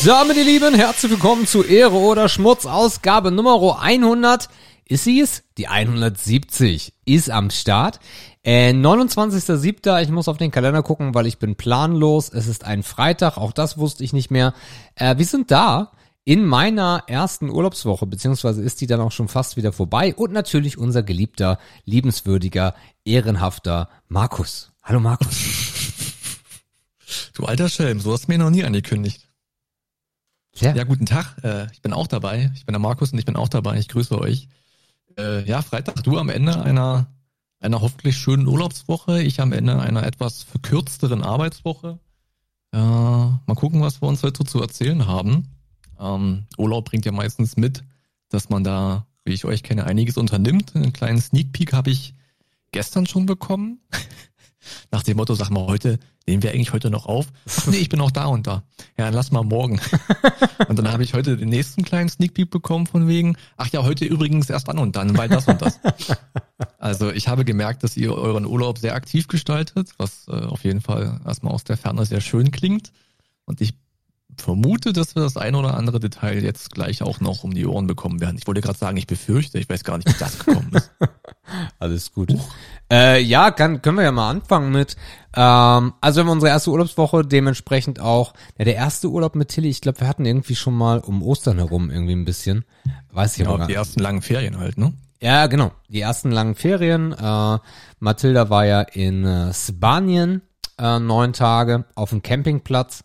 Und damit, ihr Lieben, herzlich willkommen zu Ehre oder Schmutz, Ausgabe Nummer 100. Ist sie es? Die 170 ist am Start. Äh, 29.07. Ich muss auf den Kalender gucken, weil ich bin planlos. Es ist ein Freitag, auch das wusste ich nicht mehr. Äh, wir sind da in meiner ersten Urlaubswoche, beziehungsweise ist die dann auch schon fast wieder vorbei. Und natürlich unser geliebter, liebenswürdiger, ehrenhafter Markus. Hallo Markus. Du alter Schelm, so hast du mir noch nie angekündigt. Ja. Ja, guten Tag. Äh, ich bin auch dabei. Ich bin der Markus und ich bin auch dabei. Ich grüße euch. Äh, ja, Freitag, du am Ende einer, einer hoffentlich schönen Urlaubswoche. Ich am Ende einer etwas verkürzteren Arbeitswoche. Äh, mal gucken, was wir uns heute zu erzählen haben. Ähm, Urlaub bringt ja meistens mit, dass man da, wie ich euch kenne, einiges unternimmt. Einen kleinen Sneak Peek habe ich gestern schon bekommen. Nach dem Motto, sag mal, heute, nehmen wir eigentlich heute noch auf? Ach nee, ich bin auch da und da. Ja, dann lass mal morgen. und dann habe ich heute den nächsten kleinen Sneak Peek bekommen von wegen, ach ja, heute übrigens erst dann und dann, weil das und das. also ich habe gemerkt, dass ihr euren Urlaub sehr aktiv gestaltet, was äh, auf jeden Fall erstmal aus der Ferne sehr schön klingt. Und ich vermute, dass wir das ein oder andere Detail jetzt gleich auch noch um die Ohren bekommen werden. Ich wollte gerade sagen, ich befürchte, ich weiß gar nicht, wie das gekommen ist. Alles gut. Äh, ja, kann, können wir ja mal anfangen mit, ähm, also wir haben unsere erste Urlaubswoche, dementsprechend auch, ja, der erste Urlaub mit Tilly, ich glaube, wir hatten irgendwie schon mal um Ostern herum irgendwie ein bisschen, weiß ich Ja, aber die ersten langen Ferien halt, ne? Ja, genau. Die ersten langen Ferien. Äh, Mathilda war ja in äh, Spanien äh, neun Tage auf dem Campingplatz.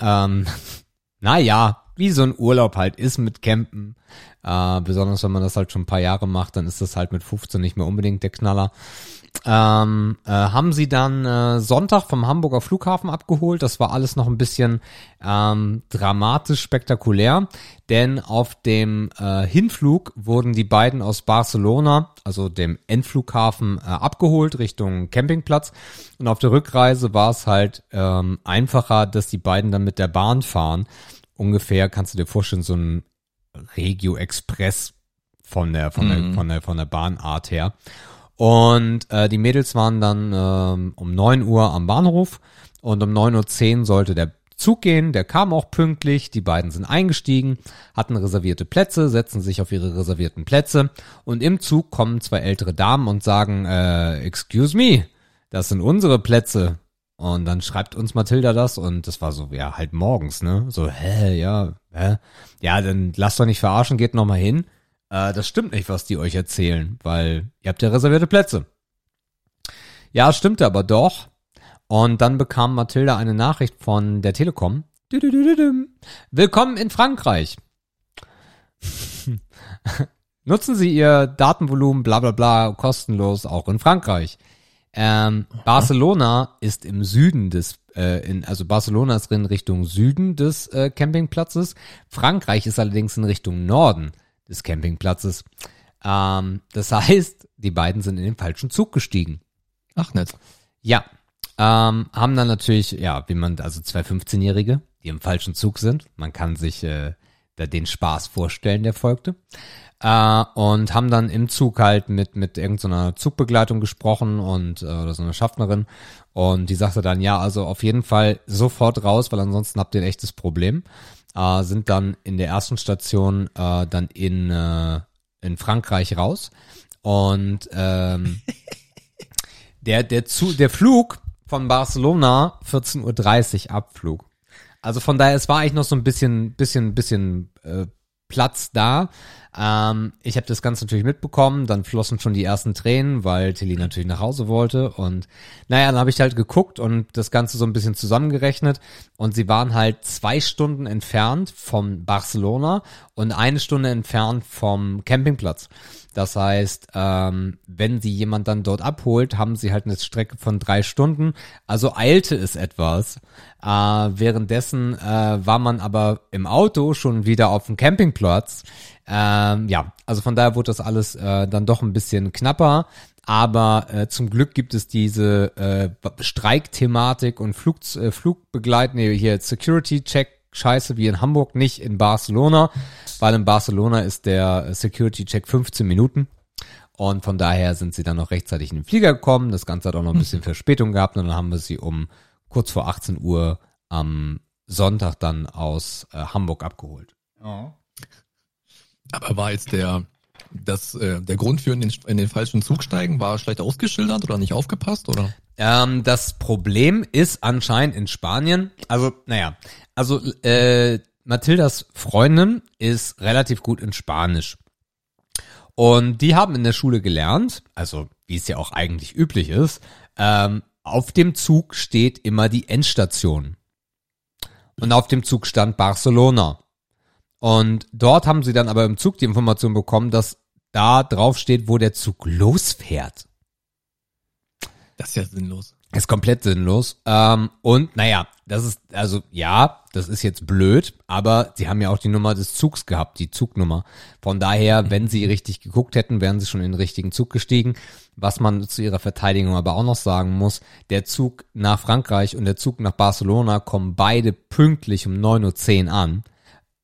Ähm, naja, wie so ein Urlaub halt ist mit Campen. Äh, besonders wenn man das halt schon ein paar Jahre macht, dann ist das halt mit 15 nicht mehr unbedingt der Knaller. Ähm, äh, haben sie dann äh, Sonntag vom Hamburger Flughafen abgeholt. Das war alles noch ein bisschen ähm, dramatisch spektakulär, denn auf dem äh, Hinflug wurden die beiden aus Barcelona, also dem Endflughafen, äh, abgeholt Richtung Campingplatz. Und auf der Rückreise war es halt ähm, einfacher, dass die beiden dann mit der Bahn fahren. Ungefähr kannst du dir vorstellen, so ein Regio Express von der von der von der von der Bahnart her. Und äh, die Mädels waren dann ähm, um 9 Uhr am Bahnhof und um 9.10 Uhr sollte der Zug gehen, der kam auch pünktlich, die beiden sind eingestiegen, hatten reservierte Plätze, setzen sich auf ihre reservierten Plätze und im Zug kommen zwei ältere Damen und sagen, äh, excuse me, das sind unsere Plätze. Und dann schreibt uns Mathilda das und das war so, ja, halt morgens, ne? So, hä, ja, hä? Ja, dann lasst doch nicht verarschen, geht noch mal hin. Äh, das stimmt nicht, was die euch erzählen, weil ihr habt ja reservierte Plätze. Ja, stimmte aber doch. Und dann bekam Mathilda eine Nachricht von der Telekom. Willkommen in Frankreich. Nutzen Sie Ihr Datenvolumen bla bla bla kostenlos auch in Frankreich. Ähm, Barcelona ist im Süden des, äh, in, also Barcelona ist in Richtung Süden des äh, Campingplatzes. Frankreich ist allerdings in Richtung Norden des Campingplatzes. Ähm, das heißt, die beiden sind in den falschen Zug gestiegen. Ach nett. Ja, ähm, haben dann natürlich, ja, wie man, also zwei 15-Jährige, die im falschen Zug sind. Man kann sich äh, da den Spaß vorstellen, der folgte. Äh, und haben dann im Zug halt mit, mit irgendeiner Zugbegleitung gesprochen und äh, oder so einer Schaffnerin. Und die sagte dann, ja, also auf jeden Fall sofort raus, weil ansonsten habt ihr ein echtes Problem. Äh, sind dann in der ersten Station äh, dann in, äh, in Frankreich raus. Und ähm, der, der, Zu der Flug von Barcelona 14.30 Uhr Abflug. Also von daher, es war eigentlich noch so ein bisschen, bisschen, bisschen äh, Platz da. Ähm, ich habe das Ganze natürlich mitbekommen, dann flossen schon die ersten Tränen, weil Tilly natürlich nach Hause wollte. Und naja, dann habe ich halt geguckt und das Ganze so ein bisschen zusammengerechnet. Und sie waren halt zwei Stunden entfernt vom Barcelona und eine Stunde entfernt vom Campingplatz. Das heißt, ähm, wenn sie jemand dann dort abholt, haben sie halt eine Strecke von drei Stunden. Also eilte es etwas. Äh, währenddessen äh, war man aber im Auto schon wieder auf dem Campingplatz. Ähm, ja, also von daher wurde das alles äh, dann doch ein bisschen knapper. Aber äh, zum Glück gibt es diese äh, Streikthematik und Flug, äh, Flugbegleit, nee, hier Security-Check Scheiße wie in Hamburg, nicht in Barcelona, weil in Barcelona ist der Security-Check 15 Minuten. Und von daher sind sie dann noch rechtzeitig in den Flieger gekommen. Das Ganze hat auch noch ein bisschen Verspätung gehabt und dann haben wir sie um kurz vor 18 Uhr am Sonntag dann aus äh, Hamburg abgeholt. Ja. Aber war jetzt der, das, äh, der Grund für in den, in den falschen Zug steigen, war schlecht ausgeschildert oder nicht aufgepasst oder? Ähm, das Problem ist anscheinend in Spanien, also naja, also äh, Mathildas Freundin ist relativ gut in Spanisch. Und die haben in der Schule gelernt, also wie es ja auch eigentlich üblich ist, ähm, auf dem Zug steht immer die Endstation. Und auf dem Zug stand Barcelona. Und dort haben sie dann aber im Zug die Information bekommen, dass da drauf steht, wo der Zug losfährt. Das ist ja sinnlos. Ist komplett sinnlos. Ähm, und naja, das ist, also ja, das ist jetzt blöd, aber sie haben ja auch die Nummer des Zugs gehabt, die Zugnummer. Von daher, wenn sie richtig geguckt hätten, wären sie schon in den richtigen Zug gestiegen. Was man zu ihrer Verteidigung aber auch noch sagen muss, der Zug nach Frankreich und der Zug nach Barcelona kommen beide pünktlich um 9.10 Uhr an.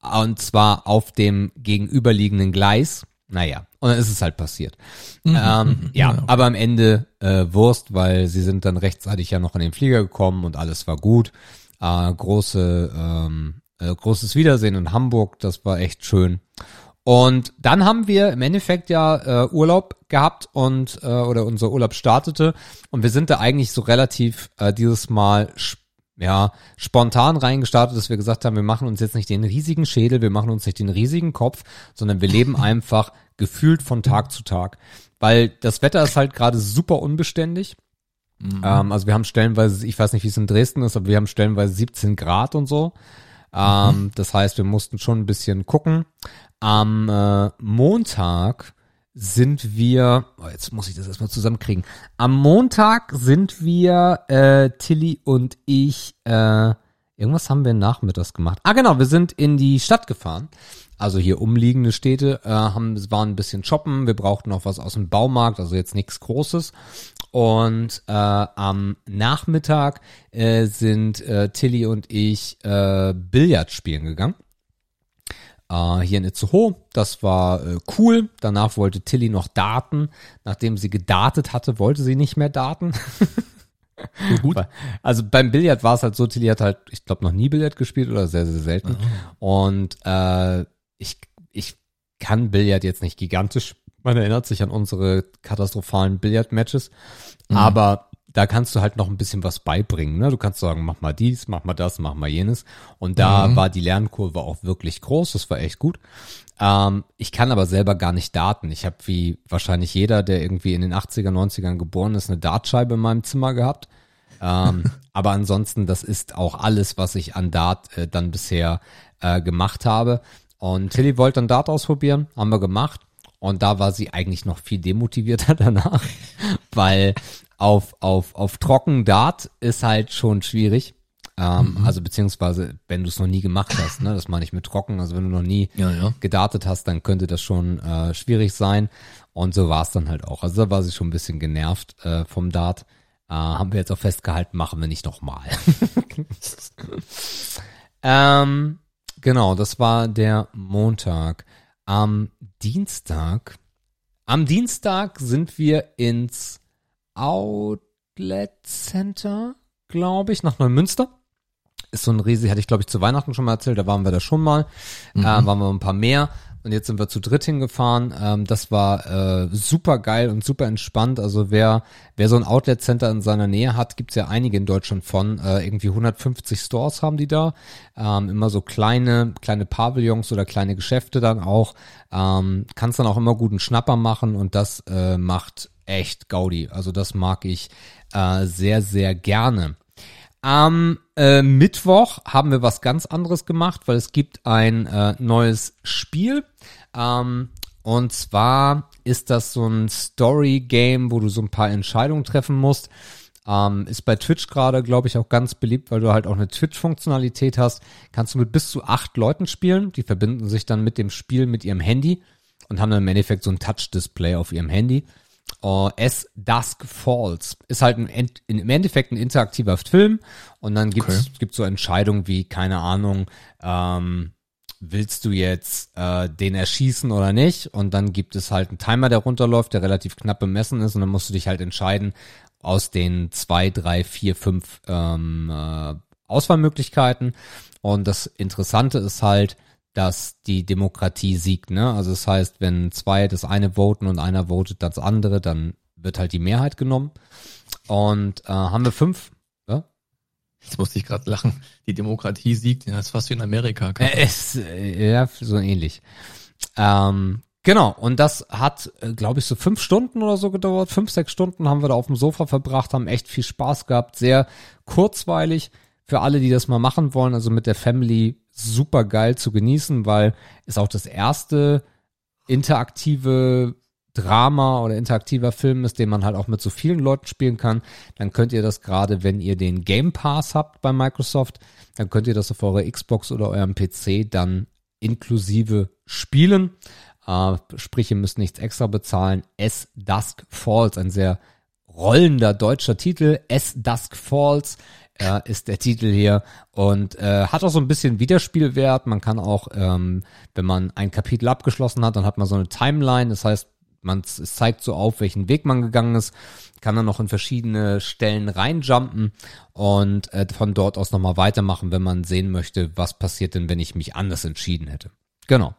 Und zwar auf dem gegenüberliegenden Gleis. Naja, und dann ist es halt passiert. Mhm, ähm, mhm, ja, ja, aber am Ende äh, Wurst, weil sie sind dann rechtzeitig ja noch in den Flieger gekommen und alles war gut. Äh, große, ähm, äh, großes Wiedersehen in Hamburg, das war echt schön. Und dann haben wir im Endeffekt ja äh, Urlaub gehabt und äh, oder unser Urlaub startete und wir sind da eigentlich so relativ äh, dieses Mal ja, spontan reingestartet, dass wir gesagt haben, wir machen uns jetzt nicht den riesigen Schädel, wir machen uns nicht den riesigen Kopf, sondern wir leben einfach gefühlt von Tag zu Tag. Weil das Wetter ist halt gerade super unbeständig. Mhm. Ähm, also wir haben stellenweise, ich weiß nicht, wie es in Dresden ist, aber wir haben stellenweise 17 Grad und so. Ähm, mhm. Das heißt, wir mussten schon ein bisschen gucken. Am äh, Montag sind wir, oh, jetzt muss ich das erstmal zusammenkriegen. Am Montag sind wir, äh, Tilly und ich, äh, irgendwas haben wir nachmittags gemacht. Ah, genau, wir sind in die Stadt gefahren. Also hier umliegende Städte, äh, haben, waren ein bisschen shoppen. Wir brauchten noch was aus dem Baumarkt, also jetzt nichts Großes. Und äh, am Nachmittag äh, sind äh, Tilly und ich äh, Billard spielen gegangen äh, hier in Itzehoe. Das war äh, cool. Danach wollte Tilly noch daten. Nachdem sie gedartet hatte, wollte sie nicht mehr daten. So gut. Also beim Billard war es halt so, Tilly hat halt, ich glaube, noch nie Billard gespielt oder sehr, sehr selten. Oh. Und äh, ich, ich kann Billard jetzt nicht gigantisch. Man erinnert sich an unsere katastrophalen Billard-Matches. Mhm. Aber da kannst du halt noch ein bisschen was beibringen. Ne? Du kannst sagen, mach mal dies, mach mal das, mach mal jenes. Und da mhm. war die Lernkurve auch wirklich groß. Das war echt gut. Ähm, ich kann aber selber gar nicht daten. Ich habe wie wahrscheinlich jeder, der irgendwie in den 80er, 90ern geboren ist, eine Dartscheibe in meinem Zimmer gehabt. Ähm, aber ansonsten, das ist auch alles, was ich an Dart äh, dann bisher äh, gemacht habe. Und Tilly wollte dann Dart ausprobieren, haben wir gemacht. Und da war sie eigentlich noch viel demotivierter danach, weil auf, auf, auf trocken Dart ist halt schon schwierig. Ähm, mhm. Also beziehungsweise, wenn du es noch nie gemacht hast, ne, das meine ich mit trocken, also wenn du noch nie ja, ja. gedartet hast, dann könnte das schon äh, schwierig sein. Und so war es dann halt auch. Also da war sie schon ein bisschen genervt äh, vom Dart. Äh, haben wir jetzt auch festgehalten, machen wir nicht nochmal. ähm, genau, das war der Montag. Am Dienstag, am Dienstag sind wir ins Outlet Center, glaube ich, nach Neumünster. Ist so ein riesig, hatte ich glaube ich zu Weihnachten schon mal erzählt, da waren wir da schon mal, mhm. äh, waren wir ein paar mehr und jetzt sind wir zu dritt hingefahren. Ähm, das war äh, super geil und super entspannt. Also wer wer so ein Outlet Center in seiner Nähe hat, gibt's ja einige in Deutschland von. Äh, irgendwie 150 Stores haben die da. Ähm, immer so kleine kleine Pavillons oder kleine Geschäfte dann auch. Ähm, kannst dann auch immer guten Schnapper machen und das äh, macht echt Gaudi. Also das mag ich äh, sehr, sehr gerne. Am äh, Mittwoch haben wir was ganz anderes gemacht, weil es gibt ein äh, neues Spiel. Ähm, und zwar ist das so ein Story-Game, wo du so ein paar Entscheidungen treffen musst. Ähm, ist bei Twitch gerade, glaube ich, auch ganz beliebt, weil du halt auch eine Twitch-Funktionalität hast. Kannst du mit bis zu acht Leuten spielen. Die verbinden sich dann mit dem Spiel mit ihrem Handy und haben dann im Endeffekt so ein Touch-Display auf ihrem Handy. Uh, As Dusk Falls ist halt ein, im Endeffekt ein interaktiver Film und dann gibt's okay. gibt's so Entscheidungen wie keine Ahnung ähm, willst du jetzt äh, den erschießen oder nicht und dann gibt es halt einen Timer der runterläuft der relativ knapp bemessen ist und dann musst du dich halt entscheiden aus den zwei drei vier fünf ähm, äh, Auswahlmöglichkeiten. Und das Interessante ist halt, dass die Demokratie siegt. Ne? Also das heißt, wenn zwei das eine voten und einer votet das andere, dann wird halt die Mehrheit genommen. Und äh, haben wir fünf. Ja? Jetzt musste ich gerade lachen. Die Demokratie siegt. Das ist fast wie in Amerika. Äh, es, äh, ja, so ähnlich. Ähm, genau, und das hat, äh, glaube ich, so fünf Stunden oder so gedauert. Fünf, sechs Stunden haben wir da auf dem Sofa verbracht, haben echt viel Spaß gehabt. Sehr kurzweilig für alle, die das mal machen wollen. Also mit der Family super geil zu genießen, weil es auch das erste interaktive Drama oder interaktiver Film ist, den man halt auch mit so vielen Leuten spielen kann, dann könnt ihr das gerade, wenn ihr den Game Pass habt bei Microsoft, dann könnt ihr das auf eurer Xbox oder eurem PC dann inklusive spielen. Äh, sprich, ihr müsst nichts extra bezahlen. S Dusk Falls, ein sehr rollender deutscher Titel. S Dusk Falls äh, ist der Titel hier und äh, hat auch so ein bisschen Wiederspielwert. Man kann auch, ähm, wenn man ein Kapitel abgeschlossen hat, dann hat man so eine Timeline. Das heißt, man es zeigt so auf, welchen Weg man gegangen ist, kann dann noch in verschiedene Stellen reinjumpen und äh, von dort aus nochmal weitermachen, wenn man sehen möchte, was passiert denn, wenn ich mich anders entschieden hätte. Genau.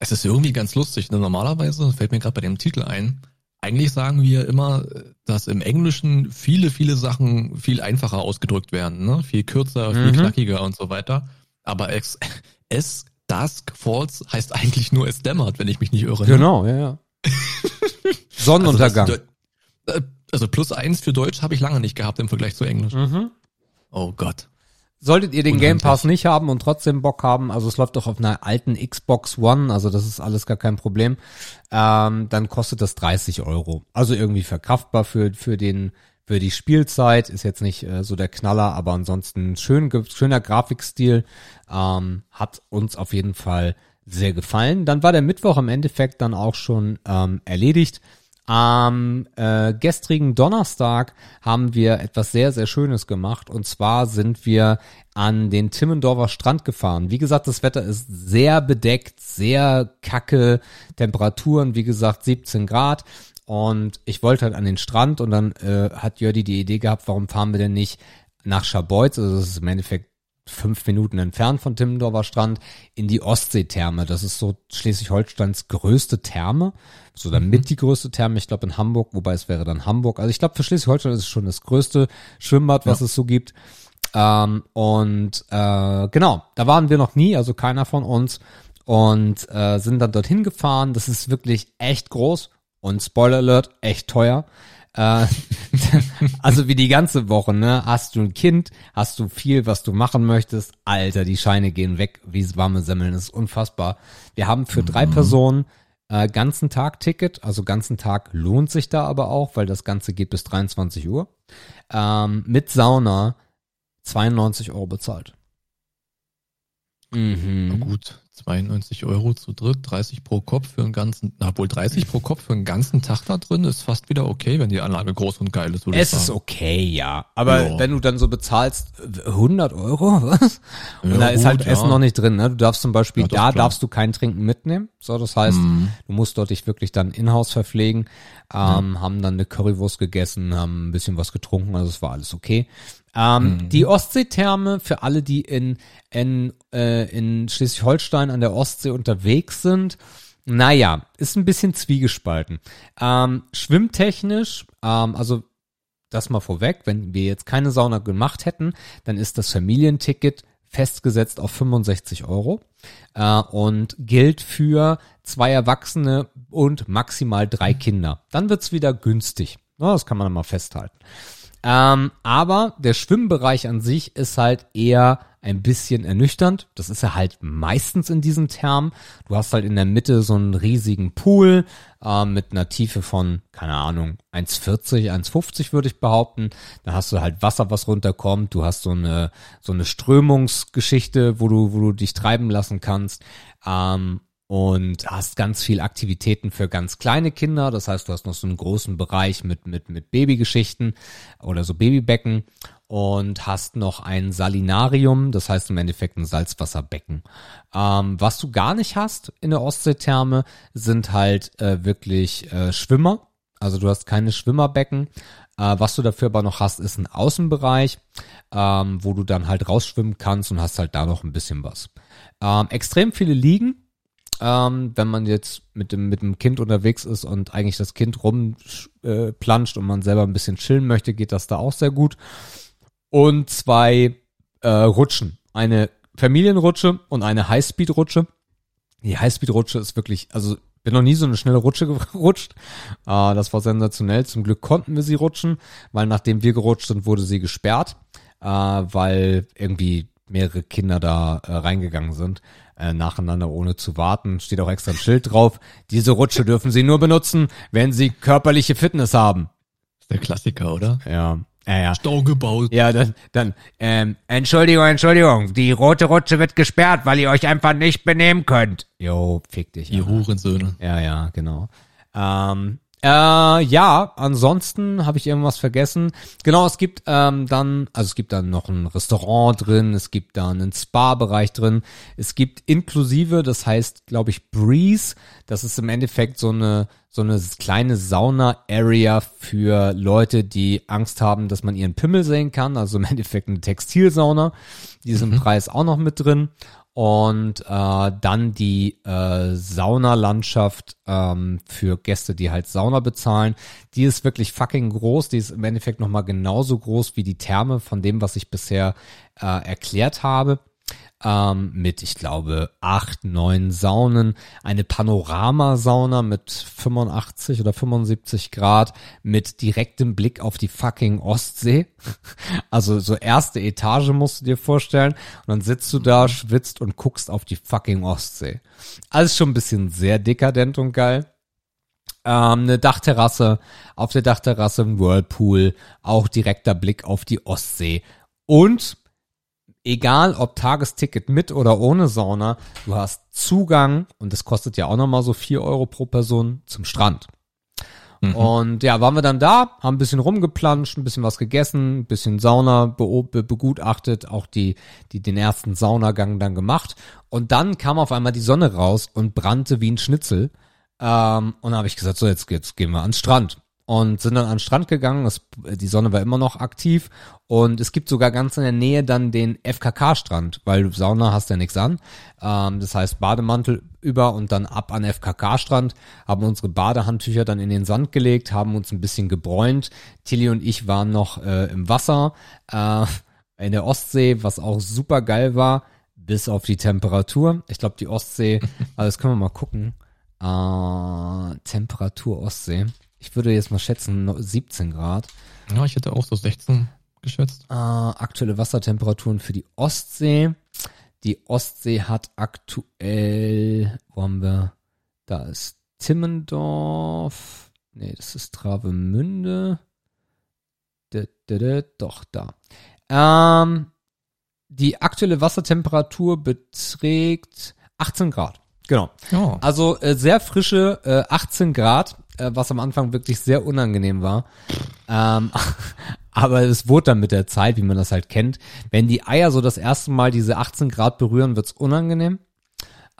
Es ist irgendwie ganz lustig. Ne? Normalerweise fällt mir gerade bei dem Titel ein, eigentlich sagen wir immer, dass im Englischen viele, viele Sachen viel einfacher ausgedrückt werden, ne? Viel kürzer, viel mhm. knackiger und so weiter. Aber es, es Dusk Falls heißt eigentlich nur es dämmert, wenn ich mich nicht irre. Ne? Genau, ja, ja. Sonnenuntergang. Also, das, äh, also, plus eins für Deutsch habe ich lange nicht gehabt im Vergleich zu Englisch. Mhm. Oh Gott. Solltet ihr den Game Pass nicht haben und trotzdem Bock haben, also es läuft doch auf einer alten Xbox One, also das ist alles gar kein Problem, ähm, dann kostet das 30 Euro. Also irgendwie verkraftbar für, für den, für die Spielzeit, ist jetzt nicht äh, so der Knaller, aber ansonsten schön, schöner Grafikstil, ähm, hat uns auf jeden Fall sehr gefallen. Dann war der Mittwoch im Endeffekt dann auch schon ähm, erledigt. Am äh, gestrigen Donnerstag haben wir etwas sehr, sehr Schönes gemacht. Und zwar sind wir an den Timmendorfer Strand gefahren. Wie gesagt, das Wetter ist sehr bedeckt, sehr kacke. Temperaturen, wie gesagt, 17 Grad. Und ich wollte halt an den Strand und dann äh, hat Jördi die Idee gehabt, warum fahren wir denn nicht nach Scharbeutz, also das ist im Endeffekt fünf Minuten entfernt von Timmendorfer Strand, in die Ostseetherme. Das ist so Schleswig-Holsteins größte Therme, so damit mhm. die größte Therme, ich glaube in Hamburg, wobei es wäre dann Hamburg. Also ich glaube für Schleswig-Holstein ist es schon das größte Schwimmbad, was ja. es so gibt. Ähm, und äh, genau, da waren wir noch nie, also keiner von uns und äh, sind dann dorthin gefahren. Das ist wirklich echt groß und Spoiler Alert, echt teuer. Äh, also wie die ganze Woche, ne? Hast du ein Kind, hast du viel, was du machen möchtest. Alter, die Scheine gehen weg wie warme Semmeln. Das ist unfassbar. Wir haben für drei mhm. Personen äh, ganzen Tag Ticket, also ganzen Tag lohnt sich da aber auch, weil das Ganze geht bis 23 Uhr. Ähm, mit Sauna 92 Euro bezahlt. Mhm. Na gut, 92 Euro zu dritt, 30 pro Kopf für einen ganzen, na wohl 30 pro Kopf für einen ganzen Tag da drin ist fast wieder okay, wenn die Anlage groß und geil ist. Es ist okay, ja. Aber ja. wenn du dann so bezahlst, 100 Euro, was? Und ja, da ist halt ja. Essen noch nicht drin, ne? Du darfst zum Beispiel, da darfst du kein Trinken mitnehmen. So, das heißt, mhm. du musst dort dich wirklich dann in-house verpflegen, ähm, haben dann eine Currywurst gegessen, haben ein bisschen was getrunken, also es war alles okay. Ähm, mhm. Die Ostseetherme, für alle, die in, in, äh, in Schleswig-Holstein an der Ostsee unterwegs sind, naja, ist ein bisschen zwiegespalten. Ähm, schwimmtechnisch, ähm, also das mal vorweg, wenn wir jetzt keine Sauna gemacht hätten, dann ist das Familienticket festgesetzt auf 65 Euro äh, und gilt für zwei Erwachsene und maximal drei Kinder. Dann wird's wieder günstig. Ja, das kann man mal festhalten. Ähm, aber der Schwimmbereich an sich ist halt eher ein bisschen ernüchternd. Das ist ja halt meistens in diesen Termen. Du hast halt in der Mitte so einen riesigen Pool äh, mit einer Tiefe von, keine Ahnung, 1,40, 1,50 würde ich behaupten. Dann hast du halt Wasser, was runterkommt. Du hast so eine, so eine Strömungsgeschichte, wo du, wo du dich treiben lassen kannst. Ähm, und hast ganz viel Aktivitäten für ganz kleine Kinder. Das heißt, du hast noch so einen großen Bereich mit, mit, mit Babygeschichten oder so Babybecken und hast noch ein Salinarium, das heißt im Endeffekt ein Salzwasserbecken. Ähm, was du gar nicht hast in der Ostseetherme, sind halt äh, wirklich äh, Schwimmer. Also du hast keine Schwimmerbecken. Äh, was du dafür aber noch hast, ist ein Außenbereich, ähm, wo du dann halt rausschwimmen kannst und hast halt da noch ein bisschen was. Ähm, extrem viele Liegen. Ähm, wenn man jetzt mit dem, mit dem Kind unterwegs ist und eigentlich das Kind rumplanscht äh, und man selber ein bisschen chillen möchte, geht das da auch sehr gut. Und zwei äh, Rutschen. Eine Familienrutsche und eine Highspeed-Rutsche. Die Highspeed-Rutsche ist wirklich, also bin noch nie so eine schnelle Rutsche gerutscht. Äh, das war sensationell. Zum Glück konnten wir sie rutschen, weil nachdem wir gerutscht sind, wurde sie gesperrt, äh, weil irgendwie mehrere Kinder da äh, reingegangen sind, äh, nacheinander ohne zu warten. Steht auch extra ein Schild drauf. Diese Rutsche dürfen sie nur benutzen, wenn sie körperliche Fitness haben. Das ist der Klassiker, oder? Ja. Ja, ja. Stau gebaut. Ja, dann, dann, ähm, Entschuldigung, Entschuldigung, die rote Rutsche wird gesperrt, weil ihr euch einfach nicht benehmen könnt. Jo, fick dich. Die Hurensöhne. Ja, ja, genau. Ähm, äh, ja, ansonsten habe ich irgendwas vergessen. Genau, es gibt ähm, dann, also es gibt dann noch ein Restaurant drin, es gibt dann einen Spa-Bereich drin, es gibt inklusive, das heißt, glaube ich, Breeze. Das ist im Endeffekt so eine so eine kleine Sauna-Area für Leute, die Angst haben, dass man ihren Pimmel sehen kann. Also im Endeffekt eine Textilsauna. Die ist im mhm. Preis auch noch mit drin und äh, dann die äh, Saunalandschaft ähm, für Gäste, die halt Sauna bezahlen. Die ist wirklich fucking groß. Die ist im Endeffekt nochmal genauso groß wie die Therme von dem, was ich bisher äh, erklärt habe ähm, mit, ich glaube, acht, neun Saunen, eine Panoramasauna mit 85 oder 75 Grad mit direktem Blick auf die fucking Ostsee. Also so erste Etage musst du dir vorstellen. Und dann sitzt du da, schwitzt und guckst auf die fucking Ostsee. Alles schon ein bisschen sehr dekadent und geil ähm, eine Dachterrasse, auf der Dachterrasse ein Whirlpool, auch direkter Blick auf die Ostsee und egal ob Tagesticket mit oder ohne Sauna, du hast Zugang und das kostet ja auch nochmal so vier Euro pro Person zum Strand. Mhm. Und ja, waren wir dann da, haben ein bisschen rumgeplanscht, ein bisschen was gegessen, ein bisschen Sauna be begutachtet, auch die, die, den ersten Saunagang dann gemacht. Und dann kam auf einmal die Sonne raus und brannte wie ein Schnitzel. Ähm, und da habe ich gesagt, so jetzt, jetzt gehen wir ans Strand und sind dann an den Strand gegangen. Es, die Sonne war immer noch aktiv und es gibt sogar ganz in der Nähe dann den FKK-Strand, weil Sauna hast ja nichts an. Ähm, das heißt Bademantel über und dann ab an FKK-Strand, haben unsere Badehandtücher dann in den Sand gelegt, haben uns ein bisschen gebräunt. Tilly und ich waren noch äh, im Wasser äh, in der Ostsee, was auch super geil war, bis auf die Temperatur. Ich glaube, die Ostsee, also das können wir mal gucken. Äh, Temperatur Ostsee. Ich würde jetzt mal schätzen 17 Grad. Ja, ich hätte auch so 16 geschätzt. Äh, aktuelle Wassertemperaturen für die Ostsee. Die Ostsee hat aktuell, wo haben wir? Da ist Timmendorf. Nee, das ist Travemünde. Doch, da. Ähm, die aktuelle Wassertemperatur beträgt 18 Grad. Genau. Oh. Also äh, sehr frische äh, 18 Grad was am Anfang wirklich sehr unangenehm war. Ähm, aber es wurde dann mit der Zeit, wie man das halt kennt, wenn die Eier so das erste Mal diese 18 Grad berühren, wird's unangenehm.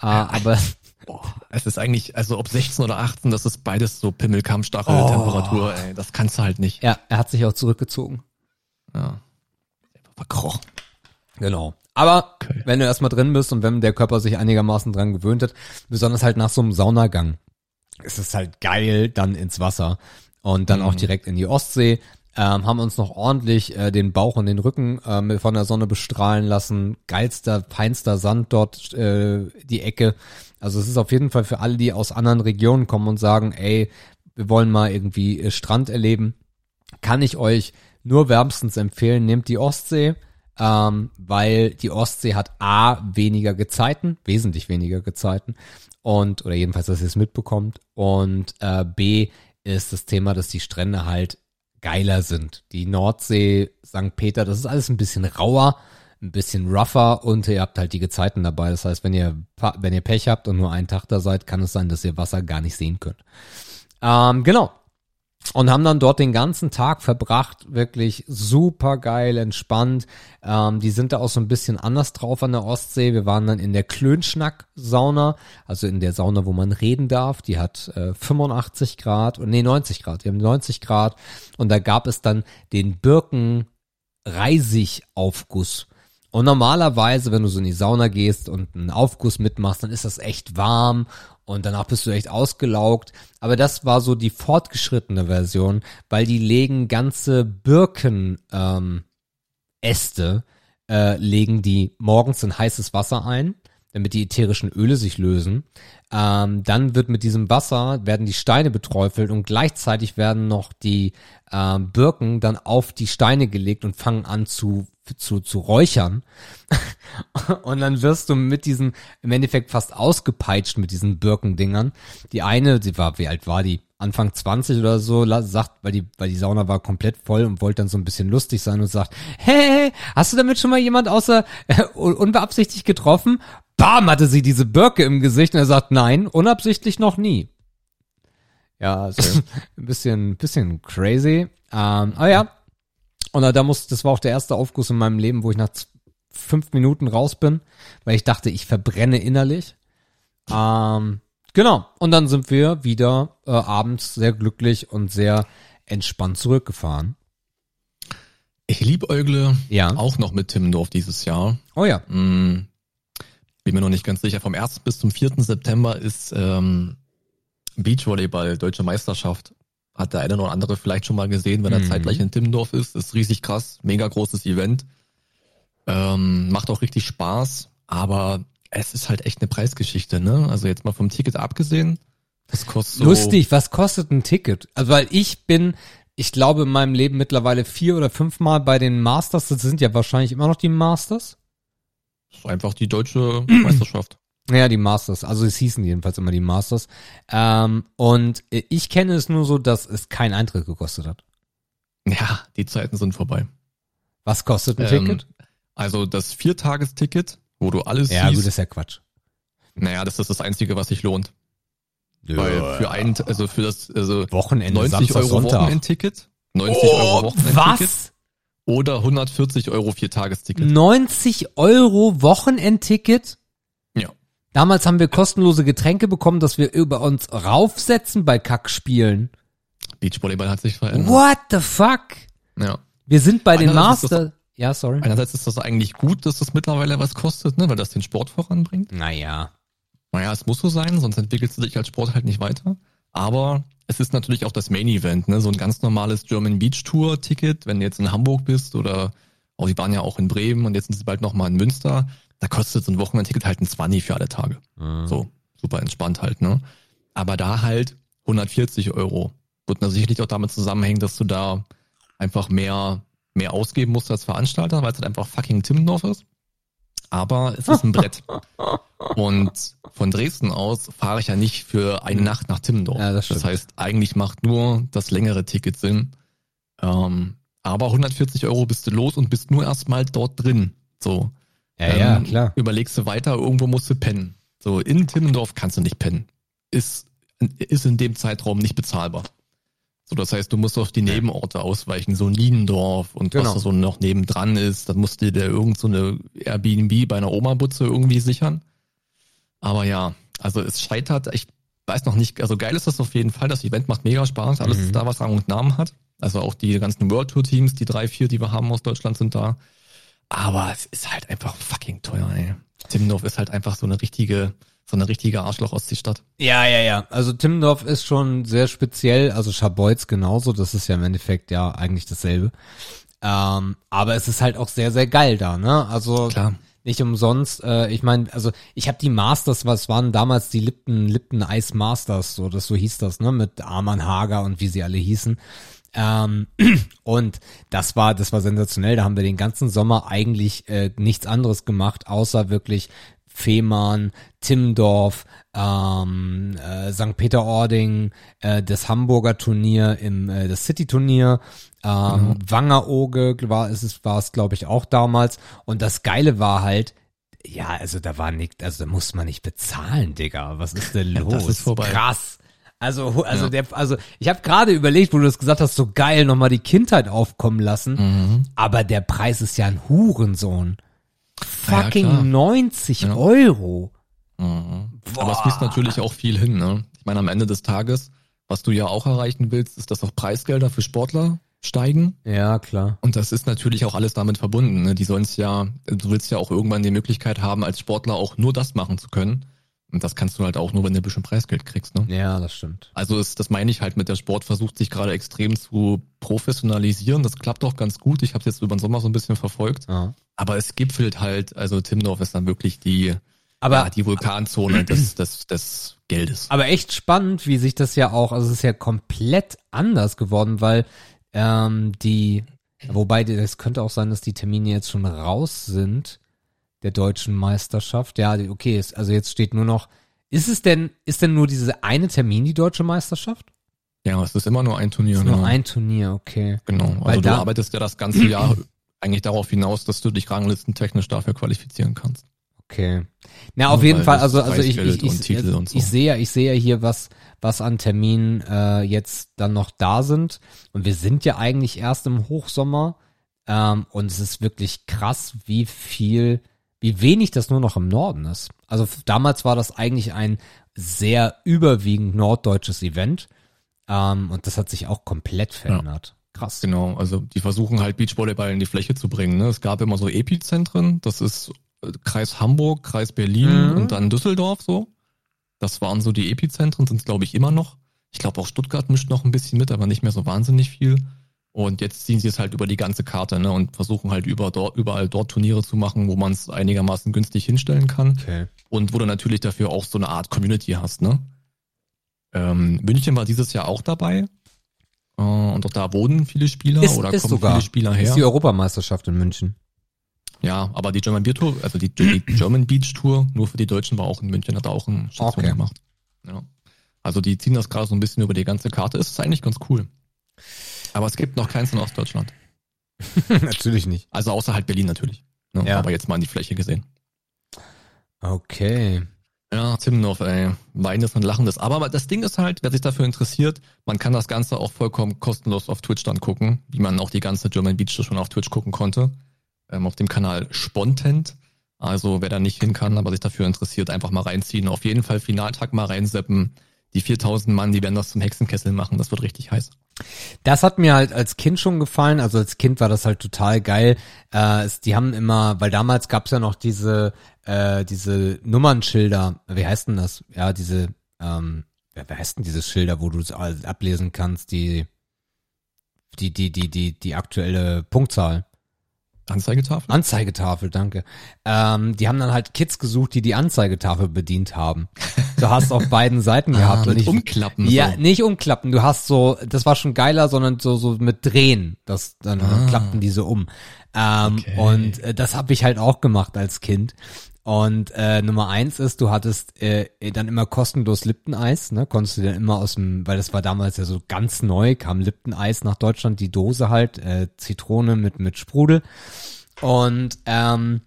Äh, aber Boah, es ist eigentlich, also ob 16 oder 18, das ist beides so Pimmelkammstachel-Temperatur, oh. ey. Das kannst du halt nicht. Ja, er hat sich auch zurückgezogen. Ja. Verkrochen. Genau. Aber okay. wenn du erstmal drin bist und wenn der Körper sich einigermaßen dran gewöhnt hat, besonders halt nach so einem Saunagang, es ist halt geil dann ins Wasser und dann mhm. auch direkt in die Ostsee. Ähm, haben uns noch ordentlich äh, den Bauch und den Rücken äh, von der Sonne bestrahlen lassen. Geilster, feinster Sand dort, äh, die Ecke. Also es ist auf jeden Fall für alle, die aus anderen Regionen kommen und sagen, ey, wir wollen mal irgendwie äh, Strand erleben, kann ich euch nur wärmstens empfehlen, nehmt die Ostsee, ähm, weil die Ostsee hat A, weniger Gezeiten, wesentlich weniger Gezeiten und, oder jedenfalls, dass ihr es mitbekommt. Und äh, B ist das Thema, dass die Strände halt geiler sind. Die Nordsee, St. Peter, das ist alles ein bisschen rauer, ein bisschen rougher und ihr habt halt die Gezeiten dabei. Das heißt, wenn ihr, wenn ihr Pech habt und nur einen Tag da seid, kann es sein, dass ihr Wasser gar nicht sehen könnt. Ähm, genau. Und haben dann dort den ganzen Tag verbracht, wirklich super geil, entspannt. Ähm, die sind da auch so ein bisschen anders drauf an der Ostsee. Wir waren dann in der Klönschnack-Sauna, also in der Sauna, wo man reden darf. Die hat äh, 85 Grad und nee 90 Grad. Die haben 90 Grad und da gab es dann den Birken Reisigaufguss. Und normalerweise, wenn du so in die Sauna gehst und einen Aufguss mitmachst, dann ist das echt warm und danach bist du echt ausgelaugt. Aber das war so die fortgeschrittene Version, weil die legen ganze Birken ähm, Äste, äh, legen die morgens in heißes Wasser ein, damit die ätherischen Öle sich lösen. Ähm, dann wird mit diesem Wasser, werden die Steine beträufelt und gleichzeitig werden noch die äh, Birken dann auf die Steine gelegt und fangen an zu zu, zu räuchern. und dann wirst du mit diesen, im Endeffekt fast ausgepeitscht mit diesen Birkendingern. Die eine, sie war, wie alt war die? Anfang 20 oder so, sagt, weil die, weil die Sauna war komplett voll und wollte dann so ein bisschen lustig sein und sagt, hey, hast du damit schon mal jemand außer äh, unbeabsichtigt getroffen? Bam, hatte sie diese Birke im Gesicht und er sagt, nein, unabsichtlich noch nie. Ja, also ein bisschen, bisschen crazy. Ähm, aber ja, und da muss, das war auch der erste Aufguss in meinem Leben, wo ich nach fünf Minuten raus bin, weil ich dachte, ich verbrenne innerlich. Ähm, genau. Und dann sind wir wieder äh, abends sehr glücklich und sehr entspannt zurückgefahren. Ich liebäugle ja. auch noch mit Timmendorf dieses Jahr. Oh ja. Mm, bin mir noch nicht ganz sicher. Vom 1. bis zum 4. September ist ähm, Beachvolleyball Deutsche Meisterschaft. Hat der eine oder andere vielleicht schon mal gesehen, wenn er mhm. zeitgleich in Timmendorf ist. Ist riesig krass, mega großes Event. Ähm, macht auch richtig Spaß, aber es ist halt echt eine Preisgeschichte, ne? Also jetzt mal vom Ticket abgesehen. Das kostet so Lustig, was kostet ein Ticket? Also weil ich bin, ich glaube in meinem Leben mittlerweile vier oder fünfmal bei den Masters. Das sind ja wahrscheinlich immer noch die Masters. Das ist einfach die deutsche Meisterschaft. Ja, die Masters. Also es hießen jedenfalls immer die Masters. Ähm, und ich kenne es nur so, dass es keinen Eintritt gekostet hat. Ja, die Zeiten sind vorbei. Was kostet ein ähm, Ticket? Also das Viertagesticket, wo du alles ja, siehst. Ja, gut, das ist ja Quatsch. Naja, das ist das Einzige, was sich lohnt. Ja. Weil für ein, also für das, also Wochenende, 90 Samstag, Euro Sonntag. Wochenendticket, 90 oh, Euro Wochenendticket. Was? Oder 140 Euro Viertagesticket. 90 Euro Wochenendticket? Damals haben wir kostenlose Getränke bekommen, dass wir über uns raufsetzen bei Kackspielen. Beachvolleyball hat sich verändert. What the fuck? Ja. Wir sind bei den Master. Ja, sorry. Einerseits ist das eigentlich gut, dass das mittlerweile was kostet, ne, weil das den Sport voranbringt. Naja. Naja, es muss so sein, sonst entwickelst du dich als Sport halt nicht weiter. Aber es ist natürlich auch das Main Event, ne? So ein ganz normales German Beach Tour Ticket, wenn du jetzt in Hamburg bist oder auch die waren ja auch in Bremen und jetzt sind sie bald nochmal in Münster, da kostet so ein Wochenendticket halt ein 20 für alle Tage. Mhm. So, super entspannt halt, ne? Aber da halt 140 Euro. Wird sicherlich auch damit zusammenhängen, dass du da einfach mehr mehr ausgeben musst als Veranstalter, weil es halt einfach fucking Timmendorf ist. Aber es ist ein Brett. Und von Dresden aus fahre ich ja nicht für eine Nacht nach Timmendorf. Ja, das, das, heißt, eigentlich macht nur das längere Ticket Sinn. Ähm, aber 140 Euro bist du los und bist nur erstmal dort drin. So. Ja, ähm, ja, klar. Überlegst du weiter, irgendwo musst du pennen. So, in Timmendorf kannst du nicht pennen. Ist, ist in dem Zeitraum nicht bezahlbar. So, das heißt, du musst auf die Nebenorte ausweichen, so Niendorf und genau. was da so noch nebendran ist. Dann musst du dir irgend so eine Airbnb bei einer Oma-Butze irgendwie sichern. Aber ja, also es scheitert, ich weiß noch nicht, also geil ist das auf jeden Fall, das Event macht mega Spaß, alles mhm. da, was Rang und Namen hat. Also auch die ganzen World Tour Teams, die drei, vier, die wir haben aus Deutschland sind da. Aber es ist halt einfach fucking teuer, ey. Timmendorf ist halt einfach so eine richtige, so eine richtige Arschloch-Ostseestadt. Ja, ja, ja. Also Timmendorf ist schon sehr speziell, also Scharbeutz genauso, das ist ja im Endeffekt ja eigentlich dasselbe. Ähm, aber es ist halt auch sehr, sehr geil da, ne? Also Klar. nicht umsonst, äh, ich meine, also ich habe die Masters, was waren damals die Lipton, Lipton Ice Masters, so das so hieß das, ne? Mit Arman Hager und wie sie alle hießen. Ähm, und das war, das war sensationell. Da haben wir den ganzen Sommer eigentlich äh, nichts anderes gemacht, außer wirklich Fehmarn, Timmendorf, ähm, äh, St. Peter-Ording, äh, das Hamburger Turnier, im äh, das City-Turnier, ähm, mhm. Wangerooge war es, war es glaube ich auch damals. Und das Geile war halt, ja, also da war nicht, also da muss man nicht bezahlen, Digga. Was ist denn los? das ist vorbei. Krass. Also, also Ja. der, also ich habe gerade überlegt, wo du das gesagt hast, so geil, nochmal die Kindheit aufkommen lassen. Mhm. Aber der Preis ist ja ein Hurensohn. Ja, Fucking klar. 90 Ja. Euro. Mhm. Aber es fließt natürlich auch viel hin, ne? Ich meine, am Ende des Tages, was du ja auch erreichen willst, ist, dass auch Preisgelder für Sportler steigen. Ja, klar. Und das ist natürlich auch alles damit verbunden. Ne? Die sollen es ja, du willst ja auch irgendwann die Möglichkeit haben, als Sportler auch nur das machen zu können. Und das kannst du halt auch nur, wenn du ein bisschen Preisgeld kriegst. Ne? Ja, das stimmt. Also ist, das meine ich halt mit der Sport versucht sich gerade extrem zu professionalisieren. Das klappt auch ganz gut. Ich habe jetzt über den Sommer so ein bisschen verfolgt. Ja. Aber es gipfelt halt, also Timdorf ist dann wirklich die, Aber, ja, die Vulkanzone des, des, des Geldes. aber echt spannend, wie sich das ja auch, also es ist ja komplett anders geworden, weil ähm, die, wobei es könnte auch sein, dass die Termine jetzt schon raus sind der deutschen Meisterschaft. Ja, okay, ist, also jetzt steht nur noch, ist es denn, ist denn nur diese eine Termin die deutsche Meisterschaft? Ja, es ist immer nur ein Turnier. Ist nur genau. ein Turnier, okay. Genau. Also Weil du da- arbeitest ja das ganze Jahr eigentlich darauf hinaus, dass du dich ranglistentechnisch dafür qualifizieren kannst. Okay. Na, auf Nur jeden Fall, also, also ich, ich, ich, also und so. ich sehe ja, ich sehe ja hier, was, was an Terminen äh, jetzt dann noch da sind. Und wir sind ja eigentlich erst im Hochsommer. Ähm, und es ist wirklich krass, wie viel, wie wenig das nur noch im Norden ist. Also damals war das eigentlich ein sehr überwiegend norddeutsches Event. Ähm, und das hat sich auch komplett verändert. Krass. Genau, also die versuchen halt Beachvolleyball in die Fläche zu bringen. Ne? Es gab immer so Epizentren, das ist äh, Kreis Hamburg, Kreis Berlin Mhm. und dann Düsseldorf so. Das waren so die Epizentren, sind es glaube ich immer noch. Ich glaube auch Stuttgart mischt noch ein bisschen mit, aber nicht mehr so wahnsinnig viel. Und jetzt ziehen sie es halt über die ganze Karte ne? und versuchen halt über dort, überall dort Turniere zu machen, wo man es einigermaßen günstig hinstellen kann. Okay. und wo du natürlich dafür auch so eine Art Community hast, ne? Ähm, München war dieses Jahr auch dabei. Äh, und auch da wurden viele Spieler Ist, oder ist kommen sogar. viele Spieler her. Ist die Europameisterschaft in München. Ja, aber die German Beer Tour, also die, die German Beach Tour, nur für die Deutschen war auch in München, hat auch einen Station Okay. gemacht. Ja. Also die ziehen das gerade so ein bisschen über die ganze Karte. Ist eigentlich ganz cool. Aber es gibt noch keins in Ostdeutschland. Natürlich nicht. Also außer halt Berlin natürlich. Ne? Ja. Aber jetzt mal an die Fläche gesehen. Okay. Ja, Timnoff, ey. Weinendes und Lachendes. Aber das Ding ist halt, wer sich dafür interessiert, man kann das Ganze auch vollkommen kostenlos auf Twitch dann gucken, wie man auch die ganze German Beach schon auf Twitch gucken konnte. Ähm, auf dem Kanal Spontent. Also wer da nicht hin kann, aber sich dafür interessiert, einfach mal reinziehen. Auf jeden Fall Finaltag mal reinseppen. Die 4000 Mann, die werden das zum Hexenkessel machen. Das wird richtig heiß. Das hat mir halt als Kind schon gefallen. Also als Kind war das halt total geil. Äh, es, die haben immer, weil damals gab's ja noch diese, äh, diese Nummernschilder. Wie heißt denn das? Ja, diese, ähm, ja, wer heißt denn diese Schilder, wo du es ablesen kannst? Die, die, die, die, die, die aktuelle Punktzahl. Anzeigetafel? Anzeigetafel, danke. Ähm, die haben dann halt Kids gesucht, die die Anzeigetafel bedient haben. Du hast auf beiden Seiten gehabt. Ah, und ich, Umklappen. ja, so. nicht umklappen. Du hast so, das war schon geiler, sondern so so mit Drehen. Das dann, Ah. klappten die so um. Ähm, Okay. Und äh, das habe ich halt auch gemacht als Kind. Und äh, Nummer eins ist, du hattest äh, dann immer kostenlos Lipton-Eis, ne? Konntest du dann immer aus dem, weil das war damals ja so ganz neu, kam Lipton-Eis nach Deutschland, die Dose halt, äh, Zitrone mit mit Sprudel. Und ähm,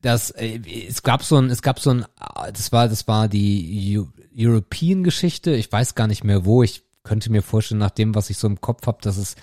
das, äh, es gab so ein, es gab so ein, das war, das war die Eu European-Geschichte. Ich weiß gar nicht mehr wo. Ich könnte mir vorstellen, nach dem, was ich so im Kopf habe, dass es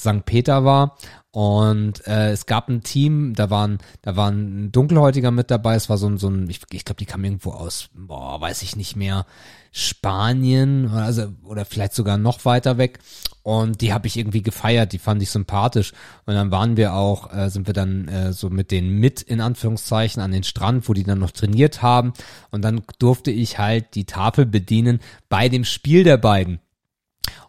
St. Peter war. Und äh, es gab ein Team, da waren, da war ein Dunkelhäutiger mit dabei. Es war so ein, so ein, ich, ich glaube, die kam irgendwo aus, boah, weiß ich nicht mehr, Spanien oder, also, oder vielleicht sogar noch weiter weg. Und die habe ich irgendwie gefeiert, die fand ich sympathisch. Und dann waren wir auch, äh, sind wir dann äh, so mit denen mit, in Anführungszeichen, an den Strand, wo die dann noch trainiert haben. Und dann durfte ich halt die Tafel bedienen bei dem Spiel der beiden.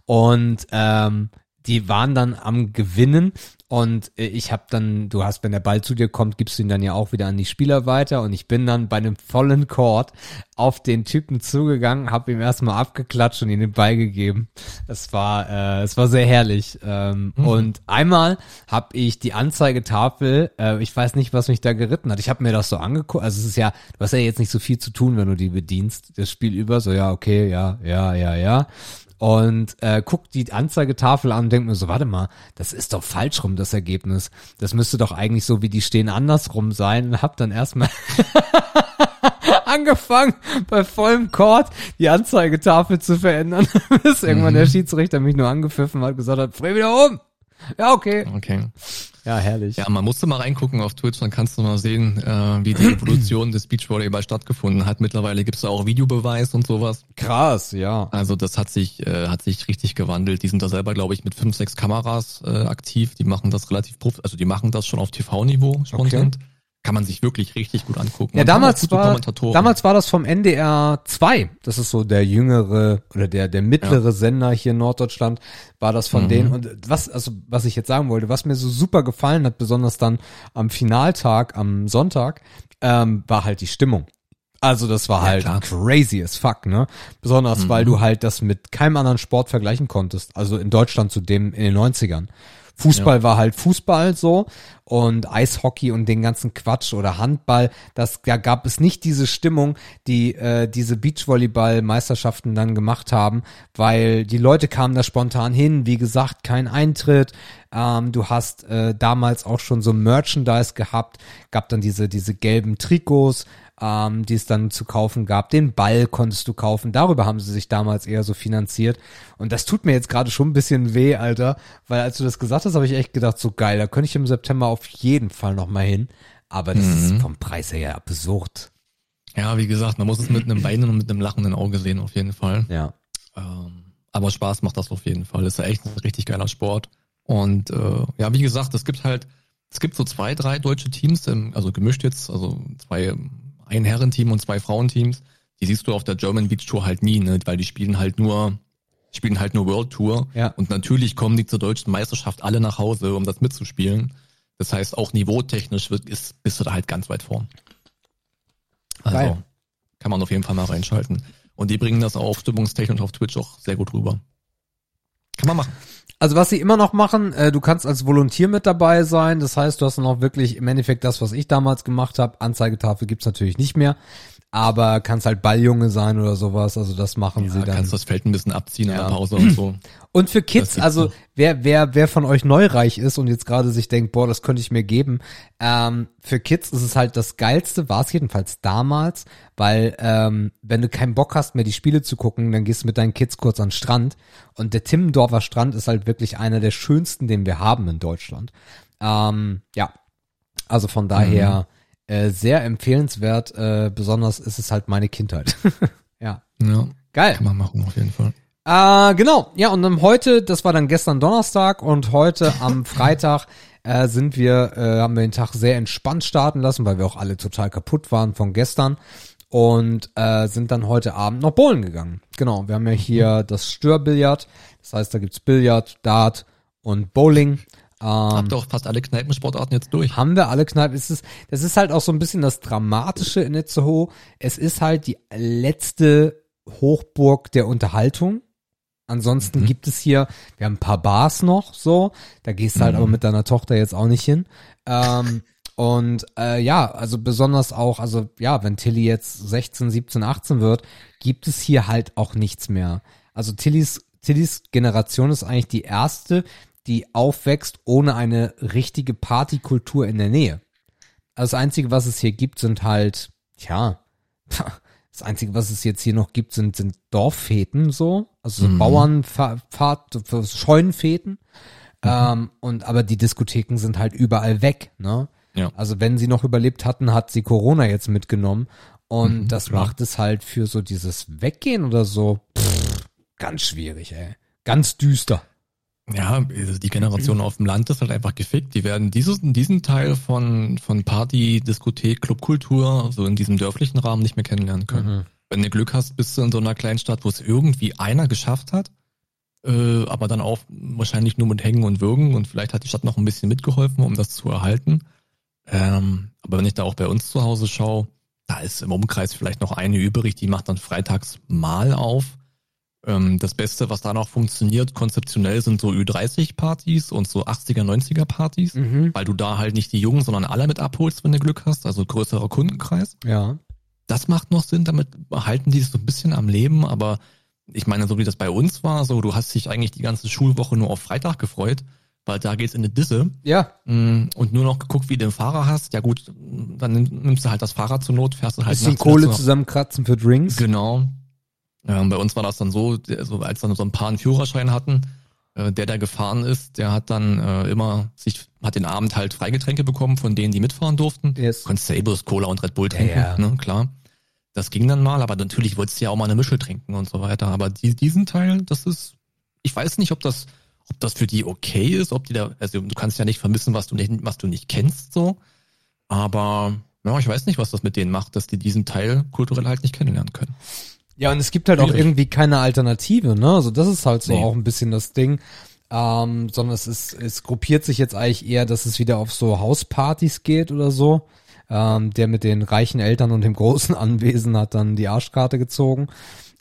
Und ähm, die waren dann am Gewinnen und äh, ich habe dann, du hast, wenn der Ball zu dir kommt, gibst du ihn dann ja auch wieder an die Spieler weiter und ich bin dann bei einem vollen Court auf den Typen zugegangen, habe ihm erstmal abgeklatscht und ihm den Ball gegeben. Es war, äh, es war sehr herrlich. Ähm, Und einmal habe ich die Anzeigetafel, äh, ich weiß nicht, was mich da geritten hat. Ich habe mir das so angeguckt. Also es ist ja, du hast ja jetzt nicht so viel zu tun, wenn du die bedienst, das Spiel über. So ja, okay, ja, ja, ja, ja und äh, guck die Anzeigetafel an und denk mir so, warte mal, das ist doch falsch rum, das Ergebnis. Das müsste doch eigentlich so, wie die stehen, andersrum sein. Und hab dann erstmal angefangen, bei vollem Court die Anzeigetafel zu verändern, bis irgendwann Mhm. der Schiedsrichter mich nur angepfiffen hat, gesagt hat, dreh wieder um. Ja, okay. Okay. Ja, herrlich. Ja, man musste mal reingucken auf Twitch, dann kannst du mal sehen, äh, wie die Evolution des Beachvolleyball stattgefunden hat. Mittlerweile gibt's da auch Videobeweis und sowas. Krass, ja. Also das hat sich, äh, hat sich richtig gewandelt. Die sind da selber, glaube ich, mit fünf, sechs Kameras äh, aktiv. Die machen das relativ prof, also die machen das schon auf TV-Niveau, Content. Kann man sich wirklich richtig gut angucken. Ja, damals war, damals war das vom NDR 2. Das ist so der jüngere oder der, der mittlere Sender hier in Norddeutschland, war das von Mhm. denen. Und was, also, was ich jetzt sagen wollte, was mir so super gefallen hat, besonders dann am Finaltag, am Sonntag, ähm, war halt die Stimmung. Also das war Ja, halt klar. crazy as fuck, ne? Besonders, weil du halt das mit keinem anderen Sport vergleichen konntest. Also in Deutschland zu dem in den 90ern. Fußball war halt Fußball so und Eishockey und den ganzen Quatsch oder Handball, das da gab es nicht diese Stimmung, die äh, diese Beachvolleyball-Meisterschaften dann gemacht haben, weil die Leute kamen da spontan hin, wie gesagt, kein Eintritt. Ähm, du hast äh, damals auch schon so Merchandise gehabt, gab dann diese diese gelben Trikots, ähm, die es dann zu kaufen gab. Den Ball konntest du kaufen. Darüber haben sie sich damals eher so finanziert. Und das tut mir jetzt gerade schon ein bisschen weh, Alter, weil als du das gesagt hast, habe ich echt gedacht, so geil, da könnte ich im September auf jeden Fall noch mal hin. Aber das ist vom Preis her ja absurd. Ja, wie gesagt, man muss es mit einem Weinen und mit einem lachenden Auge sehen, auf jeden Fall. Ja. Ähm, aber Spaß macht das auf jeden Fall. Ist ja echt ein richtig geiler Sport. Und äh, ja, wie gesagt, es gibt halt, es gibt so zwei, drei deutsche Teams, ähm, also gemischt jetzt, also zwei, ein Herrenteam und zwei Frauenteams. Die siehst du auf der German Beach Tour halt nie, ne? weil die spielen halt nur, spielen halt nur World Tour. Ja. Und natürlich kommen die zur deutschen Meisterschaft alle nach Hause, um das mitzuspielen. Das heißt, auch niveautechnisch wird, ist, bist du da halt ganz weit vorn. Also Geil. kann man auf jeden Fall mal reinschalten. Und die bringen das auch stimmungstechnisch auf Twitch auch sehr gut rüber. Kann man machen. Also was sie immer noch machen, äh, du kannst als Volontier mit dabei sein. Das heißt, du hast dann auch wirklich im Endeffekt das, was ich damals gemacht habe. Anzeigetafel gibt's natürlich nicht mehr. Aber kannst halt Balljunge sein oder sowas. Also das machen Ja, sie dann. kannst das Feld ein bisschen abziehen Ja. der Pause und so. Und für Kids, also noch. wer, wer, wer von euch neureich ist und jetzt gerade sich denkt, boah, das könnte ich mir geben, ähm, für Kids ist es halt das Geilste, war es jedenfalls damals, weil ähm, wenn du keinen Bock hast, mehr die Spiele zu gucken, dann gehst du mit deinen Kids kurz an den Strand. Und der Timmendorfer Strand ist halt wirklich einer der schönsten, den wir haben in Deutschland. Ähm, ja, also von daher äh, sehr empfehlenswert, äh, besonders ist es halt meine Kindheit. ja, Ja, geil. kann man machen auf jeden Fall. Äh, genau, ja, und dann heute, das war dann gestern Donnerstag und heute am Freitag äh, sind wir, äh, haben wir den Tag sehr entspannt starten lassen, weil wir auch alle total kaputt waren von gestern und äh, sind dann heute Abend noch bowlen gegangen. Genau, wir haben ja hier das Störbillard, das heißt, da gibt's Billard, Dart und Bowling. Ähm, Habt ihr auch fast alle Kneipensportarten jetzt durch? haben wir alle Kneipen. Es ist, das ist halt auch so ein bisschen das Dramatische in Itzehoe. Es ist halt die letzte Hochburg der Unterhaltung. Ansonsten gibt es hier, wir haben ein paar Bars noch, so. Da gehst du halt aber mit deiner Tochter jetzt auch nicht hin. Ähm, und äh, ja, also besonders auch, also ja, wenn Tilly jetzt 16, 17, 18 wird, gibt es hier halt auch nichts mehr. Also Tillys, Tillys Generation ist eigentlich die erste, die aufwächst ohne eine richtige Partykultur in der Nähe. Also das Einzige, was es hier gibt, sind halt, ja, das Einzige, was es jetzt hier noch gibt, sind, sind Dorffäten so, also so Bauernfahrt, Scheunenfäten. Ähm, und aber die Diskotheken sind halt überall weg, ne? Ja. Also wenn sie noch überlebt hatten, hat sie Corona jetzt mitgenommen. Und Mhm, das klar. macht es halt für so dieses Weggehen oder so pff, ganz schwierig, ey. Ganz düster. Ja, also die Generation auf dem Land ist halt einfach gefickt. Die werden dieses, diesen Teil von, von Party, Diskothek, Clubkultur so in diesem dörflichen Rahmen nicht mehr kennenlernen können. Mhm. Wenn du Glück hast, bist du in so einer Kleinstadt, wo es irgendwie einer geschafft hat, äh, aber dann auch wahrscheinlich nur mit Hängen und Würgen und vielleicht hat die Stadt noch ein bisschen mitgeholfen, um das zu erhalten. Ähm, aber wenn ich da auch bei uns zu Hause schaue, da ist im Umkreis vielleicht noch eine übrig, die macht dann freitags mal auf. Ähm, das Beste, was da noch funktioniert, konzeptionell sind so Ü30-Partys und so 80er, 90er-Partys, Mhm. weil du da halt nicht die Jungen, sondern alle mit abholst, wenn du Glück hast, also größerer Kundenkreis. Ja. Das macht noch Sinn, damit halten die es so ein bisschen am Leben, aber ich meine, so wie das bei uns war, so du hast dich eigentlich die ganze Schulwoche nur auf Freitag gefreut, weil da geht's in eine Disse. Ja. Mm, Und nur noch geguckt, wie du den Fahrer hast. Ja gut, dann nimm- nimmst du halt das Fahrrad zur Not, fährst du halt Bisschen Kohle zusammenkratzen für Drinks. Genau. Und bei uns war das dann so, der- so als dann so ein paar einen Führerschein hatten, äh, der, der gefahren ist, der hat dann äh, immer sich, hat den Abend halt Freigetränke bekommen von denen, die mitfahren durften. Yes. Konntest Sabres, Cola und Red Bull trinken, Ja, ja. ne, klar. Das ging dann mal, aber natürlich wolltest du ja auch mal eine Mische trinken und so weiter. Aber die, diesen Teil, das ist, ich weiß nicht, ob das, ob das für die okay ist, ob die da, also du kannst ja nicht vermissen, was du nicht, was du nicht kennst, so. Aber, ja, ich weiß nicht, was das mit denen macht, dass die diesen Teil kulturell halt nicht kennenlernen können. Ja, und es gibt halt auch Schwierig. irgendwie keine Alternative, ne? Also das ist halt so Nee. auch ein bisschen das Ding. Ähm, sondern es ist, es gruppiert sich jetzt eigentlich eher, dass es wieder auf so Hauspartys geht oder so. Ähm, der mit den reichen Eltern und dem großen Anwesen hat dann die Arschkarte gezogen.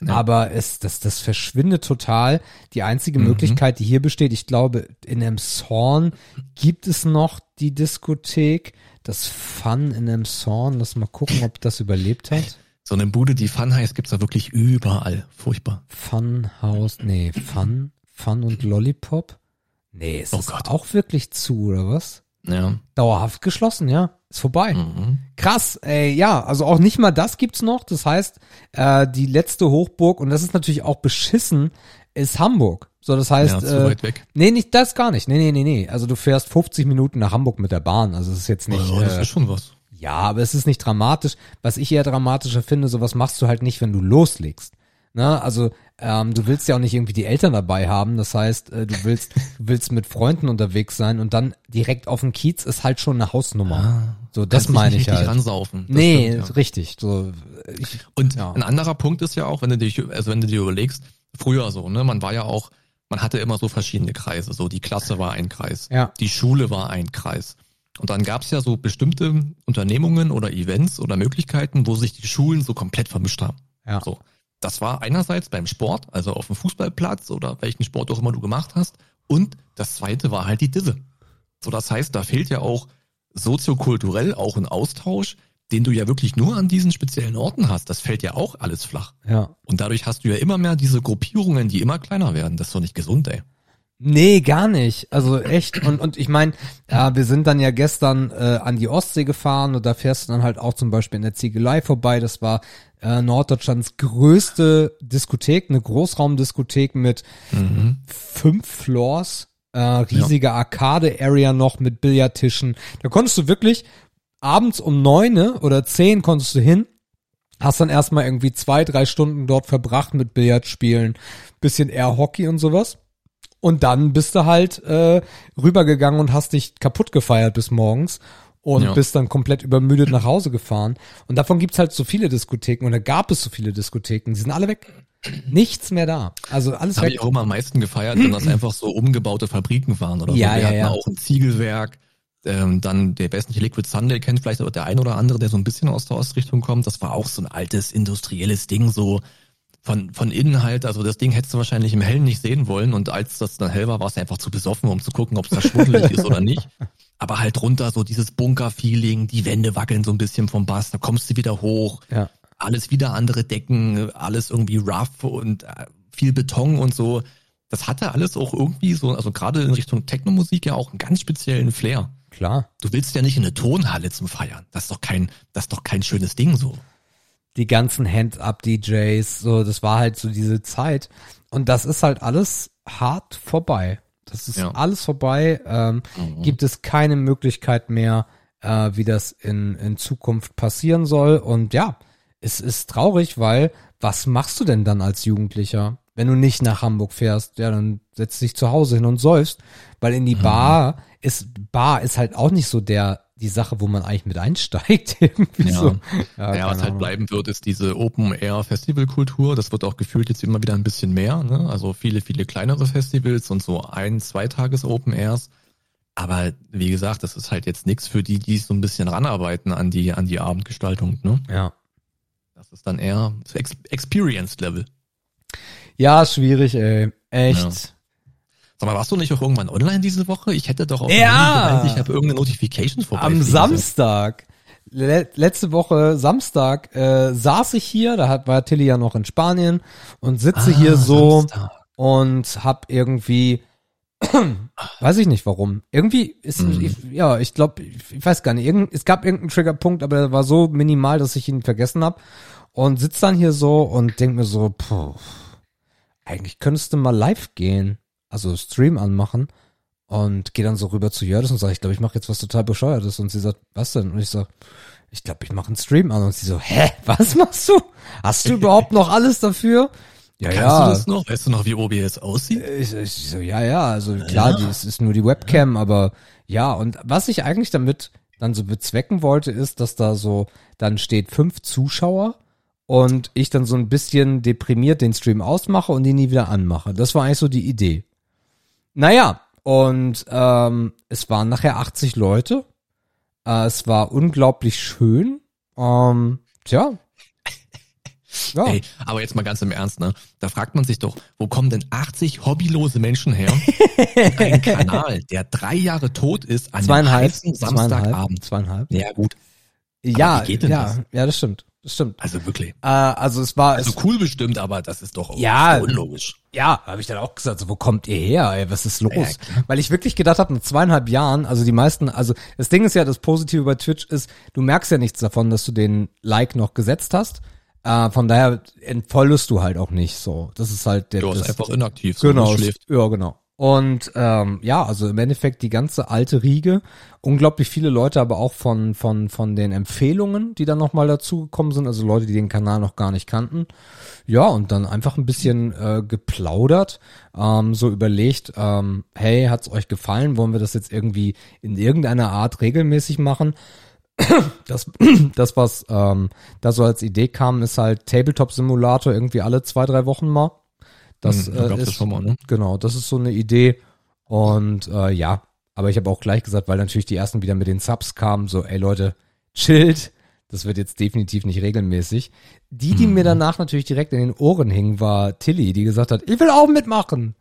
Ja. Aber es, das, das verschwindet total. Die einzige Mhm. Möglichkeit, die hier besteht, ich glaube, in Emshorn gibt es noch die Diskothek, das Fun in Emshorn. Lass mal gucken, ob das überlebt hat. So eine Bude, die Fun heißt, gibt's da wirklich überall. Furchtbar. Funhouse, nee, Fun, Fun und Lollipop? Nee, ist Oh das Gott. auch wirklich zu, oder was? Ja. Dauerhaft geschlossen, ja. Ist vorbei. Mhm. Krass, ey, ja, also auch nicht mal das gibt's noch. Das heißt, äh, die letzte Hochburg, und das ist natürlich auch beschissen, ist Hamburg. So, das heißt, ja, zu äh, weit weg. nee, nicht das gar nicht. Nee, nee, nee, nee. Also du fährst 50 Minuten nach Hamburg mit der Bahn. Also es ist jetzt nicht. Oh, das äh, ist schon was. Ja, aber es ist nicht dramatisch. Was ich eher dramatischer finde, sowas machst du halt nicht, wenn du loslegst. Ne? Also ähm, du willst ja auch nicht irgendwie die Eltern dabei haben. Das heißt, äh, du willst, du willst mit Freunden unterwegs sein und dann direkt auf dem Kiez ist halt schon eine Hausnummer. so, das meine ich halt. Ransaufen. Das Nee, stimmt, ja. richtig. So, ich, Und Ja. ein anderer Punkt ist ja auch, wenn du dich, also wenn du dir überlegst, früher so, ne, man war ja auch, man hatte immer so verschiedene Kreise. So die Klasse war ein Kreis, Ja. die Schule war ein Kreis. Und dann gab's ja so bestimmte Unternehmungen oder Events oder Möglichkeiten, wo sich die Schulen so komplett vermischt haben. ja. So. Das war einerseits beim Sport, also auf dem Fußballplatz oder welchen Sport auch immer du gemacht hast. Und das zweite war halt die Disse. So, das heißt, da fehlt ja auch soziokulturell auch ein Austausch, den du ja wirklich nur an diesen speziellen Orten hast. Das fällt ja auch alles flach. ja. Und dadurch hast du ja immer mehr diese Gruppierungen, die immer kleiner werden. Das ist doch nicht gesund, ey. Nee, gar nicht. Also echt. Und, und ich meine, ja, wir sind dann ja gestern äh, an die Ostsee gefahren und da fährst du dann halt auch zum Beispiel in der Ziegelei vorbei. Das war äh, Norddeutschlands größte Diskothek, eine Großraumdiskothek mit Mhm. fünf Floors, äh, riesige Arcade-Area noch mit Billardtischen. Da konntest du wirklich abends um neune oder zehn konntest du hin, hast dann erstmal irgendwie zwei, drei Stunden dort verbracht mit Billardspielen, bisschen Air Hockey und sowas. Und dann bist du halt äh, rübergegangen und hast dich kaputt gefeiert bis morgens und Ja. bist dann komplett übermüdet nach Hause gefahren. Und davon gibt's halt so viele Diskotheken oder gab es so viele Diskotheken, die sind alle weg. Nichts mehr da. Also alles Habe weg. ich auch immer am meisten gefeiert, wenn das einfach so umgebaute Fabriken waren oder Ja, so. Wir ja, hatten ja. auch ein Ziegelwerk. Ähm, dann, der weiß nicht, Liquid Sunday kennt vielleicht aber der ein oder andere, der so ein bisschen aus der Ostrichtung kommt. Das war auch so ein altes industrielles Ding, so von, von innen halt. Also das Ding hättest du wahrscheinlich im Hellen nicht sehen wollen. Und als das dann hell war, war es einfach zu besoffen, um zu gucken, ob es da schwuddelig ist oder nicht. Aber halt drunter so dieses Bunker-Feeling, die Wände wackeln so ein bisschen vom Bass, da kommst du wieder hoch Ja. alles wieder andere Decken, alles irgendwie rough und äh, viel Beton und so. Das hatte alles auch irgendwie so, also gerade in Richtung Technomusik ja auch einen ganz speziellen Flair. Klar. Du willst ja nicht in eine Tonhalle zum Feiern. Das ist doch kein, das ist doch kein schönes Ding so. Die ganzen Hand-Up-DJs, so, das war halt so diese Zeit. Und das ist halt alles hart vorbei. Das ist Ja. alles vorbei. Ähm, Mhm. Gibt es keine Möglichkeit mehr, äh, wie das in, in Zukunft passieren soll. Und ja, es ist traurig, weil was machst du denn dann als Jugendlicher? Wenn du nicht nach Hamburg fährst, ja, dann setzt dich zu Hause hin und säufst, weil in die Mhm. Bar ist, Bar ist halt auch nicht so der, die Sache, wo man eigentlich mit einsteigt, irgendwie Ja. so. Ja, keine was halt bleiben wird, ist diese Open-Air-Festival-Kultur. Das wird auch gefühlt jetzt immer wieder ein bisschen mehr. Ne? Also viele, viele kleinere Festivals und so ein-, zweitages-Open-Airs. Aber wie gesagt, das ist halt jetzt nichts für die, die so ein bisschen ranarbeiten an die, an die Abendgestaltung. Ne? Ja. Das ist dann eher Experience-Level. Ja, schwierig, ey. Echt. Ja. Sag mal, warst du nicht auch irgendwann online diese Woche? Ich hätte doch auf Ja. Gemeint, ich habe irgendeine Notification vorbei. Am Samstag, le letzte Woche Samstag, äh, saß ich hier, da hat, war Tilly ja noch in Spanien und sitze Ah, hier so Samstag. und hab irgendwie Weiß ich nicht warum. Irgendwie ist, Mhm. ich, ja, ich glaube, ich, ich weiß gar nicht, irgend, es gab irgendeinen Triggerpunkt, aber der war so minimal, dass ich ihn vergessen habe. Und sitz dann hier so und denk mir so, puh, eigentlich könntest du mal live gehen, also Stream anmachen und geh dann so rüber zu Jördis und sag, ich glaube, ich mache jetzt was total bescheuertes. Und sie sagt, was denn? Und ich sag, ich glaube, ich mache einen Stream an. Und sie so, hä, was machst du? Hast du überhaupt noch alles dafür? Ja, Kannst du das noch? Weißt du noch, wie OBS aussieht? ich, ich so, ja, ja, also klar, die, es ist nur die Webcam, aber ja, und was ich eigentlich damit dann so bezwecken wollte, ist, dass da so, dann steht fünf Zuschauer und ich dann so ein bisschen deprimiert den Stream ausmache und ihn nie wieder anmache. Das war eigentlich so die Idee. Naja, und ähm, es waren nachher 80 Leute. Äh, es war unglaublich schön. Ähm, tja. Ja. Ey, aber jetzt mal ganz im Ernst, ne? Da fragt man sich doch, wo kommen denn 80 hobbylose Menschen her? in einen Kanal, der drei Jahre tot ist, an zweieinhalb, einem heißen zweieinhalb, Samstagabend. zweieinhalb. Ja, gut. Ja, geht denn ja, das? ja, das stimmt. Das stimmt. Also wirklich. Äh, also es war, Also es, cool bestimmt, aber das ist doch Ja. unlogisch. ja, habe ich dann auch gesagt, so, wo kommt ihr her, ey, was ist los? Ja. Weil ich wirklich gedacht habe, nach zweieinhalb Jahren, also die meisten, also das Ding ist ja, das Positive bei Twitch ist, du merkst ja nichts davon, dass du den Like noch gesetzt hast. Äh, von daher entfollowst du halt auch nicht so. Das ist halt der, Du das, ist einfach inaktiv. so, Genau, ja, genau. Und ähm, ja, also im Endeffekt die ganze alte Riege, unglaublich viele Leute, aber auch von von von den Empfehlungen, die dann nochmal dazugekommen sind, also Leute, die den Kanal noch gar nicht kannten. Ja, und dann einfach ein bisschen äh, geplaudert, ähm, so überlegt, ähm, hey, hat's euch gefallen? Wollen wir das jetzt irgendwie in irgendeiner Art regelmäßig machen? Das, das was ähm, da so als Idee kam, ist halt Tabletop-Simulator irgendwie alle zwei, drei Wochen mal. Das Hm, da äh, ist schon mal, ne? Genau, das ist so eine Idee. Und äh, ja, aber ich habe auch gleich gesagt, weil natürlich die ersten wieder mit den Subs kamen, so, ey Leute, chillt. Das wird jetzt definitiv nicht regelmäßig. Die, die mir danach natürlich direkt in den Ohren hingen, war Tilly, die gesagt hat, ich will auch mitmachen.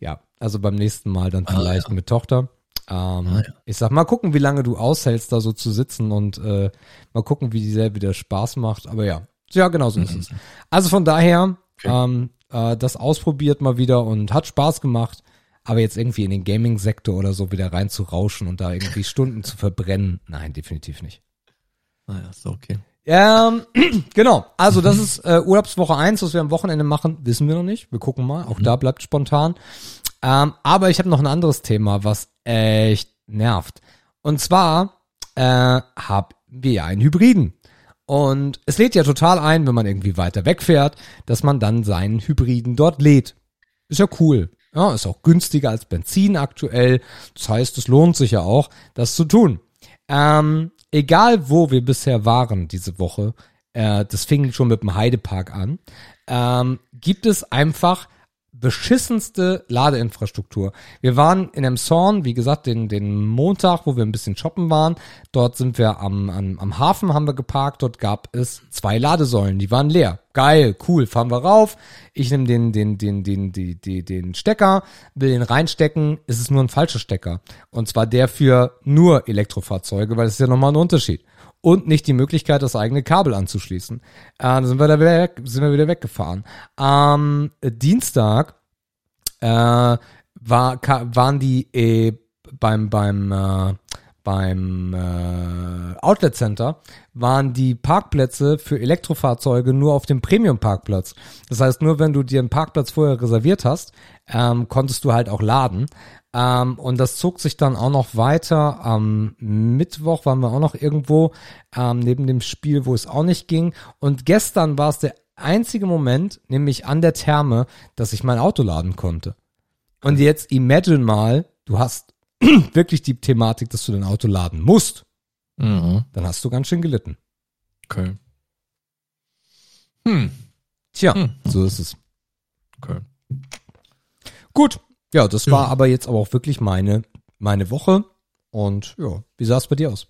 Ja, also beim nächsten Mal dann vielleicht mit Tochter. Ähm, Ah, ja. Ich sag mal gucken, wie lange du aushältst, da so zu sitzen und äh, mal gucken, wie die selber wieder Spaß macht. Aber ja, ja, genau so ist es. Also von daher, Okay. ähm, äh, das ausprobiert mal wieder und hat Spaß gemacht. Aber jetzt irgendwie in den Gaming-Sektor oder so wieder rein zu rauschen und da irgendwie Stunden zu verbrennen, nein, definitiv nicht. Naja, ist okay. Ähm, genau, also das ist äh, Urlaubswoche eins, was wir am Wochenende machen, wissen wir noch nicht. Wir gucken mal, auch da bleibt spontan. Ähm, aber ich habe noch ein anderes Thema, was echt nervt. Und zwar äh, haben wir ja einen Hybriden. Und es lädt ja total ein, wenn man irgendwie weiter wegfährt, dass man dann seinen Hybriden dort lädt. Ist ja cool. Ja, ist auch günstiger als Benzin aktuell. Das heißt, es lohnt sich ja auch, das zu tun. Ähm, egal wo wir bisher waren diese Woche, äh, das fing schon mit dem Heidepark an, ähm, gibt es einfach beschissenste Ladeinfrastruktur. Wir waren in Emshorn, wie gesagt, den, den Montag, wo wir ein bisschen shoppen waren. Dort sind wir am, am, am Hafen, haben wir geparkt. Dort gab es zwei Ladesäulen, die waren leer. Geil, cool, fahren wir rauf. Ich nehme den, den, den, den, den, den, den Stecker, will den reinstecken. Es ist nur ein falscher Stecker. Und zwar der für nur Elektrofahrzeuge, weil das ist ja nochmal ein Unterschied und nicht die Möglichkeit, das eigene Kabel anzuschließen. Äh, dann sind wir da wieder weg, sind wir wieder weggefahren. Am Dienstag äh, war, waren die äh, beim beim äh, beim äh, Outlet Center waren die Parkplätze für Elektrofahrzeuge nur auf dem Premium Parkplatz. Das heißt, nur wenn du dir einen Parkplatz vorher reserviert hast, ähm, konntest du halt auch laden. Ähm, und das zog sich dann auch noch weiter. Am Mittwoch waren wir auch noch irgendwo ähm, neben dem Spiel, wo es auch nicht ging. Und gestern war es der einzige Moment, nämlich an der Therme, dass ich mein Auto laden konnte. Und jetzt imagine mal, du hast wirklich die Thematik, dass du dein Auto laden musst. Mhm. Dann hast du ganz schön gelitten. Okay. Hm. Tja, Hm. so ist es. Okay. Gut. Ja, das Ja. war aber jetzt aber auch wirklich meine, meine Woche. Und ja, wie sah es bei dir aus?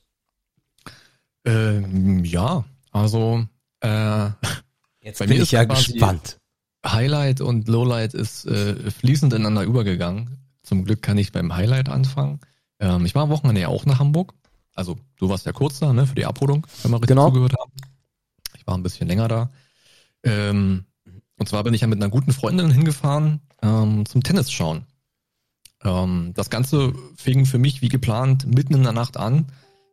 Ähm, ja, also äh, Jetzt bin ich ja gespannt. Highlight und Lowlight ist äh, fließend ineinander übergegangen. Zum Glück kann ich beim Highlight anfangen. Ähm, ich war am Wochenende ja auch nach Hamburg. Also du warst ja kurz da, ne, für die Abholung, wenn wir richtig Genau. zugehört haben. Ich war ein bisschen länger da. Ähm, und zwar bin ich ja mit einer guten Freundin hingefahren ähm, zum Tennis schauen. Ähm, das Ganze fing für mich wie geplant mitten in der Nacht an.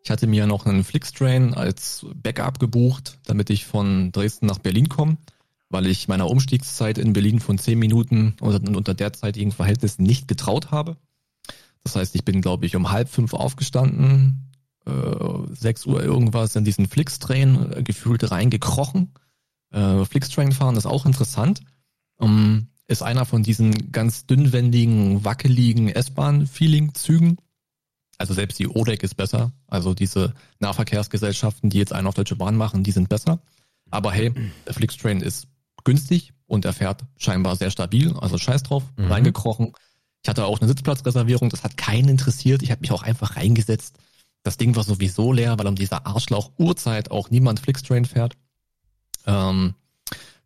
Ich hatte mir noch einen Flixtrain als Backup gebucht, damit ich von Dresden nach Berlin komme, weil ich meiner Umstiegszeit in Berlin von zehn Minuten unter, unter derzeitigen Verhältnissen nicht getraut habe. Das heißt, ich bin, glaube ich, um halb fünf aufgestanden, äh, sechs Uhr irgendwas in diesen Flixtrain äh, gefühlt reingekrochen. Äh, Flixtrain fahren ist auch interessant. Um, ist einer von diesen ganz dünnwendigen, wackeligen S-Bahn-Feeling-Zügen. Also selbst die ODEC ist besser. Also diese Nahverkehrsgesellschaften, die jetzt einen auf Deutsche Bahn machen, die sind besser. Aber hey, der Flixtrain ist günstig und er fährt scheinbar sehr stabil. Also scheiß drauf, mhm. reingekrochen. Ich hatte auch eine Sitzplatzreservierung, das hat keinen interessiert. Ich habe mich auch einfach reingesetzt. Das Ding war sowieso leer, weil um dieser Arschlauch Uhrzeit auch niemand Flixtrain fährt. Ähm,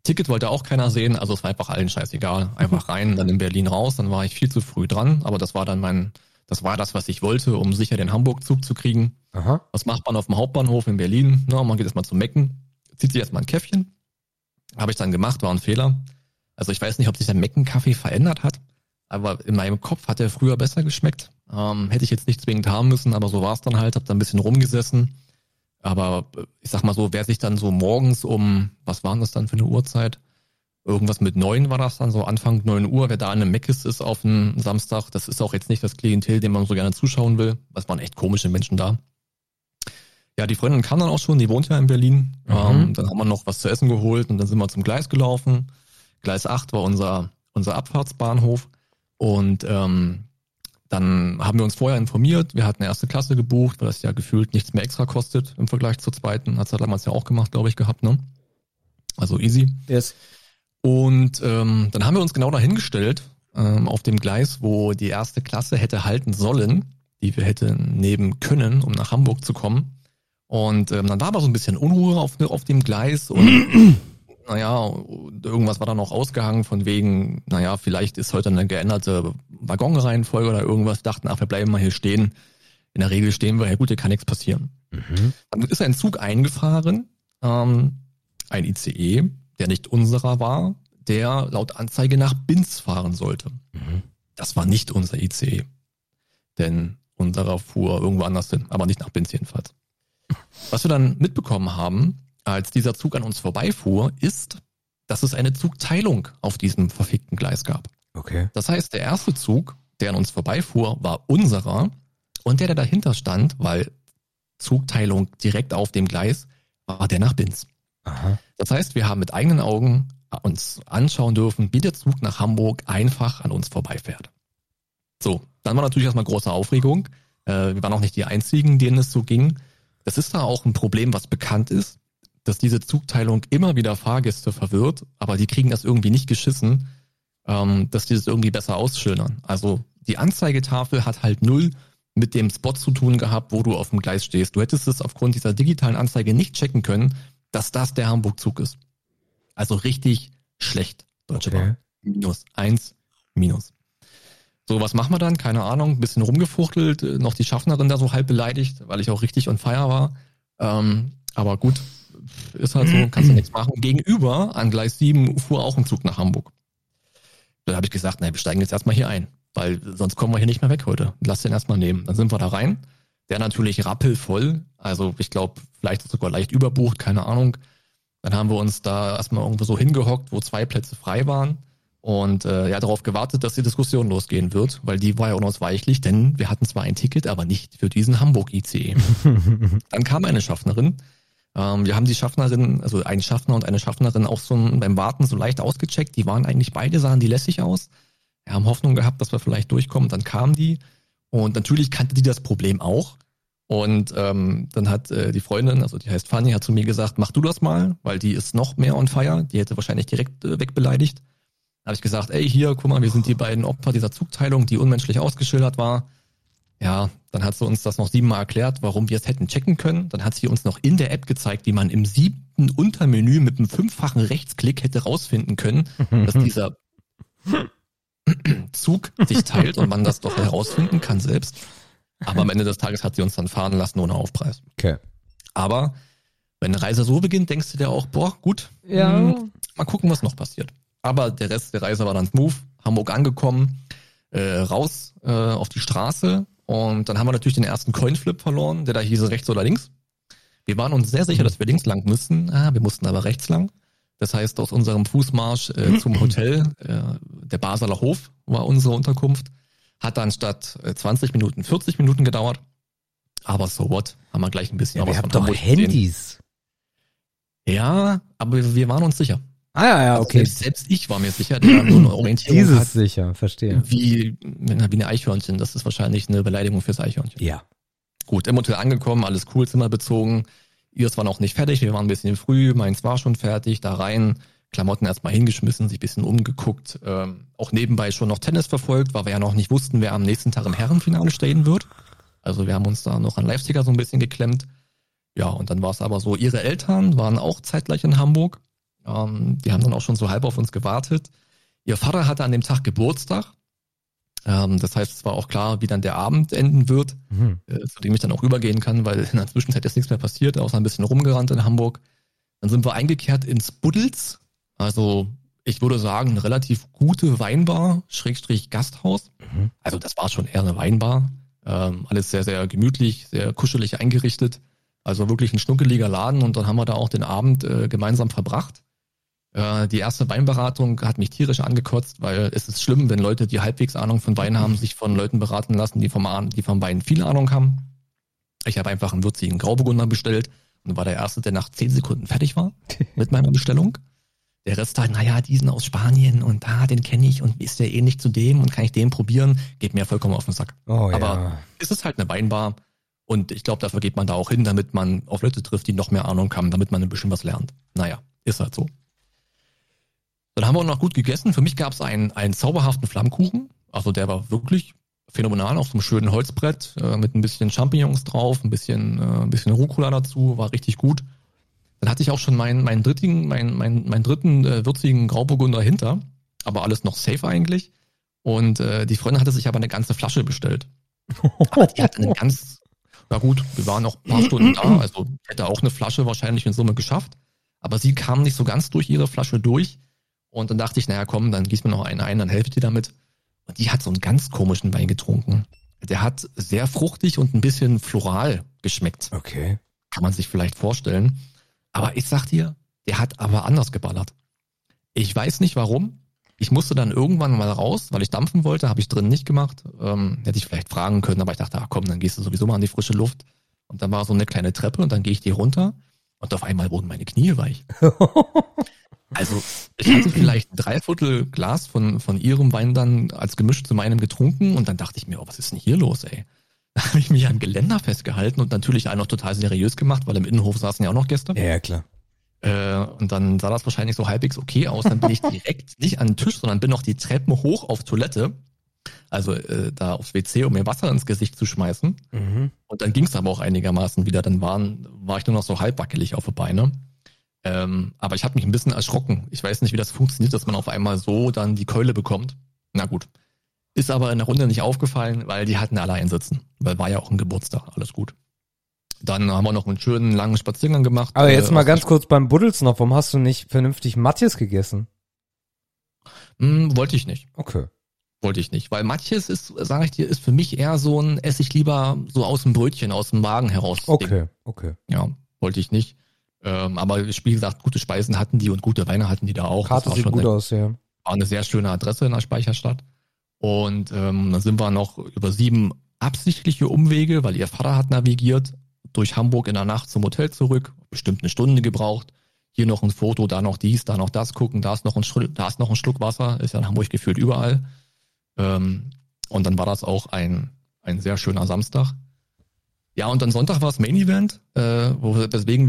Ticket wollte auch keiner sehen, also es war einfach allen scheißegal. Einfach rein, dann in Berlin raus, dann war ich viel zu früh dran, aber das war dann mein, das war das, was ich wollte, um sicher den Hamburg-Zug zu kriegen. Aha. Was macht man auf dem Hauptbahnhof in Berlin? Na, man geht erstmal zum Mecken, zieht sich erstmal ein Käffchen. Habe ich dann gemacht, war ein Fehler. Also ich weiß nicht, ob sich der Mecken-Kaffee verändert hat, aber in meinem Kopf hat er früher besser geschmeckt. Ähm, hätte ich jetzt nicht zwingend haben müssen, aber so war es dann halt, hab da ein bisschen rumgesessen aber ich sag mal so, wer sich dann so morgens um, was waren das dann für eine Uhrzeit? Irgendwas mit neun war das dann, so Anfang neun Uhr, wer da in einem Meckes ist auf einem Samstag, das ist auch jetzt nicht das Klientel, dem man so gerne zuschauen will. Das waren echt komische Menschen da. Ja, die Freundin kam dann auch schon, die wohnt ja in Berlin. Mhm. Ähm, dann haben wir noch was zu essen geholt und dann sind wir zum Gleis gelaufen. Gleis 8 war unser, unser Abfahrtsbahnhof. Und ähm, dann haben wir uns vorher informiert, wir hatten eine erste Klasse gebucht, weil das ja gefühlt nichts mehr extra kostet im Vergleich zur zweiten. Hat's ja damals ja auch gemacht, glaube ich, gehabt, ne? Also easy. Yes. Und ähm, dann haben wir uns genau dahingestellt, ähm, auf dem Gleis, wo die erste Klasse hätte halten sollen, die wir hätten nehmen können, um nach Hamburg zu kommen. Und ähm, dann war aber so ein bisschen Unruhe auf, auf dem Gleis und naja, irgendwas war da noch ausgehangen von wegen, naja, vielleicht ist heute eine geänderte Waggonreihenfolge oder irgendwas, dachten, ach, wir bleiben mal hier stehen. In der Regel stehen wir, ja gut, hier kann nichts passieren. Mhm. Dann ist ein Zug eingefahren, ähm, ein ICE, der nicht unserer war, der laut Anzeige nach Binz fahren sollte. Mhm. Das war nicht unser ICE. Denn unserer fuhr irgendwo anders hin, aber nicht nach Binz jedenfalls. Was wir dann mitbekommen haben, als dieser Zug an uns vorbeifuhr, ist, dass es eine Zugteilung auf diesem verfickten Gleis gab. Okay. Das heißt, der erste Zug, der an uns vorbeifuhr, war unserer und der, der dahinter stand, weil Zugteilung direkt auf dem Gleis, war der nach Binz. Aha. Das heißt, wir haben mit eigenen Augen uns anschauen dürfen, wie der Zug nach Hamburg einfach an uns vorbeifährt. So, dann war natürlich erstmal große Aufregung. Äh, wir waren auch nicht die einzigen, denen es so ging. Das ist da auch ein Problem, was bekannt ist dass diese Zugteilung immer wieder Fahrgäste verwirrt, aber die kriegen das irgendwie nicht geschissen, ähm, dass die das irgendwie besser ausschildern. Also die Anzeigetafel hat halt null mit dem Spot zu tun gehabt, wo du auf dem Gleis stehst. Du hättest es aufgrund dieser digitalen Anzeige nicht checken können, dass das der Hamburg-Zug ist. Also richtig schlecht, Deutsche okay. Bahn. Minus. Eins, minus. So, was machen wir dann? Keine Ahnung. Bisschen rumgefuchtelt, noch die Schaffnerin da so halb beleidigt, weil ich auch richtig on fire war. Ähm, aber gut, ist halt so, kannst du nichts machen. Gegenüber an Gleis 7 fuhr auch ein Zug nach Hamburg. Da habe ich gesagt, naja, wir steigen jetzt erstmal hier ein, weil sonst kommen wir hier nicht mehr weg heute. Lass den erstmal nehmen. Dann sind wir da rein. Der natürlich rappelvoll, also ich glaube, vielleicht sogar leicht überbucht, keine Ahnung. Dann haben wir uns da erstmal irgendwo so hingehockt, wo zwei Plätze frei waren und äh, ja darauf gewartet, dass die Diskussion losgehen wird, weil die war ja unausweichlich, denn wir hatten zwar ein Ticket, aber nicht für diesen Hamburg ICE. Dann kam eine Schaffnerin, ähm, wir haben die Schaffnerin, also ein Schaffner und eine Schaffnerin auch so beim Warten so leicht ausgecheckt. Die waren eigentlich beide, sahen die lässig aus. Wir haben Hoffnung gehabt, dass wir vielleicht durchkommen. Dann kamen die und natürlich kannte die das Problem auch. Und ähm, dann hat äh, die Freundin, also die heißt Fanny, hat zu mir gesagt, mach du das mal, weil die ist noch mehr on fire. Die hätte wahrscheinlich direkt äh, wegbeleidigt. Da habe ich gesagt, ey, hier, guck mal, wir sind die beiden Opfer dieser Zugteilung, die unmenschlich ausgeschildert war. Ja, dann hat sie uns das noch siebenmal erklärt, warum wir es hätten checken können. Dann hat sie uns noch in der App gezeigt, wie man im siebten Untermenü mit einem fünffachen Rechtsklick hätte rausfinden können, dass dieser Zug sich teilt und man das doch herausfinden kann selbst. Aber am Ende des Tages hat sie uns dann fahren lassen ohne Aufpreis. Okay. Aber wenn eine Reise so beginnt, denkst du dir auch, boah, gut, ja. Mh, mal gucken, was noch passiert. Aber der Rest der Reise war dann smooth, Hamburg angekommen, äh, raus äh, auf die Straße und dann haben wir natürlich den ersten Coinflip verloren, der da hieß rechts oder links. Wir waren uns sehr sicher, dass wir links lang müssen, ah, wir mussten aber rechts lang. Das heißt, aus unserem Fußmarsch äh, zum Hotel, äh, der Baseler Hof war unsere Unterkunft, hat dann statt äh, 20 Minuten 40 Minuten gedauert. Aber so what, haben wir gleich ein bisschen Ja, was ihr habt von doch Hamburg. Handys. Ja, aber wir waren uns sicher. Ah ja, ja, Also okay. Selbst, selbst ich war mir sicher, der so eine Orientierung Dieses hat, sicher, verstehe. wie, wie eine Eichhörnchen. Das ist wahrscheinlich eine Beleidigung fürs Eichhörnchen. Ja. Gut, im Hotel angekommen, alles cool, Zimmer bezogen. Ihres war noch nicht fertig, wir waren ein bisschen früh, meins war schon fertig, da rein, Klamotten erstmal hingeschmissen, sich ein bisschen umgeguckt, ähm, auch nebenbei schon noch Tennis verfolgt, weil wir ja noch nicht wussten, wer am nächsten Tag im Herrenfinale stehen wird. Also wir haben uns da noch an Live-Ticker so ein bisschen geklemmt. Ja, und dann war es aber so, ihre Eltern waren auch zeitgleich in Hamburg. Ähm, die haben dann auch schon so halb auf uns gewartet. Ihr Vater hatte an dem Tag Geburtstag. Ähm, das heißt, es war auch klar, wie dann der Abend enden wird Mhm. äh, zu dem ich dann auch rübergehen kann, weil in der Zwischenzeit ist nichts mehr passiert, außer ein bisschen rumgerannt in Hamburg. Dann sind wir eingekehrt ins Buddels, also ich würde sagen, eine relativ gute Weinbar, Schrägstrich Gasthaus. Mhm. Also das war schon eher eine Weinbar. Ähm, alles sehr, sehr gemütlich, sehr kuschelig eingerichtet. Also wirklich ein schnuckeliger Laden und dann haben wir da auch den Abend äh, gemeinsam verbracht. Äh, die erste Weinberatung hat mich tierisch angekotzt, weil es ist schlimm, wenn Leute, die halbwegs Ahnung von Wein haben, sich von Leuten beraten lassen, die vom, die vom Wein viel Ahnung haben. Ich habe einfach einen würzigen Grauburgunder bestellt und war der Erste, der nach zehn Sekunden fertig war mit meiner Bestellung. Der Rest halt, naja, diesen aus Spanien und da, den kenne ich und ist der ähnlich zu dem und kann ich den probieren, geht mir vollkommen auf den Sack. Oh Aber ja. es ist halt eine Weinbar und ich glaube, dafür geht man da auch hin, damit man auf Leute trifft, die noch mehr Ahnung haben, damit man ein bisschen was lernt. Naja, ist halt so. Dann haben wir auch noch gut gegessen. Für mich gab es einen, einen zauberhaften Flammkuchen. Also der war wirklich phänomenal auf so einem schönen Holzbrett äh, mit ein bisschen Champignons drauf, ein bisschen, äh, ein bisschen Rucola dazu, war richtig gut. Dann hatte ich auch schon meinen, meinen dritten, meinen, meinen, meinen dritten äh, würzigen Grauburgunder hinter, aber alles noch safe eigentlich. Und äh, die Freundin hatte sich aber eine ganze Flasche bestellt. Aber die hatte einen ganz, na gut, wir waren noch ein paar Stunden da, also hätte auch eine Flasche wahrscheinlich in Summe geschafft. Aber sie kam nicht so ganz durch ihre Flasche durch. Und dann dachte ich, naja, komm, dann gieß mir noch einen ein, dann helfe ich dir damit. Und die hat so einen ganz komischen Wein getrunken. Der hat sehr fruchtig und ein bisschen floral geschmeckt. Okay. Kann man sich vielleicht vorstellen. Aber ich sag dir, der hat aber anders geballert. Ich weiß nicht warum. Ich musste dann irgendwann mal raus, weil ich dampfen wollte, habe ich drin nicht gemacht. Ähm, hätte ich vielleicht fragen können, aber ich dachte, ach komm, dann gehst du sowieso mal an die frische Luft. Und dann war so eine kleine Treppe und dann gehe ich die runter und auf einmal wurden meine Knie weich. Also ich hatte vielleicht ein Dreiviertel Glas von, von ihrem Wein dann als Gemisch zu meinem getrunken und dann dachte ich mir, oh, was ist denn hier los, ey? Da habe ich mich am Geländer festgehalten und natürlich auch noch total seriös gemacht, weil im Innenhof saßen ja auch noch Gäste. Ja, klar. Äh, und dann sah das wahrscheinlich so halbwegs okay aus. Dann bin ich direkt nicht an den Tisch, sondern bin noch die Treppen hoch auf Toilette. Also äh, da aufs WC, um mir Wasser ins Gesicht zu schmeißen. Mhm. Und dann ging es aber auch einigermaßen wieder. Dann waren, war ich nur noch so halb wackelig auf die Beine. Ähm, aber ich habe mich ein bisschen erschrocken. Ich weiß nicht, wie das funktioniert, dass man auf einmal so dann die Keule bekommt. Na gut. Ist aber in der Runde nicht aufgefallen, weil die hatten alle einsitzen. Weil war ja auch ein Geburtstag, alles gut. Dann haben wir noch einen schönen langen Spaziergang gemacht. Aber jetzt äh, mal ganz kurz beim Buddels noch. Warum hast du nicht vernünftig Matthias gegessen? Hm, wollte ich nicht. Okay. Wollte ich nicht. Weil manches ist, sage ich dir, ist für mich eher so ein, esse ich lieber so aus dem Brötchen, aus dem Magen heraus. Ding. Okay, okay. Ja, wollte ich nicht. Ähm, aber wie gesagt, gute Speisen hatten die und gute Weine hatten die da auch. Karte sieht schon gut eine, aus, ja. war eine sehr schöne Adresse in der Speicherstadt. Und ähm, dann sind wir noch über sieben absichtliche Umwege, weil ihr Vater hat navigiert, durch Hamburg in der Nacht zum Hotel zurück, bestimmt eine Stunde gebraucht. Hier noch ein Foto, da noch dies, da noch das gucken, da ist noch ein, Schluck, da ist noch ein Schluck Wasser, ist ja in Hamburg gefühlt überall. Ähm, und dann war das auch ein, ein sehr schöner Samstag. Ja, und dann Sonntag war es Main Event, äh,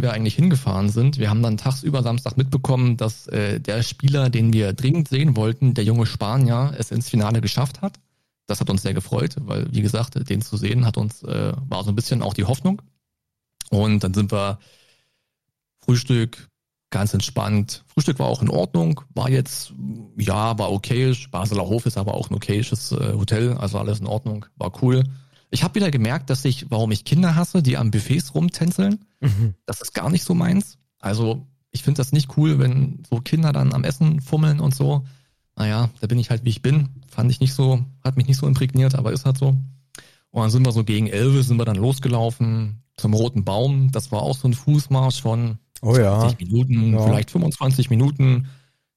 wir eigentlich hingefahren sind. Wir haben dann tagsüber Samstag mitbekommen, dass äh, der Spieler, den wir dringend sehen wollten, der junge Spanier, es ins Finale geschafft hat. Das hat uns sehr gefreut, weil, wie gesagt, den zu sehen hat uns, äh, war so ein bisschen auch die Hoffnung. Und dann sind wir Frühstück, ganz entspannt. Frühstück war auch in Ordnung, war jetzt, ja, war okayisch. Basler Hof ist aber auch ein okayisches äh, Hotel, also alles in Ordnung, war cool. Ich habe wieder gemerkt, dass ich, warum ich Kinder hasse, die am Buffets rumtänzeln. Mhm. Das ist gar nicht so meins. Also ich finde das nicht cool, wenn so Kinder dann am Essen fummeln und so. naja, da bin ich halt wie ich bin. Fand ich nicht so, hat mich nicht so imprägniert, aber ist halt so. Und dann sind wir so gegen elf, sind wir dann losgelaufen zum Roten Baum. Das war auch so ein Fußmarsch von oh ja. 20 Minuten, Ja. vielleicht 25 Minuten.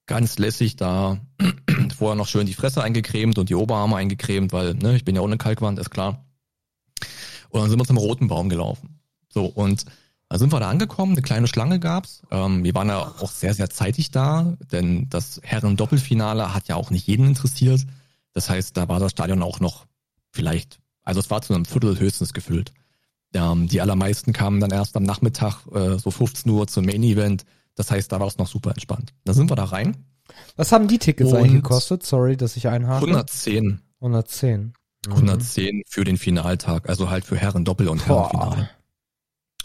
Ganz lässig da. Vorher noch schön die Fresse eingecremt und die Oberarme eingecremt, weil ne, ich bin ja ohne Kalkwand, ist klar. Und dann sind wir zum Roten Baum gelaufen. So, und da sind wir da angekommen, eine kleine Schlange gab's. Ähm, wir waren ja auch sehr, sehr zeitig da, denn das Herren-Doppelfinale hat ja auch nicht jeden interessiert. Das heißt, da war das Stadion auch noch vielleicht, also es war zu einem Viertel höchstens gefüllt. Ähm, die allermeisten kamen dann erst am Nachmittag, äh, so 15 Uhr zum Main-Event. Das heißt, da war es noch super entspannt. Da sind wir da rein. Was haben die Tickets Und- eigentlich gekostet? Sorry, dass ich einhake. 110, 110. Mhm. 110 für den Finaltag, also halt für Herren Doppel und Boah. Herrenfinale.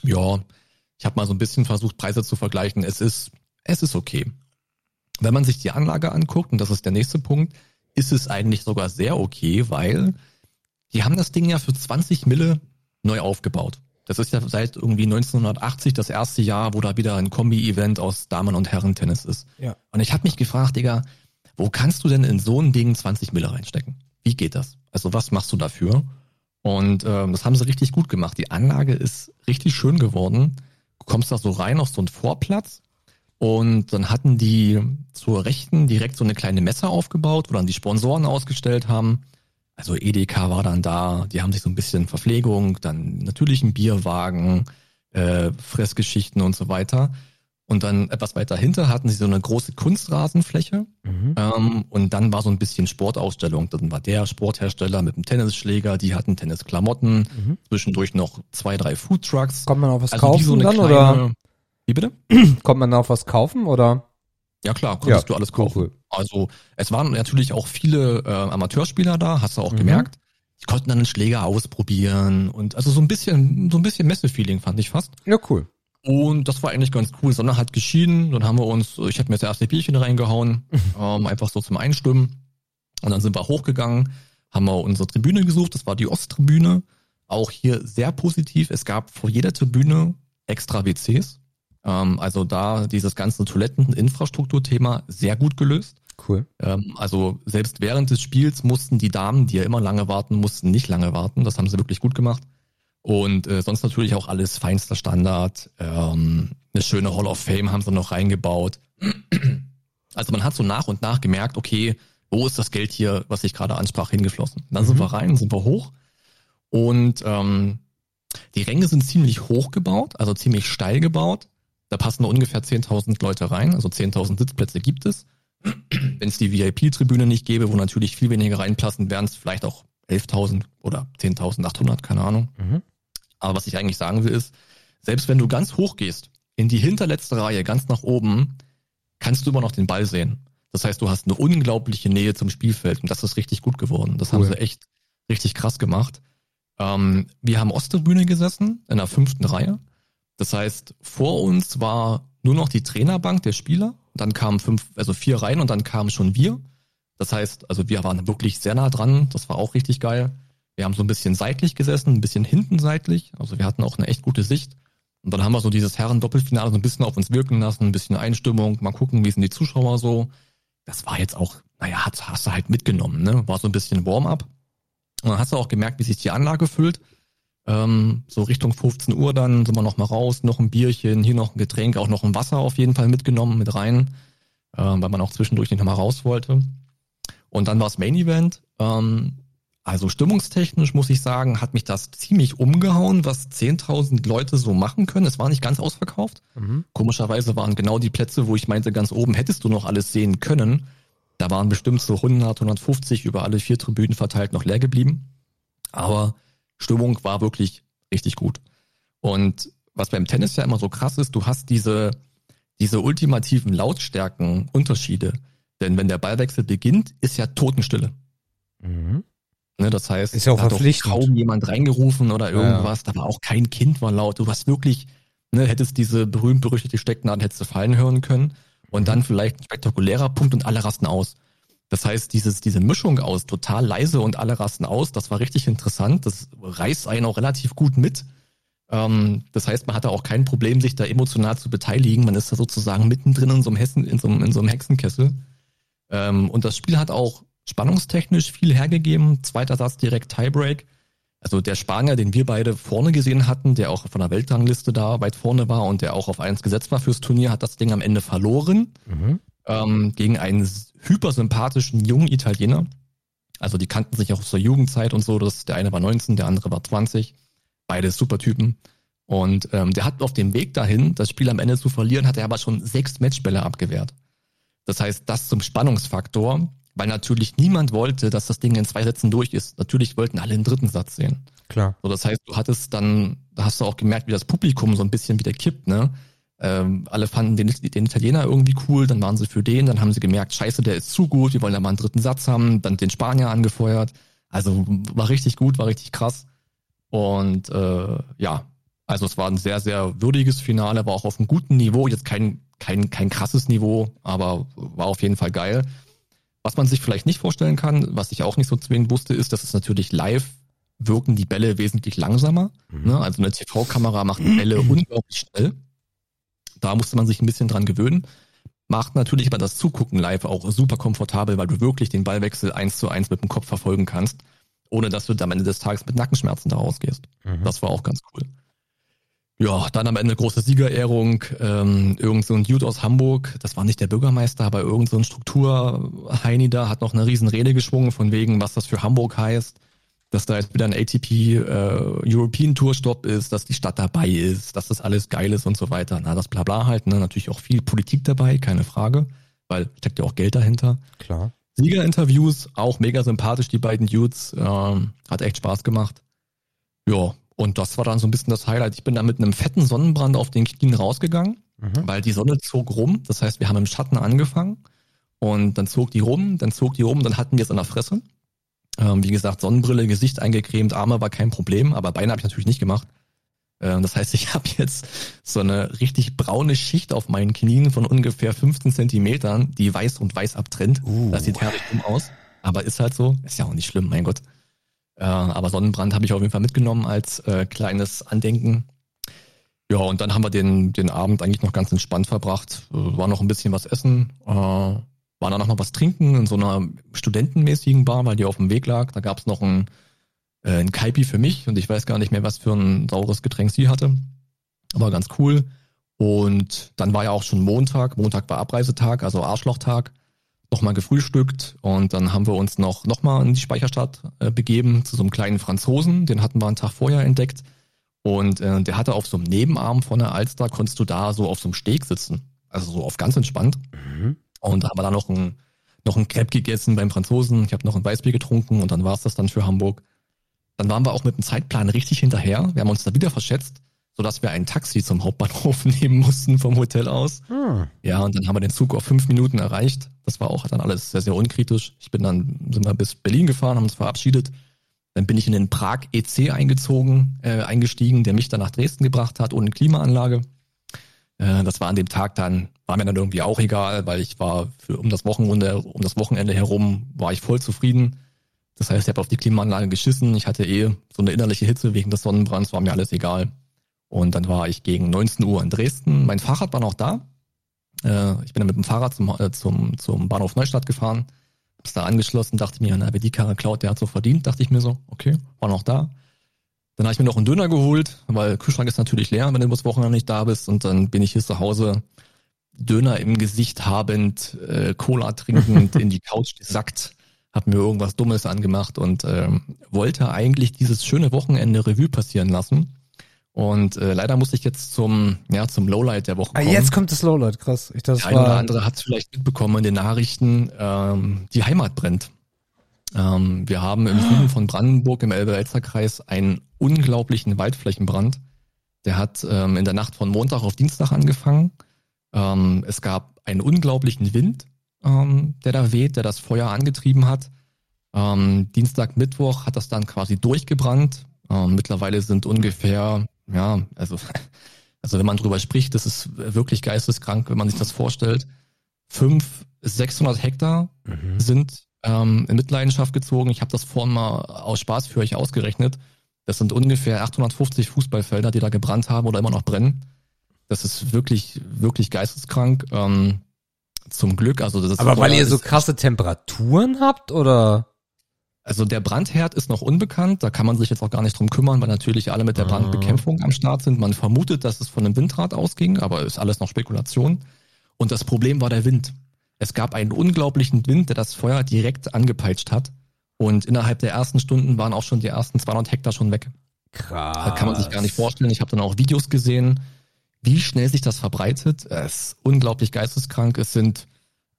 Ja, ich habe mal so ein bisschen versucht, Preise zu vergleichen. Es ist, es ist okay. Wenn man sich die Anlage anguckt, und das ist der nächste Punkt, ist es eigentlich sogar sehr okay, weil die haben das Ding ja für 20 Mille neu aufgebaut. Das ist ja seit irgendwie 1980 das erste Jahr, wo da wieder ein Kombi-Event aus Damen- und Herren-Tennis ist. Ja. Und ich habe mich gefragt, Digga, wo kannst du denn in so ein Ding 20 Mille reinstecken? Wie geht das? Also was machst du dafür? Und ähm, das haben sie richtig gut gemacht. Die Anlage ist richtig schön geworden. Du kommst da so rein auf so einen Vorplatz und dann hatten die zur Rechten direkt so eine kleine Messe aufgebaut, wo dann die Sponsoren ausgestellt haben. Also Edeka war dann da, die haben sich so ein bisschen Verpflegung, dann natürlich ein Bierwagen, äh, Fressgeschichten und so weiter. Und dann etwas weiter hinter hatten sie so eine große Kunstrasenfläche. Mhm. Ähm, und dann war so ein bisschen Sportausstellung. Dann war der Sporthersteller mit dem Tennisschläger, die hatten Tennisklamotten, Mhm. zwischendurch noch zwei, drei Foodtrucks. Kommt man auf was Also kaufen so dann kleine- oder Wie bitte? kommt man auf was kaufen oder? Ja klar, konntest Ja, du alles kaufen. cool. Also es waren natürlich auch viele äh, Amateurspieler da, hast du auch Mhm. gemerkt. Die konnten dann einen Schläger ausprobieren und also so ein bisschen, so ein bisschen Messefeeling fand ich fast. Ja, cool. Und das war eigentlich ganz cool. Sonne hat geschieden, dann haben wir uns, ich habe mir das erste Bierchen reingehauen, ähm, einfach so zum Einstimmen. Und dann sind wir hochgegangen, haben wir unsere Tribüne gesucht, das war die Osttribüne. Auch hier sehr positiv. Es gab vor jeder Tribüne extra WCs. Ähm, also da dieses ganze Toiletten-Infrastrukturthema sehr gut gelöst. Cool. Ähm, also selbst während des Spiels mussten die Damen, die ja immer lange warten mussten, nicht lange warten. Das haben sie wirklich gut gemacht. Und äh, sonst natürlich auch alles feinster Standard. Ähm, eine schöne Hall of Fame haben sie noch reingebaut. Also man hat so nach und nach gemerkt, okay, wo ist das Geld hier, was ich gerade ansprach, hingeflossen? Dann sind Mhm. wir rein, sind wir hoch. Und ähm, die Ränge sind ziemlich hoch gebaut, also ziemlich steil gebaut. Da passen nur ungefähr 10.000 Leute rein, also 10.000 Sitzplätze gibt es. Wenn es die VIP-Tribüne nicht gäbe, wo natürlich viel weniger reinpassen, wären es vielleicht auch 11.000 oder 10.800, keine Ahnung. Mhm. Aber was ich eigentlich sagen will ist, selbst wenn du ganz hoch gehst, in die hinterletzte Reihe, ganz nach oben, kannst du immer noch den Ball sehen. Das heißt, du hast eine unglaubliche Nähe zum Spielfeld und das ist richtig gut geworden. Das haben Cool. sie echt richtig krass gemacht. Ähm, wir haben Osttribüne gesessen, in der fünften Reihe. Das heißt, vor uns war nur noch die Trainerbank der Spieler. Dann kamen fünf, also vier Reihen und dann kamen schon wir. Das heißt, also wir waren wirklich sehr nah dran. Das war auch richtig geil. Wir haben so ein bisschen seitlich gesessen, ein bisschen hinten seitlich. Also wir hatten auch eine echt gute Sicht. Und dann haben wir so dieses Herren-Doppelfinale so ein bisschen auf uns wirken lassen, ein bisschen Einstimmung, mal gucken, wie sind die Zuschauer so. Das war jetzt auch, naja, hast, hast du halt mitgenommen, ne? War so ein bisschen Warm-up. Und dann hast du auch gemerkt, wie sich die Anlage füllt. Ähm, so Richtung 15 Uhr dann sind wir noch mal raus, noch ein Bierchen, hier noch ein Getränk, auch noch ein Wasser auf jeden Fall mitgenommen mit rein, ähm, weil man auch zwischendurch nicht noch mal raus wollte. Und dann war es Main Event. Ähm, also stimmungstechnisch muss ich sagen, hat mich das ziemlich umgehauen, was 10.000 Leute so machen können. Es war nicht ganz ausverkauft. Mhm. Komischerweise waren genau die Plätze, wo ich meinte, ganz oben hättest du noch alles sehen können. Da waren bestimmt so 100, 150 über alle vier Tribünen verteilt noch leer geblieben. Aber Stimmung war wirklich richtig gut. Und was beim Tennis ja immer so krass ist, du hast diese, diese ultimativen Lautstärken-Unterschiede. Denn wenn der Ballwechsel beginnt, ist ja Totenstille. Mhm. Ne, das heißt, Ist ja auch da hat kaum jemand reingerufen oder Ja, irgendwas. Da war auch kein Kind war laut. Du hast wirklich, ne, hättest diese berühmt-berüchtigte Stecknadel hättest du fallen hören können. Und dann vielleicht ein spektakulärer Punkt und alle rasten aus. Das heißt, dieses, diese Mischung aus total leise und alle rasten aus, das war richtig interessant. Das reißt einen auch relativ gut mit. Ähm, das heißt, man hatte auch kein Problem, sich da emotional zu beteiligen. Man ist da sozusagen mittendrin in so einem Hessen, in so einem, in so einem Hexenkessel. Ähm, und das Spiel hat auch spannungstechnisch viel hergegeben. Zweiter Satz direkt Tiebreak. Also der Spanier, den wir beide vorne gesehen hatten, der auch von der Weltrangliste da weit vorne war und der auch auf eins gesetzt war fürs Turnier, hat das Ding am Ende verloren Mhm. ähm, gegen einen hypersympathischen jungen Italiener. Also die kannten sich auch aus der Jugendzeit und so. Das, der eine war 19, der andere war 20. Beide super Typen. Und ähm, der hat auf dem Weg dahin, das Spiel am Ende zu verlieren, hat er aber schon sechs Matchbälle abgewehrt. Das heißt, das zum Spannungsfaktor, weil natürlich niemand wollte, dass das Ding in zwei Sätzen durch ist. Natürlich wollten alle den dritten Satz sehen. Klar. So, das heißt, du hattest dann, da hast du auch gemerkt, wie das Publikum so ein bisschen wieder kippt, ne? Ähm, alle fanden den, den Italiener irgendwie cool, dann waren sie für den, dann haben sie gemerkt, scheiße, der ist zu gut, wir wollen ja mal einen dritten Satz haben, dann den Spanier angefeuert. Also war richtig gut, war richtig krass. Und äh, ja, also es war ein sehr, sehr würdiges Finale, war auch auf einem guten Niveau, jetzt kein, kein, kein krasses Niveau, aber war auf jeden Fall geil. Was man sich vielleicht nicht vorstellen kann, was ich auch nicht so zwingend wusste, ist, dass es natürlich live wirken die Bälle wesentlich langsamer. Ne? Also eine TV-Kamera macht die Bälle unglaublich schnell. Da musste man sich ein bisschen dran gewöhnen. Macht natürlich aber das Zugucken live auch super komfortabel, weil du wirklich den Ballwechsel eins zu eins mit dem Kopf verfolgen kannst, ohne dass du am Ende des Tages mit Nackenschmerzen da rausgehst. Mhm. Das war auch ganz cool. Ja, dann am Ende große Siegerehrung, ähm, irgend so ein Dude aus Hamburg, das war nicht der Bürgermeister, aber irgend so ein Strukturheini da hat noch eine riesen Rede geschwungen von wegen, was das für Hamburg heißt, dass da jetzt wieder ein ATP äh, European Tour Stop ist, dass die Stadt dabei ist, dass das alles geil ist und so weiter. Na, das Blabla halt, ne? natürlich auch viel Politik dabei, keine Frage, weil steckt ja auch Geld dahinter. Klar. Siegerinterviews, auch mega sympathisch, die beiden Dudes. Ähm, hat echt Spaß gemacht. Ja, und das war dann so ein bisschen das Highlight. Ich bin da mit einem fetten Sonnenbrand auf den Knien rausgegangen, Mhm. weil die Sonne zog rum. Das heißt, wir haben im Schatten angefangen und dann zog die rum, dann zog die rum, dann hatten wir es an der Fresse. Ähm, wie gesagt, Sonnenbrille, Gesicht eingecremt, Arme war kein Problem, aber Beine habe ich natürlich nicht gemacht. Ähm, das heißt, ich habe jetzt so eine richtig braune Schicht auf meinen Knien von ungefähr 15 Zentimetern, die weiß und weiß abtrennt. Uh. Das sieht herrlich dumm aus, aber ist halt so. Ist ja auch nicht schlimm, mein Gott. Äh, aber Sonnenbrand habe ich auf jeden Fall mitgenommen als äh, kleines Andenken. Ja, und dann haben wir den, den Abend eigentlich noch ganz entspannt verbracht. Äh, war noch ein bisschen was essen, äh, war dann noch mal was trinken in so einer studentenmäßigen Bar, weil die auf dem Weg lag. Da gab's noch ein, äh, ein Kaipi für mich und ich weiß gar nicht mehr, was für ein saures Getränk sie hatte. Aber ganz cool. Und dann war ja auch schon Montag. Montag war Abreisetag, also Arschlochtag. Nochmal gefrühstückt und dann haben wir uns noch, noch mal in die Speicherstadt äh, begeben zu so einem kleinen Franzosen. Den hatten wir einen Tag vorher entdeckt. Und äh, der hatte auf so einem Nebenarm von der Alster, konntest du da so auf so einem Steg sitzen. Also so auf ganz entspannt. Mhm. Und da haben wir dann noch ein, noch ein Crepe gegessen beim Franzosen. Ich habe noch ein Weißbier getrunken und dann war's das dann für Hamburg. Dann waren wir auch mit dem Zeitplan richtig hinterher. Wir haben uns da wieder verschätzt, sodass wir ein Taxi zum Hauptbahnhof nehmen mussten vom Hotel aus. Hm. Ja, und dann haben wir den Zug auf fünf Minuten erreicht. Das war auch dann alles sehr, sehr unkritisch. Ich bin dann, sind wir bis Berlin gefahren, haben uns verabschiedet. Dann bin ich in den Prag EC eingezogen, äh, eingestiegen, der mich dann nach Dresden gebracht hat, ohne Klimaanlage. Äh, das war an dem Tag dann, war mir dann irgendwie auch egal, weil ich war für, um das Wochenende, um das Wochenende herum, war ich voll zufrieden. Das heißt, ich habe auf die Klimaanlage geschissen. Ich hatte eh so eine innerliche Hitze wegen des Sonnenbrands, war mir alles egal. Und dann war ich gegen 19 Uhr in Dresden. Mein Fahrrad war noch da. Äh, ich bin dann mit dem Fahrrad zum, äh, zum, zum Bahnhof Neustadt gefahren, hab's da angeschlossen, dachte mir, na, wer die Karre klaut, der hat so verdient, dachte ich mir so, okay, war noch da. Dann habe ich mir noch einen Döner geholt, weil Kühlschrank ist natürlich leer, wenn du übers Wochenende nicht da bist. Und dann bin ich hier zu Hause, Döner im Gesicht habend, äh, Cola trinkend, in die Couch gesackt, hab mir irgendwas Dummes angemacht und ähm, wollte eigentlich dieses schöne Wochenende Revue passieren lassen. Und äh, leider musste ich jetzt zum, ja, zum Lowlight der Woche Ah, kommen. jetzt kommt das Lowlight, krass. Ich dachte, Der das eine oder war. andere hat es vielleicht mitbekommen in den Nachrichten, ähm, die Heimat brennt. Ähm, wir haben im Süden von Brandenburg im Elbe-Elster-Kreis einen unglaublichen Waldflächenbrand. Der hat ähm, in der Nacht von Montag auf Dienstag angefangen. Ähm, es gab einen unglaublichen Wind, ähm, der da weht, der das Feuer angetrieben hat. Ähm, Dienstag, Mittwoch hat das dann quasi durchgebrannt. Ähm, mittlerweile sind ungefähr, ja, also, also wenn man drüber spricht, das ist wirklich geisteskrank, wenn man sich das vorstellt. Fünf, 600 Hektar Mhm. sind ähm, in Mitleidenschaft gezogen. Ich habe das vorhin mal aus Spaß für euch ausgerechnet. Das sind ungefähr 850 Fußballfelder, die da gebrannt haben oder immer noch brennen. Das ist wirklich, wirklich geisteskrank. Ähm, Zum Glück, also das Aber weil ihr so ist- krasse Temperaturen habt oder? Also der Brandherd ist noch unbekannt, da kann man sich jetzt auch gar nicht drum kümmern, weil natürlich alle mit der Ah. Brandbekämpfung am Start sind. Man vermutet, dass es von einem Windrad ausging, aber ist alles noch Spekulation. Und das Problem war der Wind. Es gab einen unglaublichen Wind, der das Feuer direkt angepeitscht hat. Und innerhalb der ersten Stunden waren auch schon die ersten 200 Hektar schon weg. Krass. Da kann man sich gar nicht vorstellen. Ich habe dann auch Videos gesehen, wie schnell sich das verbreitet. Es ist unglaublich geisteskrank. Es sind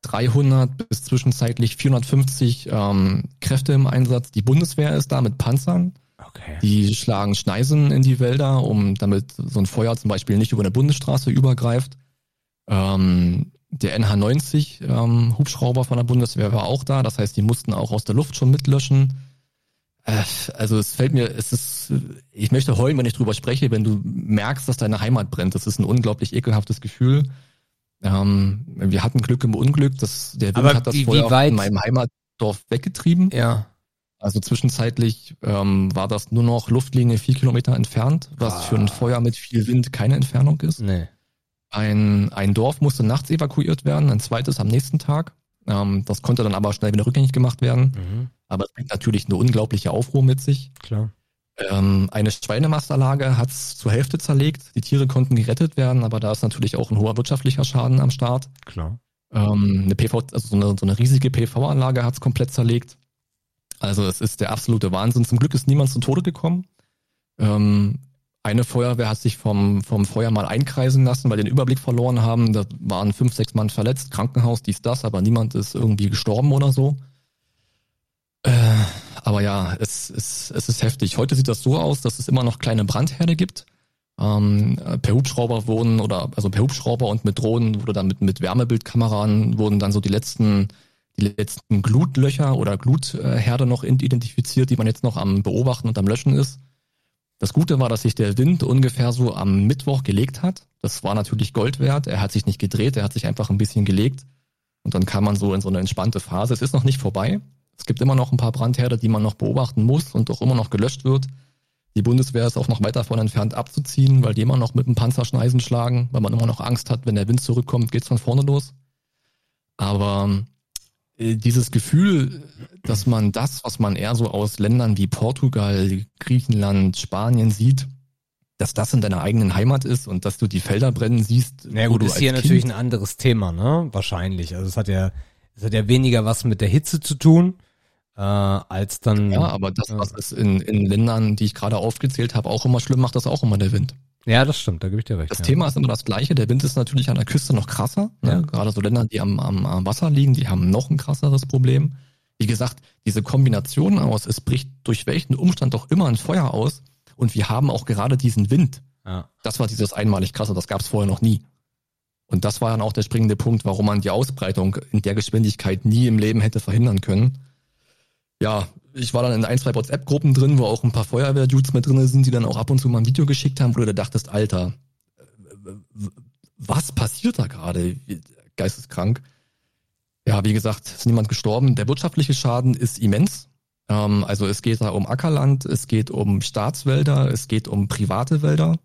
300 bis zwischenzeitlich 450 ähm, Kräfte im Einsatz. Die Bundeswehr ist da mit Panzern. Okay. Die schlagen Schneisen in die Wälder, um damit so ein Feuer zum Beispiel nicht über eine Bundesstraße übergreift. Ähm, der NH90 ähm, Hubschrauber von der Bundeswehr war auch da. Das heißt, die mussten auch aus der Luft schon mitlöschen. Äh, also es fällt mir, es ist, ich möchte heulen, wenn ich drüber spreche, wenn du merkst, dass deine Heimat brennt. Das ist ein unglaublich ekelhaftes Gefühl. Ähm, wir hatten Glück im Unglück, dass der Wind Aber hat das wie- wie Feuer weit- in meinem Heimatdorf weggetrieben. Ja. Also zwischenzeitlich ähm, war das nur noch Luftlinie vier Kilometer entfernt, was Ah. für ein Feuer mit viel Wind keine Entfernung ist. Nee. Ein, ein Dorf musste nachts evakuiert werden, ein zweites am nächsten Tag. Ähm, das konnte dann aber schnell wieder rückgängig gemacht werden. Mhm. Aber es bringt natürlich eine unglaubliche Aufruhr mit sich. Klar. Ähm, eine Schweinemastanlage hat es zur Hälfte zerlegt. Die Tiere konnten gerettet werden, aber da ist natürlich auch ein hoher wirtschaftlicher Schaden am Start. Klar. Ähm, eine PV, also so eine, so eine riesige PV-Anlage hat es komplett zerlegt. Also es ist der absolute Wahnsinn. Zum Glück ist niemand zu Tode gekommen. Ähm, eine Feuerwehr hat sich vom, vom Feuer mal einkreisen lassen, weil den Überblick verloren haben. Da waren fünf, sechs Mann verletzt, Krankenhaus, dies, das, aber niemand ist irgendwie gestorben oder so. Äh, aber ja, es, es, es ist heftig. Heute sieht das so aus, dass es immer noch kleine Brandherde gibt. Ähm, per Hubschrauber wurden oder also per Hubschrauber und mit Drohnen wurde dann mit, mit Wärmebildkameran wurden dann so die letzten die letzten Glutlöcher oder Glutherde noch identifiziert, die man jetzt noch am Beobachten und am Löschen ist. Das Gute war, dass sich der Wind ungefähr so am Mittwoch gelegt hat. Das war natürlich Gold wert. Er hat sich nicht gedreht, er hat sich einfach ein bisschen gelegt. Und dann kam man so in so eine entspannte Phase. Es ist noch nicht vorbei. Es gibt immer noch ein paar Brandherde, die man noch beobachten muss und auch immer noch gelöscht wird. Die Bundeswehr ist auch noch weit davon entfernt abzuziehen, weil die immer noch mit dem Panzer Schneisen schlagen, weil man immer noch Angst hat, wenn der Wind zurückkommt, geht's von vorne los. Aber äh, dieses Gefühl, dass man das, was man eher so aus Ländern wie Portugal, Griechenland, Spanien sieht, dass das in deiner eigenen Heimat ist und dass du die Felder brennen siehst. Na wo gut, ist hier Kind- natürlich ein anderes Thema, ne? Wahrscheinlich. Also es hat ja, es hat ja weniger was mit der Hitze zu tun, äh, als dann. Ja, aber das, Ja. was es in, in Ländern, die ich gerade aufgezählt habe, auch immer schlimm macht, das auch immer der Wind. Ja, das stimmt, da gebe ich dir recht. Das ja. Thema ist immer das gleiche. Der Wind ist natürlich an der Küste noch krasser. Ne? Gerade so Länder, die am, am, am Wasser liegen, die haben noch ein krasseres Problem. Wie gesagt, diese Kombination aus, es bricht durch welchen Umstand doch immer ein Feuer aus und wir haben auch gerade diesen Wind. Ja. Das war dieses einmalig krasse, das gab es vorher noch nie. Und das war dann auch der springende Punkt, warum man die Ausbreitung in der Geschwindigkeit nie im Leben hätte verhindern können. Ja, ich war dann in ein, zwei WhatsApp-Gruppen drin, wo auch ein paar Feuerwehr-Dudes mit drin sind, die dann auch ab und zu mal ein Video geschickt haben, wo du da dachtest, Alter, was passiert da gerade? Geisteskrank. Ja, wie gesagt, ist niemand gestorben. Der wirtschaftliche Schaden ist immens. Ähm, also es geht da um Ackerland, es geht um Staatswälder, es geht um private Wälder.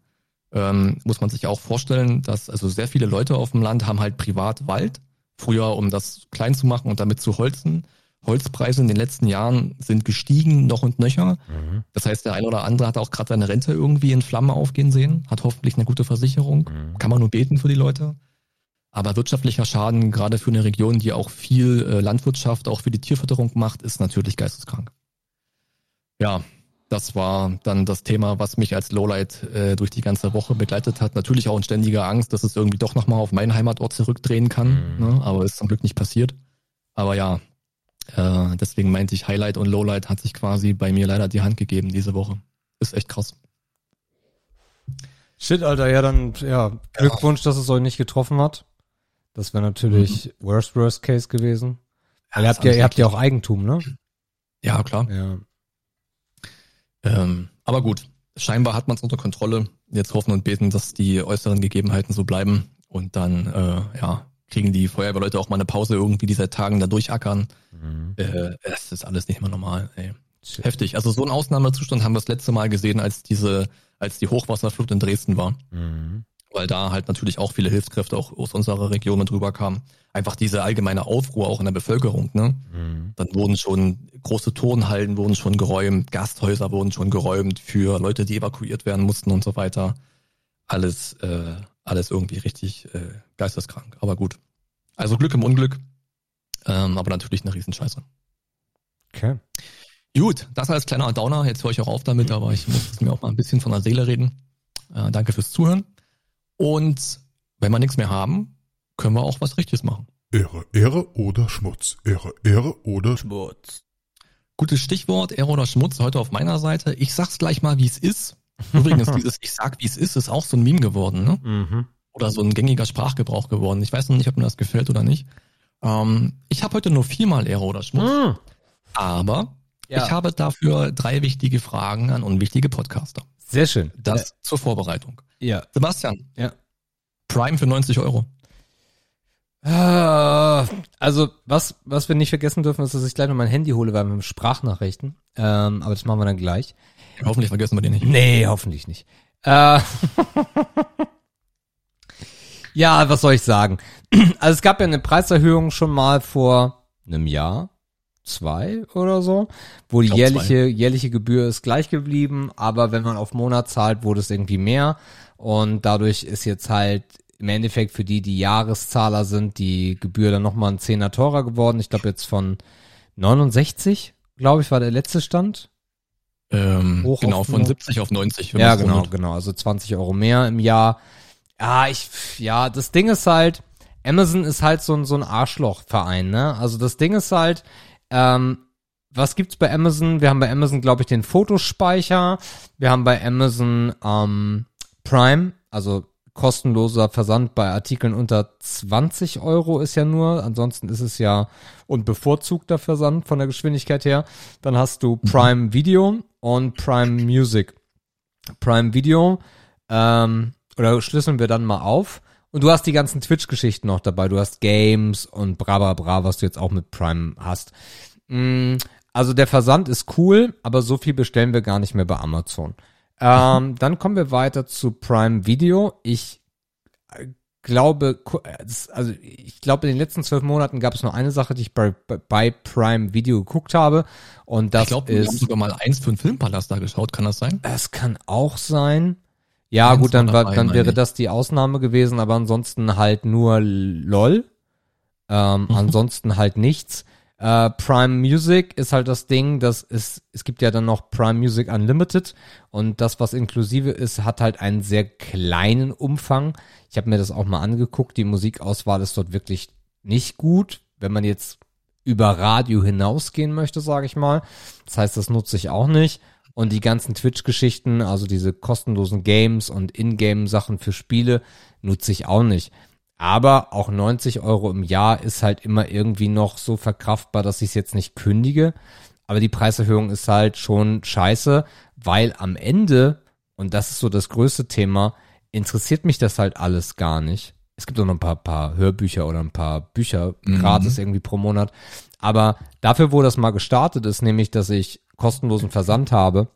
Ähm, muss man sich auch vorstellen, dass also sehr viele Leute auf dem Land haben halt privat Wald. Früher, um das klein zu machen und damit zu holzen. Holzpreise in den letzten Jahren sind gestiegen, noch und nöcher. Mhm. Das heißt, der ein oder andere hat auch gerade seine Rente irgendwie in Flammen aufgehen sehen, hat hoffentlich eine gute Versicherung. Mhm. Kann man nur beten für die Leute. Aber wirtschaftlicher Schaden, gerade für eine Region, die auch viel äh, Landwirtschaft, auch für die Tierfütterung macht, ist natürlich geisteskrank. Ja, das war dann das Thema, was mich als Lowlight äh, durch die ganze Woche begleitet hat. Natürlich auch in ständiger Angst, dass es irgendwie doch nochmal auf meinen Heimatort zurückdrehen kann. Mhm. Ne? Aber ist zum Glück nicht passiert. Aber ja, äh, deswegen meinte ich, Highlight und Lowlight hat sich quasi bei mir leider die Hand gegeben diese Woche. Ist echt krass. Shit, Alter, ja, dann, ja, Glückwunsch, dass es euch nicht getroffen hat. Das wäre natürlich worst, worst case gewesen. Weil ihr habt ja, ihr habt ja auch Eigentum, ne? Ja, klar. Ja. Ähm, aber gut, scheinbar hat man es unter Kontrolle. Jetzt hoffen und beten, dass die äußeren Gegebenheiten so bleiben. Und dann, äh, ja, kriegen die Feuerwehrleute auch mal eine Pause irgendwie, die seit Tagen da durchackern. Mhm. Äh, es ist alles nicht mehr normal, ey. Shit. Heftig. Also so einen Ausnahmezustand haben wir das letzte Mal gesehen, als diese, als die Hochwasserflut in Dresden war. Mhm. weil da halt natürlich auch viele Hilfskräfte auch aus unserer Region mit drüber kamen. Einfach diese allgemeine Aufruhr auch in der Bevölkerung, ne? Mhm. Dann wurden schon große Turnhallen wurden schon geräumt, Gasthäuser wurden schon geräumt für Leute, die evakuiert werden mussten und so weiter. Alles, äh, alles irgendwie richtig äh, geisteskrank. Aber gut. Also Glück im Unglück. Ähm, aber natürlich eine Riesenscheiße. Okay. Gut, das als kleiner Downer. Jetzt höre ich auch auf damit, aber ich muss mir auch mal ein bisschen von der Seele reden. Äh, danke fürs Zuhören. Und wenn wir nichts mehr haben, können wir auch was Richtiges machen. Ehre, Ehre oder Schmutz. Ehre, Ehre oder Schmutz. Gutes Stichwort, Ehre oder Schmutz, heute auf meiner Seite. Ich sag's gleich mal, wie es ist. Übrigens, dieses Ich sag, wie es ist, ist auch so ein Meme geworden, ne? Mhm. Oder so ein gängiger Sprachgebrauch geworden. Ich weiß noch nicht, ob mir das gefällt oder nicht. Ähm, ich habe heute nur viermal Ehre oder Schmutz. Mhm. Aber ja. ich habe dafür drei wichtige Fragen an unwichtige Podcaster. Sehr schön. Das ja. zur Vorbereitung. Ja. Sebastian. Ja. Prime für 90 Euro. Ah, also, was, was wir nicht vergessen dürfen, ist, dass ich gleich noch mein Handy hole, weil wir haben Sprachnachrichten. Ähm, aber das machen wir dann gleich. Hoffentlich vergessen wir die nicht. Nee, hoffentlich nicht. Äh, ja, was soll ich sagen? Also es gab ja eine Preiserhöhung schon mal vor einem Jahr, zwei oder so, wo die jährliche, zwei. jährliche Gebühr ist gleich geblieben, aber wenn man auf Monat zahlt, wurde es irgendwie mehr. Und dadurch ist jetzt halt im Endeffekt für die, die Jahreszahler sind, die Gebühr dann nochmal ein Zehner teurer geworden. Ich glaube jetzt von 69, glaube ich, war der letzte Stand. Ähm, Hoch genau, von 70 auf 90. Ja, genau, rundet. genau. Also 20 Euro mehr im Jahr. Ja, ich, ja, das Ding ist halt, Amazon ist halt so ein, so ein Arschlochverein, ne? Also das Ding ist halt, ähm, was gibt's bei Amazon? Wir haben bei Amazon, glaube ich, den Fotospeicher. Wir haben bei Amazon ähm, Prime, also kostenloser Versand bei Artikeln unter 20 Euro ist ja nur, ansonsten ist es ja und bevorzugter Versand von der Geschwindigkeit her. Dann hast du Prime Video und Prime Music. Prime Video, ähm, oder schlüsseln wir dann mal auf. Und du hast die ganzen Twitch-Geschichten noch dabei. Du hast Games und bra bra bra, was du jetzt auch mit Prime hast. Mm, also der Versand ist cool, aber so viel bestellen wir gar nicht mehr bei Amazon. Ähm, dann kommen wir weiter zu Prime Video. Ich äh, glaube, also ich glaube, in den letzten zwölf Monaten gab es nur eine Sache, die ich bei, bei Prime Video geguckt habe. Und das ich glaub, ist. Haben sogar mal eins für einen Filmpalast da geschaut, kann das sein? Es kann auch sein. Ja, eins gut, dann, war, dann wäre das die Ausnahme gewesen, aber ansonsten halt nur LOL. Ähm, mhm. Ansonsten halt nichts. Uh, Prime Music ist halt das Ding, das ist, es gibt ja dann noch Prime Music Unlimited und das, was inklusive ist, hat halt einen sehr kleinen Umfang. Ich habe mir das auch mal angeguckt, die Musikauswahl ist dort wirklich nicht gut, wenn man jetzt über Radio hinausgehen möchte, sage ich mal. Das heißt, das nutze ich auch nicht. Und die ganzen Twitch-Geschichten, also diese kostenlosen Games und Ingame-Sachen für Spiele, nutze ich auch nicht. Aber auch 90 Euro im Jahr ist halt immer irgendwie noch so verkraftbar, dass ich es jetzt nicht kündige. Aber die Preiserhöhung ist halt schon scheiße, weil am Ende, und das ist so das größte Thema, interessiert mich das halt alles gar nicht. Es gibt auch noch ein paar, paar Hörbücher oder ein paar Bücher mhm. gratis irgendwie pro Monat. Aber dafür, wo das mal gestartet ist, nämlich, dass ich kostenlosen Versand habe,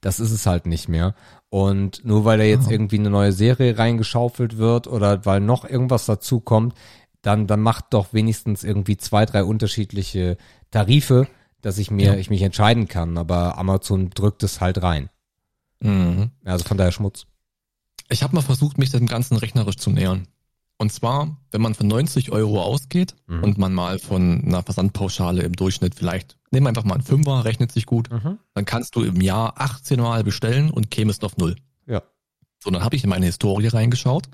das ist es halt nicht mehr. Und nur weil da jetzt oh. irgendwie eine neue Serie reingeschaufelt wird oder weil noch irgendwas dazu kommt, dann, dann macht doch wenigstens irgendwie zwei, drei unterschiedliche Tarife, dass ich mir, ja. ich mich entscheiden kann. Aber Amazon drückt es halt rein. Mhm. Also von daher Schmutz. Ich habe mal versucht, mich dem Ganzen rechnerisch zu nähern. Und zwar, wenn man von 90 Euro ausgeht mhm. und man mal von einer Versandpauschale im Durchschnitt vielleicht, nehmen wir einfach mal einen Fünfer, rechnet sich gut, mhm. dann kannst du im Jahr 18 Mal bestellen und kämest auf Null. Ja. So, dann habe ich in meine Historie reingeschaut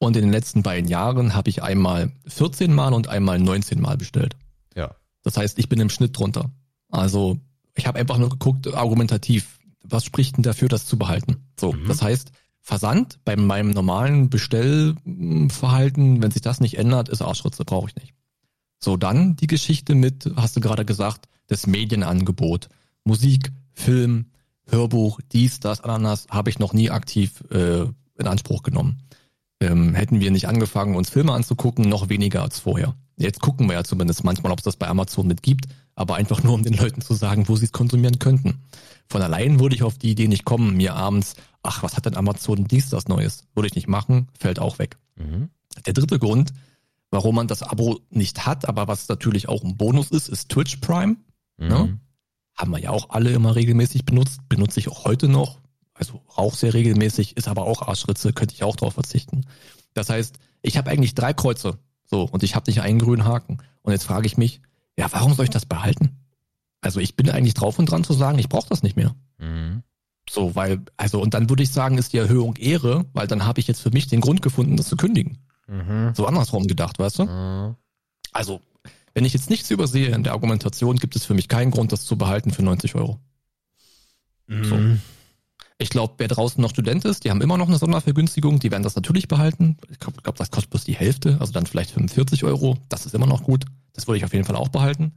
und in den letzten beiden Jahren habe ich einmal 14 Mal und einmal 19 Mal bestellt. Ja. Das heißt, ich bin im Schnitt drunter. Also ich habe einfach nur geguckt, argumentativ, was spricht denn dafür, das zu behalten? So, mhm. das heißt, Versand bei meinem normalen Bestellverhalten, wenn sich das nicht ändert, ist Arschritze, brauche ich nicht. So, dann die Geschichte mit, hast du gerade gesagt, das Medienangebot. Musik, Film, Hörbuch, dies, das, Ananas, habe ich noch nie aktiv äh, in Anspruch genommen. Ähm, hätten wir nicht angefangen, uns Filme anzugucken, noch weniger als vorher. Jetzt gucken wir ja zumindest manchmal, ob es das bei Amazon mit gibt, aber einfach nur, um den Leuten zu sagen, wo sie es konsumieren könnten. Von allein würde ich auf die Idee nicht kommen, mir abends, ach, was hat denn Amazon dies, das Neues? Würde ich nicht machen, fällt auch weg. Mhm. Der dritte Grund, warum man das Abo nicht hat, aber was natürlich auch ein Bonus ist, ist Twitch Prime. Mhm. Ne? Haben wir ja auch alle immer regelmäßig benutzt, benutze ich auch heute noch. Also rauch sehr regelmäßig, ist aber auch Arschritze, könnte ich auch drauf verzichten. Das heißt, ich habe eigentlich drei Kreuze. So, und ich habe nicht einen grünen Haken. Und jetzt frage ich mich, ja, warum soll ich das behalten? Also ich bin eigentlich drauf und dran zu sagen, ich brauche das nicht mehr. Mhm. So, weil, also, und dann würde ich sagen, ist die Erhöhung Ehre, weil dann habe ich jetzt für mich den Grund gefunden, das zu kündigen. Mhm. So andersrum gedacht, weißt du? Mhm. Also, wenn ich jetzt nichts übersehe in der Argumentation, gibt es für mich keinen Grund, das zu behalten für 90 Euro. Mhm. So. Ich glaube, wer draußen noch Student ist, die haben immer noch eine Sondervergünstigung, die werden das natürlich behalten. Ich glaube, glaub, das kostet bloß die Hälfte, also dann vielleicht 45 Euro. Das ist immer noch gut. Das würde ich auf jeden Fall auch behalten.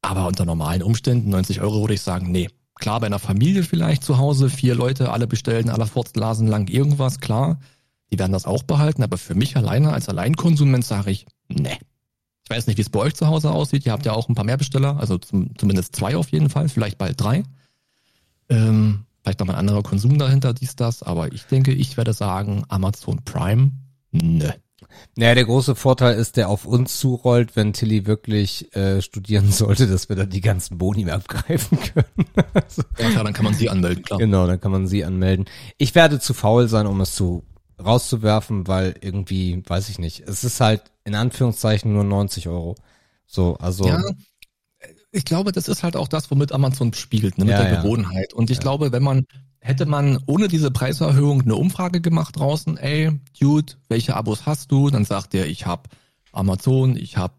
Aber unter normalen Umständen, 90 Euro würde ich sagen, nee. Klar, bei einer Familie vielleicht zu Hause, vier Leute, alle bestellen, aller Forstlasen lang irgendwas, klar. Die werden das auch behalten, aber für mich alleine als Alleinkonsument sage ich, nee. Ich weiß nicht, wie es bei euch zu Hause aussieht. Ihr habt ja auch ein paar mehr Besteller, also zum, zumindest zwei auf jeden Fall, vielleicht bald drei. Ähm, vielleicht noch ein anderer Konsum dahinter, dies, das, aber ich denke, ich werde sagen, Amazon Prime, nö. Naja, der große Vorteil ist, der auf uns zurollt, wenn Tilly wirklich äh, studieren sollte, dass wir dann die ganzen Boni mehr abgreifen können. also, ja klar, dann kann man sie anmelden, klar. Genau, dann kann man sie anmelden. Ich werde zu faul sein, um es zu rauszuwerfen, weil irgendwie, weiß ich nicht, es ist halt in Anführungszeichen nur 90 Euro. So, also. Ja, ich glaube, das ist halt auch das, womit Amazon spielt, ne, mit ja, der ja. Gewohnheit. Und ich glaube, wenn man hätte man ohne diese Preiserhöhung eine Umfrage gemacht draußen, ey, Dude, welche Abos hast du? Dann sagt er, ich habe Amazon, ich habe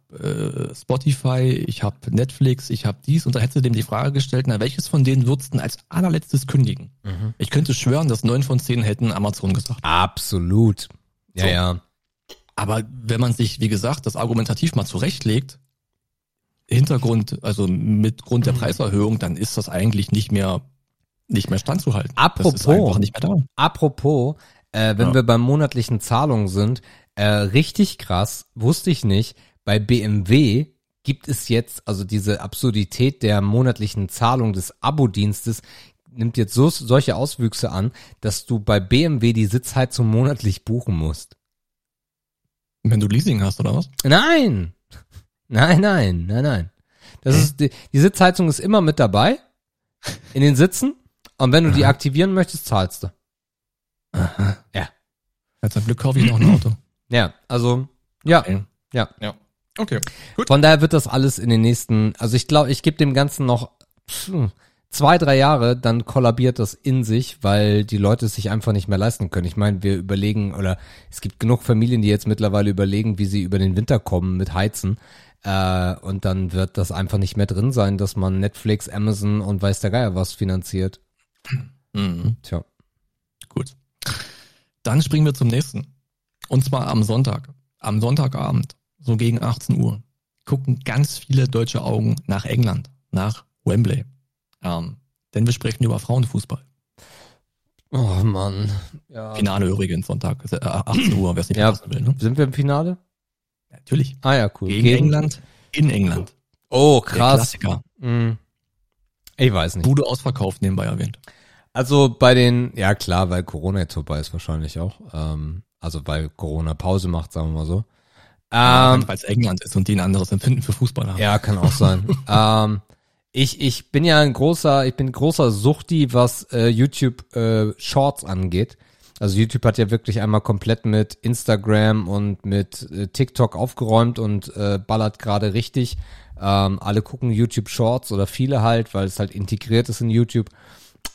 äh, Spotify, ich habe Netflix, ich habe dies und da hätte dem die Frage gestellt, na welches von denen würdest du als allerletztes kündigen? Mhm. Ich könnte schwören, dass neun von zehn hätten Amazon gesagt. Absolut. Ja, so. ja. Aber wenn man sich, wie gesagt, das argumentativ mal zurechtlegt, Hintergrund, also mit Grund der mhm. Preiserhöhung, dann ist das eigentlich nicht mehr nicht mehr standzuhalten. Apropos, nicht mehr apropos, äh, wenn ja. wir beim monatlichen Zahlungen sind, äh, richtig krass, wusste ich nicht, bei BMW gibt es jetzt, also diese Absurdität der monatlichen Zahlung des Abo-Dienstes nimmt jetzt so, solche Auswüchse an, dass du bei BMW die Sitzheizung monatlich buchen musst. Wenn du Leasing hast, oder was? Nein! Nein, nein, nein, nein. Das ist, die, die Sitzheizung ist immer mit dabei. In den Sitzen. Und wenn du die aktivieren möchtest, zahlst du. Aha. Ja. Ja, zum Glück kaufe ich noch ein Auto. Ja, also, ja. Okay. Ja. Ja. Okay. Gut. Von daher wird das alles in den nächsten, also ich glaube, ich gebe dem Ganzen noch zwei, drei Jahre, dann kollabiert das in sich, weil die Leute es sich einfach nicht mehr leisten können. Ich meine, wir überlegen, oder es gibt genug Familien, die jetzt mittlerweile überlegen, wie sie über den Winter kommen mit Heizen. Äh, und dann wird das einfach nicht mehr drin sein, dass man Netflix, Amazon und weiß der Geier was finanziert. Mhm. Tja. Gut. Dann springen wir zum nächsten. Und zwar am Sonntag. Am Sonntagabend, so gegen 18 Uhr, gucken ganz viele deutsche Augen nach England, nach Wembley. Ähm, denn wir sprechen über Frauenfußball. Oh Mann. Ja. Finale übrigens, Sonntag, 18 äh, Uhr, wer es nicht ja, will. Ne? Sind wir im Finale? Natürlich. Ah ja, cool. Gegen, Gegen England, in England. Oh, krass. Der Klassiker. Mhm. Ich weiß nicht. Bude ausverkauft, nebenbei erwähnt. Also bei den, ja klar, weil Corona jetzt vorbei ist wahrscheinlich auch. Ähm, also weil Corona Pause macht, sagen wir mal so. Ähm, ja, weil es England ist und die ein anderes Empfinden für Fußball haben. Ja, kann auch sein. ähm, ich, ich bin ja ein großer, ich bin großer Suchti, was äh, YouTube äh, Shorts angeht. Also YouTube hat ja wirklich einmal komplett mit Instagram und mit äh, TikTok aufgeräumt und äh, ballert gerade richtig. Ähm, alle gucken YouTube Shorts oder viele halt, weil es halt integriert ist in YouTube.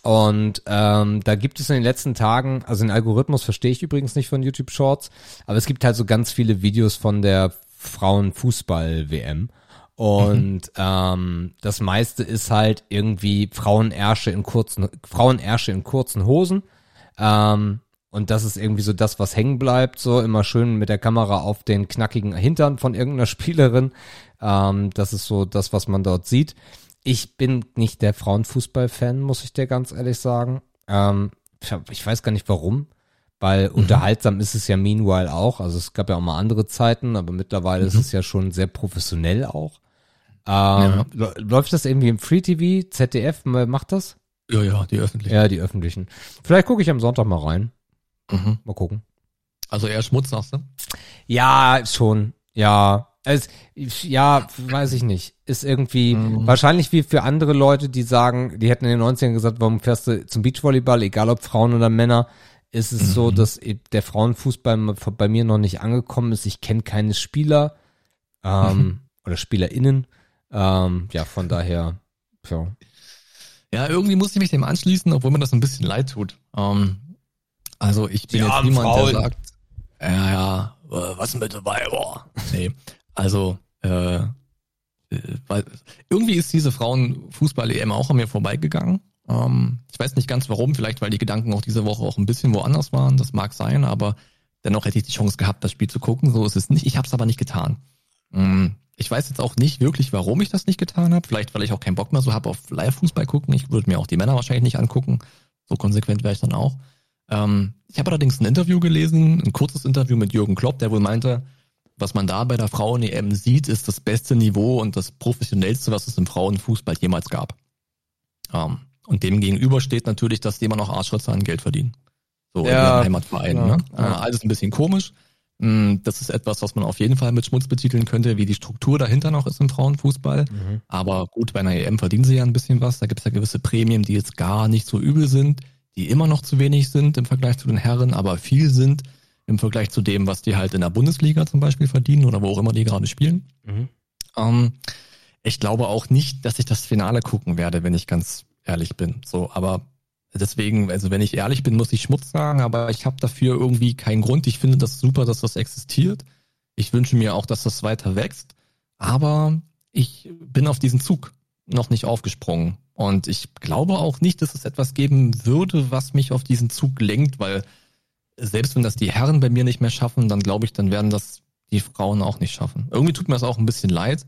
Und ähm, da gibt es in den letzten Tagen, also den Algorithmus verstehe ich übrigens nicht von YouTube Shorts, aber es gibt halt so ganz viele Videos von der Frauenfußball-WM. Und mhm. ähm, das meiste ist halt irgendwie Frauenärsche in kurzen, Frauenärsche in kurzen Hosen. Ähm, und das ist irgendwie so das, was hängen bleibt, so immer schön mit der Kamera auf den knackigen Hintern von irgendeiner Spielerin. Ähm, das ist so das, was man dort sieht. Ich bin nicht der Frauenfußball-Fan, muss ich dir ganz ehrlich sagen. Ähm, ich weiß gar nicht warum. weil mhm. unterhaltsam ist es ja meanwhile auch. Also es gab ja auch mal andere Zeiten, aber mittlerweile mhm. ist es ja schon sehr professionell auch. Ähm, ja. Läuft das irgendwie im Free TV? ZDF macht das? Ja, ja, die öffentlichen. Ja, die öffentlichen. Vielleicht gucke ich am Sonntag mal rein. Mhm. Mal gucken. Also eher Schmutz, sagst du? Ja, schon. Ja. Es, ja, weiß ich nicht. Ist irgendwie mhm. wahrscheinlich wie für andere Leute, die sagen, die hätten in den 90ern gesagt, warum fährst du zum Beachvolleyball, egal ob Frauen oder Männer, ist es mhm. so, dass der Frauenfußball bei mir noch nicht angekommen ist. Ich kenne keine Spieler ähm, mhm. oder SpielerInnen. Ähm, ja, von daher, ja. Ja, irgendwie muss ich mich dem anschließen, obwohl mir das ein bisschen leid tut. Ähm, also ich bin jetzt niemand, Frauen. der sagt, ja, ja, äh, was mit dabei? Boah. Nee, also äh, äh, weil, irgendwie ist diese Frauenfußball-EM auch an mir vorbeigegangen. Ähm, ich weiß nicht ganz warum, vielleicht weil die Gedanken auch diese Woche auch ein bisschen woanders waren, das mag sein, aber dennoch hätte ich die Chance gehabt, das Spiel zu gucken. So ist es nicht. Ich habe es aber nicht getan. Ähm, ich weiß jetzt auch nicht wirklich, warum ich das nicht getan habe. Vielleicht, weil ich auch keinen Bock mehr so habe auf Live-Fußball gucken. Ich würde mir auch die Männer wahrscheinlich nicht angucken. So konsequent wäre ich dann auch. Ähm, ich habe allerdings ein Interview gelesen, ein kurzes Interview mit Jürgen Klopp, der wohl meinte, was man da bei der Frauen-EM sieht, ist das beste Niveau und das professionellste, was es im Frauenfußball jemals gab. Ähm, und dem gegenüber steht natürlich, dass die immer noch Arschritze an Geld verdienen. So ja, in Heimatverein. Ja, ne? Ja. Äh, alles ein bisschen komisch. Mm, das ist etwas, was man auf jeden Fall mit Schmutz betiteln könnte, wie die Struktur dahinter noch ist im Frauenfußball. Mhm. Aber gut, bei einer EM verdienen sie ja ein bisschen was. Da gibt es ja gewisse Prämien, die jetzt gar nicht so übel sind, die immer noch zu wenig sind im Vergleich zu den Herren, aber viel sind im Vergleich zu dem, was die halt in der Bundesliga zum Beispiel verdienen oder wo auch immer die gerade spielen. Mhm. Ähm, ich glaube auch nicht, dass ich das Finale gucken werde, wenn ich ganz ehrlich bin. So, aber Deswegen, also wenn ich ehrlich bin, muss ich Schmutz sagen, aber ich habe dafür irgendwie keinen Grund. Ich finde das super, dass das existiert. Ich wünsche mir auch, dass das weiter wächst. Aber ich bin auf diesen Zug noch nicht aufgesprungen. Und ich glaube auch nicht, dass es etwas geben würde, was mich auf diesen Zug lenkt, weil selbst wenn das die Herren bei mir nicht mehr schaffen, dann glaube ich, dann werden das die Frauen auch nicht schaffen. Irgendwie tut mir das auch ein bisschen leid.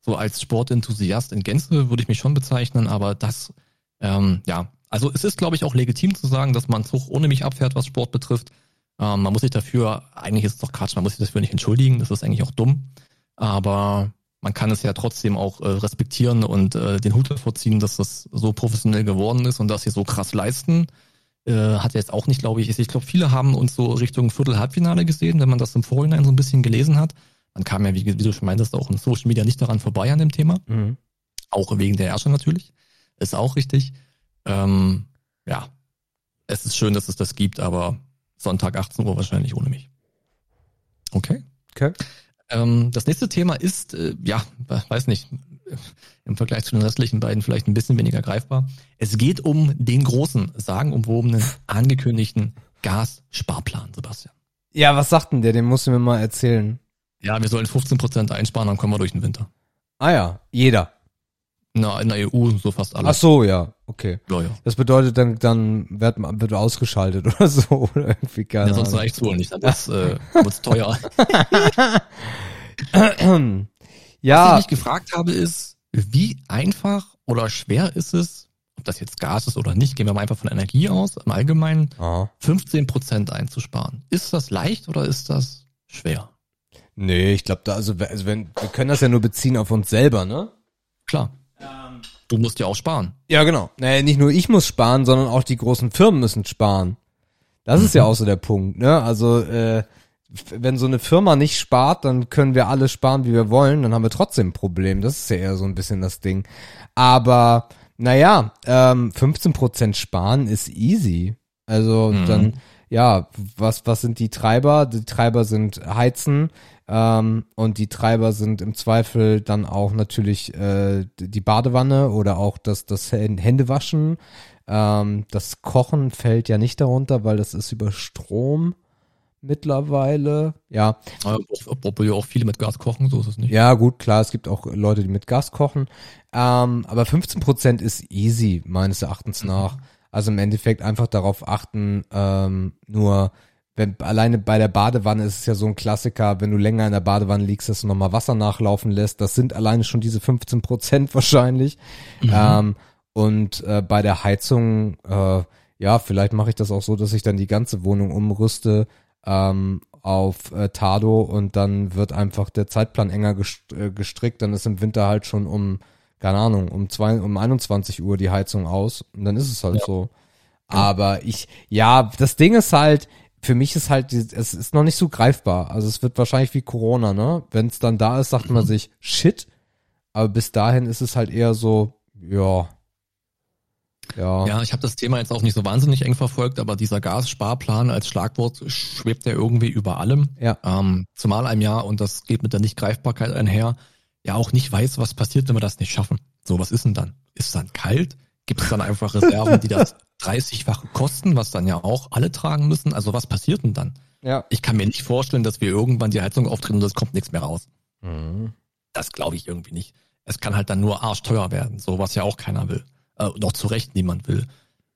So als Sportenthusiast in Gänze würde ich mich schon bezeichnen, aber das, ähm, ja, also es ist, glaube ich, auch legitim zu sagen, dass man Zug ohne mich abfährt, was Sport betrifft. Ähm, man muss sich dafür, eigentlich ist es doch Quatsch, man muss sich dafür nicht entschuldigen, das ist eigentlich auch dumm. Aber man kann es ja trotzdem auch äh, respektieren und äh, den Hut davor ziehen, dass das so professionell geworden ist und dass sie so krass leisten. Äh, hat jetzt auch nicht, glaube ich, ich glaube, viele haben uns so Richtung Viertel-Halbfinale gesehen, wenn man das im Vorhinein so ein bisschen gelesen hat. Man kam ja, wie, wie du schon meintest, auch in Social Media nicht daran vorbei an dem Thema. Mhm. Auch wegen der Herrscher natürlich. Ist auch richtig. Ähm, ja, es ist schön, dass es das gibt, aber Sonntag 18 Uhr wahrscheinlich ohne mich. Okay. Okay. Ähm, das nächste Thema ist, äh, ja, weiß nicht, im Vergleich zu den restlichen beiden vielleicht ein bisschen weniger greifbar. Es geht um den großen, sagenumwobenen, angekündigten Gassparplan, Sebastian. Ja, was sagt denn der? Den musst du mir mal erzählen. Ja, wir sollen 15% einsparen, dann kommen wir durch den Winter. Ah ja, jeder. Na, in der EU so fast alles. Ach so, ja, okay. Ja, ja. Das bedeutet dann, dann wird, wird ausgeschaltet oder so, oder irgendwie gar nicht. Ja, sonst reicht's wohl nicht, das äh, wird's teuer. ja. Was ich mich gefragt habe, ist, wie einfach oder schwer ist es, ob das jetzt Gas ist oder nicht, gehen wir mal einfach von Energie aus, im Allgemeinen, Aha. 15 Prozent einzusparen. Ist das leicht oder ist das schwer? Nee, ich glaube da, also, also wenn, wir können das ja nur beziehen auf uns selber, ne? Klar. Du musst ja auch sparen. Ja, genau. Naja, nicht nur ich muss sparen, sondern auch die großen Firmen müssen sparen. Das mhm. ist ja auch so der Punkt, ne? Also, äh, wenn so eine Firma nicht spart, dann können wir alle sparen, wie wir wollen, dann haben wir trotzdem ein Problem. Das ist ja eher so ein bisschen das Ding. Aber, naja, ähm, 15% sparen ist easy. Also mhm. dann, ja, was, was sind die Treiber? Die Treiber sind Heizen, ähm, und die Treiber sind im Zweifel dann auch natürlich äh, die Badewanne oder auch das, das Händewaschen. Ähm, das Kochen fällt ja nicht darunter, weil das ist über Strom mittlerweile. Ja. Obwohl ja auch viele mit Gas kochen, so ist es nicht. Ja, gut, klar, es gibt auch Leute, die mit Gas kochen. Ähm, aber 15% ist easy, meines Erachtens nach. Mhm. Also im Endeffekt einfach darauf achten, ähm, nur wenn alleine bei der Badewanne ist es ja so ein Klassiker, wenn du länger in der Badewanne liegst, dass du nochmal Wasser nachlaufen lässt. Das sind alleine schon diese 15 Prozent wahrscheinlich. Mhm. Ähm, und äh, bei der Heizung, äh, ja, vielleicht mache ich das auch so, dass ich dann die ganze Wohnung umrüste ähm, auf äh, Tado und dann wird einfach der Zeitplan enger äh, gestrickt, dann ist im Winter halt schon um, keine Ahnung, um zwei, um 21 Uhr die Heizung aus und dann ist es halt ja. so. Aber ich, ja, das Ding ist halt, für mich ist halt, es ist noch nicht so greifbar. Also es wird wahrscheinlich wie Corona, ne? Wenn es dann da ist, sagt man sich, shit. Aber bis dahin ist es halt eher so, ja. Ja. Ja, ich habe das Thema jetzt auch nicht so wahnsinnig eng verfolgt, aber dieser Gassparplan als Schlagwort schwebt ja irgendwie über allem. Ja. Ähm, zumal einem Jahr, und das geht mit der Nichtgreifbarkeit einher, ja auch nicht weiß, was passiert, wenn wir das nicht schaffen. So, was ist denn dann? Ist es dann kalt? Gibt es dann einfach Reserven, die das 30-fache kosten, was dann ja auch alle tragen müssen? Also was passiert denn dann? Ja. Ich kann mir nicht vorstellen, dass wir irgendwann die Heizung aufdrehen und es kommt nichts mehr raus. Mhm. Das glaube ich irgendwie nicht. Es kann halt dann nur arschteuer werden, so was ja auch keiner will. Äh, noch zu Recht niemand will.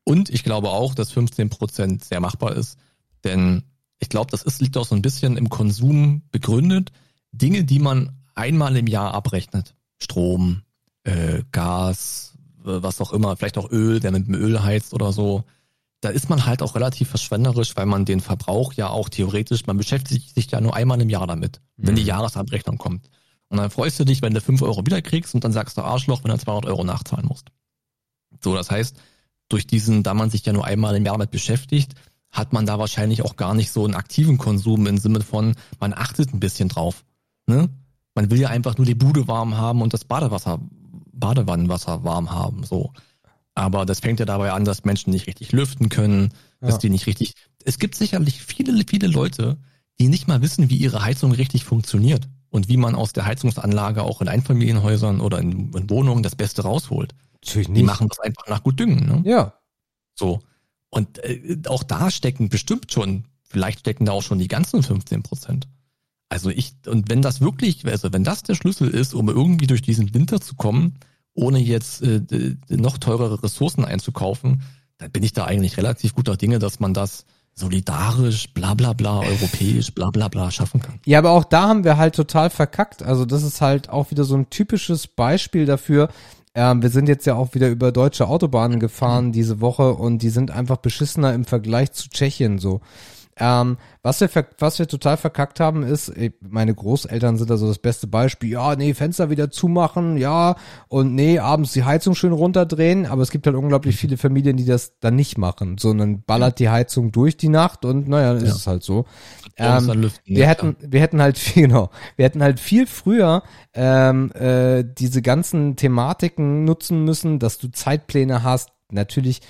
Und ich glaube auch, dass 15 Prozent sehr machbar ist, denn ich glaube, das ist, liegt auch so ein bisschen im Konsum begründet. Dinge, die man einmal im Jahr abrechnet. Strom, äh, Gas, was auch immer, vielleicht auch Öl, der mit dem Öl heizt oder so. Da ist man halt auch relativ verschwenderisch, weil man den Verbrauch ja auch theoretisch, man beschäftigt sich ja nur einmal im Jahr damit, mhm. wenn die mhm. Jahresabrechnung kommt. Und dann freust du dich, wenn du fünf Euro wiederkriegst und dann sagst du Arschloch, wenn du 200 Euro nachzahlen musst. So, das heißt, durch diesen, da man sich ja nur einmal im Jahr damit beschäftigt, hat man da wahrscheinlich auch gar nicht so einen aktiven Konsum im Sinne von, man achtet ein bisschen drauf. Ne? Man will ja einfach nur die Bude warm haben und das Badewasser, Badewannenwasser warm haben, so. Aber das fängt ja dabei an, dass Menschen nicht richtig lüften können, ja. dass die nicht richtig. Es gibt sicherlich viele, viele Leute, die nicht mal wissen, wie ihre Heizung richtig funktioniert und wie man aus der Heizungsanlage auch in Einfamilienhäusern oder in, in Wohnungen das Beste rausholt. Natürlich nicht. Die machen das einfach nach gut Düngen. Ne? Ja. So. Und äh, auch da stecken bestimmt schon, vielleicht stecken da auch schon die ganzen 15 Prozent. Also ich, und wenn das wirklich, also wenn das der Schlüssel ist, um irgendwie durch diesen Winter zu kommen, ohne jetzt äh, noch teurere Ressourcen einzukaufen, dann bin ich da eigentlich relativ guter Dinge, dass man das solidarisch, bla bla bla, europäisch, bla bla bla schaffen kann. Ja, aber auch da haben wir halt total verkackt. Also das ist halt auch wieder so ein typisches Beispiel dafür. Ähm, wir sind jetzt ja auch wieder über deutsche Autobahnen gefahren diese Woche und die sind einfach beschissener im Vergleich zu Tschechien so. Ähm, was wir, was wir total verkackt haben, ist, meine Großeltern sind da so das beste Beispiel. Ja, nee, Fenster wieder zumachen, ja, und nee, abends die Heizung schön runterdrehen. Aber es gibt halt unglaublich viele Familien, die das dann nicht machen, sondern ballert die Heizung durch die Nacht und naja, ist ja. es halt so. Ähm, wir hätten, wir hätten halt viel, genau, wir hätten halt viel früher ähm, äh, diese ganzen Thematiken nutzen müssen, dass du Zeitpläne hast. Natürlich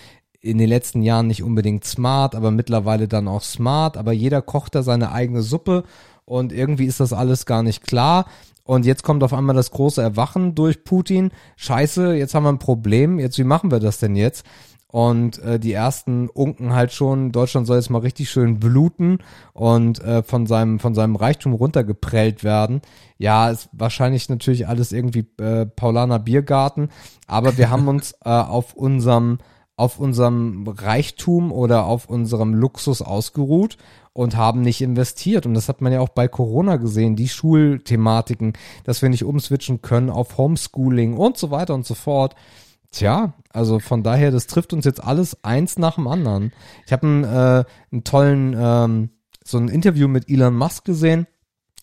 in den letzten Jahren nicht unbedingt smart, aber mittlerweile dann auch smart, aber jeder kocht da seine eigene Suppe und irgendwie ist das alles gar nicht klar. Und jetzt kommt auf einmal das große Erwachen durch Putin. Scheiße, jetzt haben wir ein Problem. Jetzt, wie machen wir das denn jetzt? Und äh, die ersten unken halt schon, Deutschland soll jetzt mal richtig schön bluten und äh, von seinem von seinem Reichtum runtergeprellt werden. Ja, ist wahrscheinlich natürlich alles irgendwie äh, Paulaner Biergarten, aber wir haben uns äh, auf unserem auf unserem Reichtum oder auf unserem Luxus ausgeruht und haben nicht investiert. Und das hat man ja auch bei Corona gesehen, die Schulthematiken, dass wir nicht umswitchen können auf Homeschooling und so weiter und so fort. Tja, also von daher, das trifft uns jetzt alles eins nach dem anderen. Ich habe einen, äh, einen tollen, ähm, so ein Interview mit Elon Musk gesehen,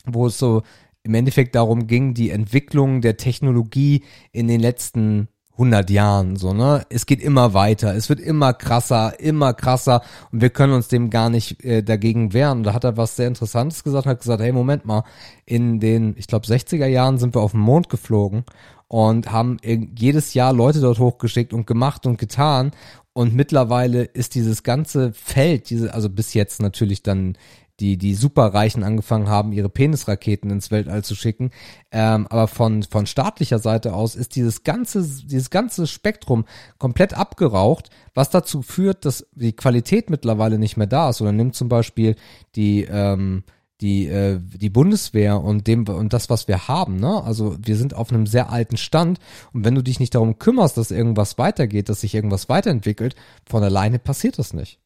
wo es so im Endeffekt darum ging, die Entwicklung der Technologie in den letzten 100 Jahren, so, ne? Es geht immer weiter, es wird immer krasser, immer krasser und wir können uns dem gar nicht äh, dagegen wehren. Und da hat er was sehr Interessantes gesagt, hat gesagt, hey, Moment mal, in den, ich glaube, 60er Jahren sind wir auf den Mond geflogen und haben jedes Jahr Leute dort hochgeschickt und gemacht und getan und mittlerweile ist dieses ganze Feld, diese, also bis jetzt natürlich dann die, die Superreichen angefangen haben, ihre Penisraketen ins Weltall zu schicken. Ähm, aber von, von staatlicher Seite aus ist dieses ganze, dieses ganze Spektrum komplett abgeraucht, was dazu führt, dass die Qualität mittlerweile nicht mehr da ist. Oder nimmt zum Beispiel die, ähm, die, äh, die Bundeswehr und dem und das, was wir haben, ne? Also wir sind auf einem sehr alten Stand und wenn du dich nicht darum kümmerst, dass irgendwas weitergeht, dass sich irgendwas weiterentwickelt, von alleine passiert das nicht.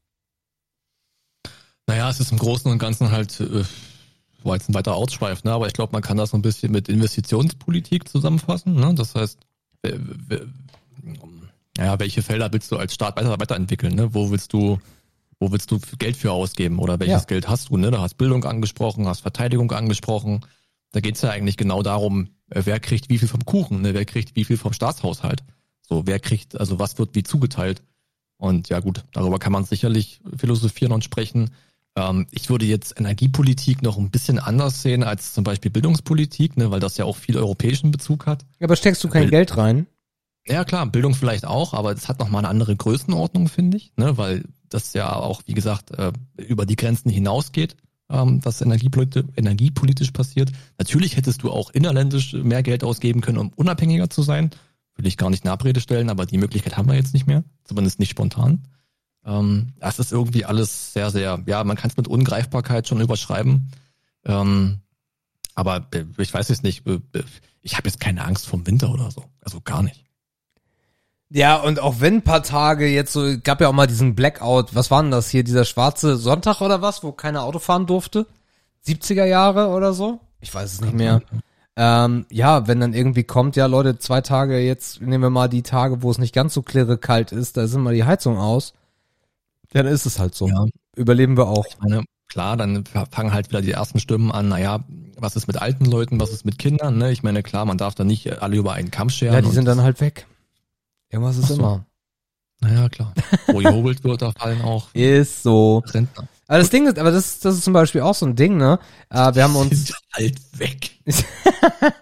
Naja, es ist im Großen und Ganzen halt, äh, war jetzt ein weiter Ausschweif, ne? aber ich glaube, man kann das so ein bisschen mit Investitionspolitik zusammenfassen. Ne? Das heißt, Ja, welche Felder willst du als Staat weiter, weiterentwickeln? Ne? Wo willst du, wo willst du Geld für ausgeben? Oder welches ja. Geld hast du? Ne? Du hast Bildung angesprochen, hast Verteidigung angesprochen. Da geht's ja eigentlich genau darum, äh, wer kriegt wie viel vom Kuchen, ne? wer kriegt wie viel vom Staatshaushalt. So, wer kriegt, also was wird wie zugeteilt. Und ja gut, darüber kann man sicherlich philosophieren und sprechen. Ähm, ich würde jetzt Energiepolitik noch ein bisschen anders sehen als zum Beispiel Bildungspolitik, ne, weil das ja auch viel europäischen Bezug hat. Aber steckst du kein Bild Geld rein? Ja klar, Bildung vielleicht auch, aber es hat noch mal eine andere Größenordnung, finde ich, ne, weil das ja auch, wie gesagt, äh, über die Grenzen hinausgeht, ähm, was energiepolitisch, energiepolitisch passiert. Natürlich hättest du auch innerländisch mehr Geld ausgeben können, um unabhängiger zu sein. Will ich gar nicht in Abrede stellen, aber die Möglichkeit haben wir jetzt nicht mehr, zumindest nicht spontan. Ähm, das ist irgendwie alles sehr, sehr, ja, man kann es mit Ungreifbarkeit schon überschreiben. Ähm, aber ich weiß es nicht, ich habe jetzt keine Angst vom Winter oder so. Also gar nicht. Ja, und auch wenn ein paar Tage jetzt so, gab ja auch mal diesen Blackout, was war denn das hier, dieser schwarze Sonntag oder was, wo keiner Auto fahren durfte? 70er Jahre oder so? Ich weiß es nicht mehr. Ähm, ja, wenn dann irgendwie kommt, ja Leute, zwei Tage, jetzt nehmen wir mal die Tage, wo es nicht ganz so klirre kalt ist, da sind mal die Heizung aus. Dann ist es halt so. Ja. Überleben wir auch. Ich meine, klar, dann fangen halt wieder die ersten Stimmen an, naja, was ist mit alten Leuten, was ist mit Kindern, ne? Ich meine, klar, man darf da nicht alle über einen Kamm scheren. Ja, die sind dann halt weg. Irgendwas ist so. immer. Naja, klar. Wo gehobelt wird, da fallen auch. Ist so. Rentner. Aber das Ding ist, aber das, das ist zum Beispiel auch so ein Ding, ne? Äh, wir haben uns. Sind halt weg.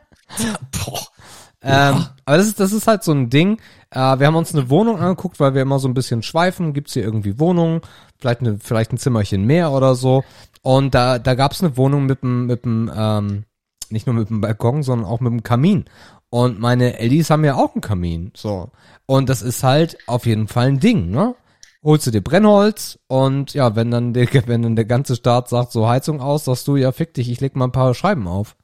Boah. Ähm, aber das ist, das ist halt so ein Ding. Äh, wir haben uns eine Wohnung angeguckt, weil wir immer so ein bisschen schweifen. Gibt's hier irgendwie Wohnungen? Vielleicht, eine, vielleicht ein Zimmerchen mehr oder so. Und da, da gab's eine Wohnung mit dem, mit dem, ähm, nicht nur mit dem Balkon, sondern auch mit dem Kamin. Und meine Ellis haben ja auch einen Kamin. So. Und das ist halt auf jeden Fall ein Ding, ne? Holst du dir Brennholz und ja, wenn dann der, wenn dann der ganze Staat sagt, so Heizung aus, sagst du, ja, fick dich, ich leg mal ein paar Scheiben auf.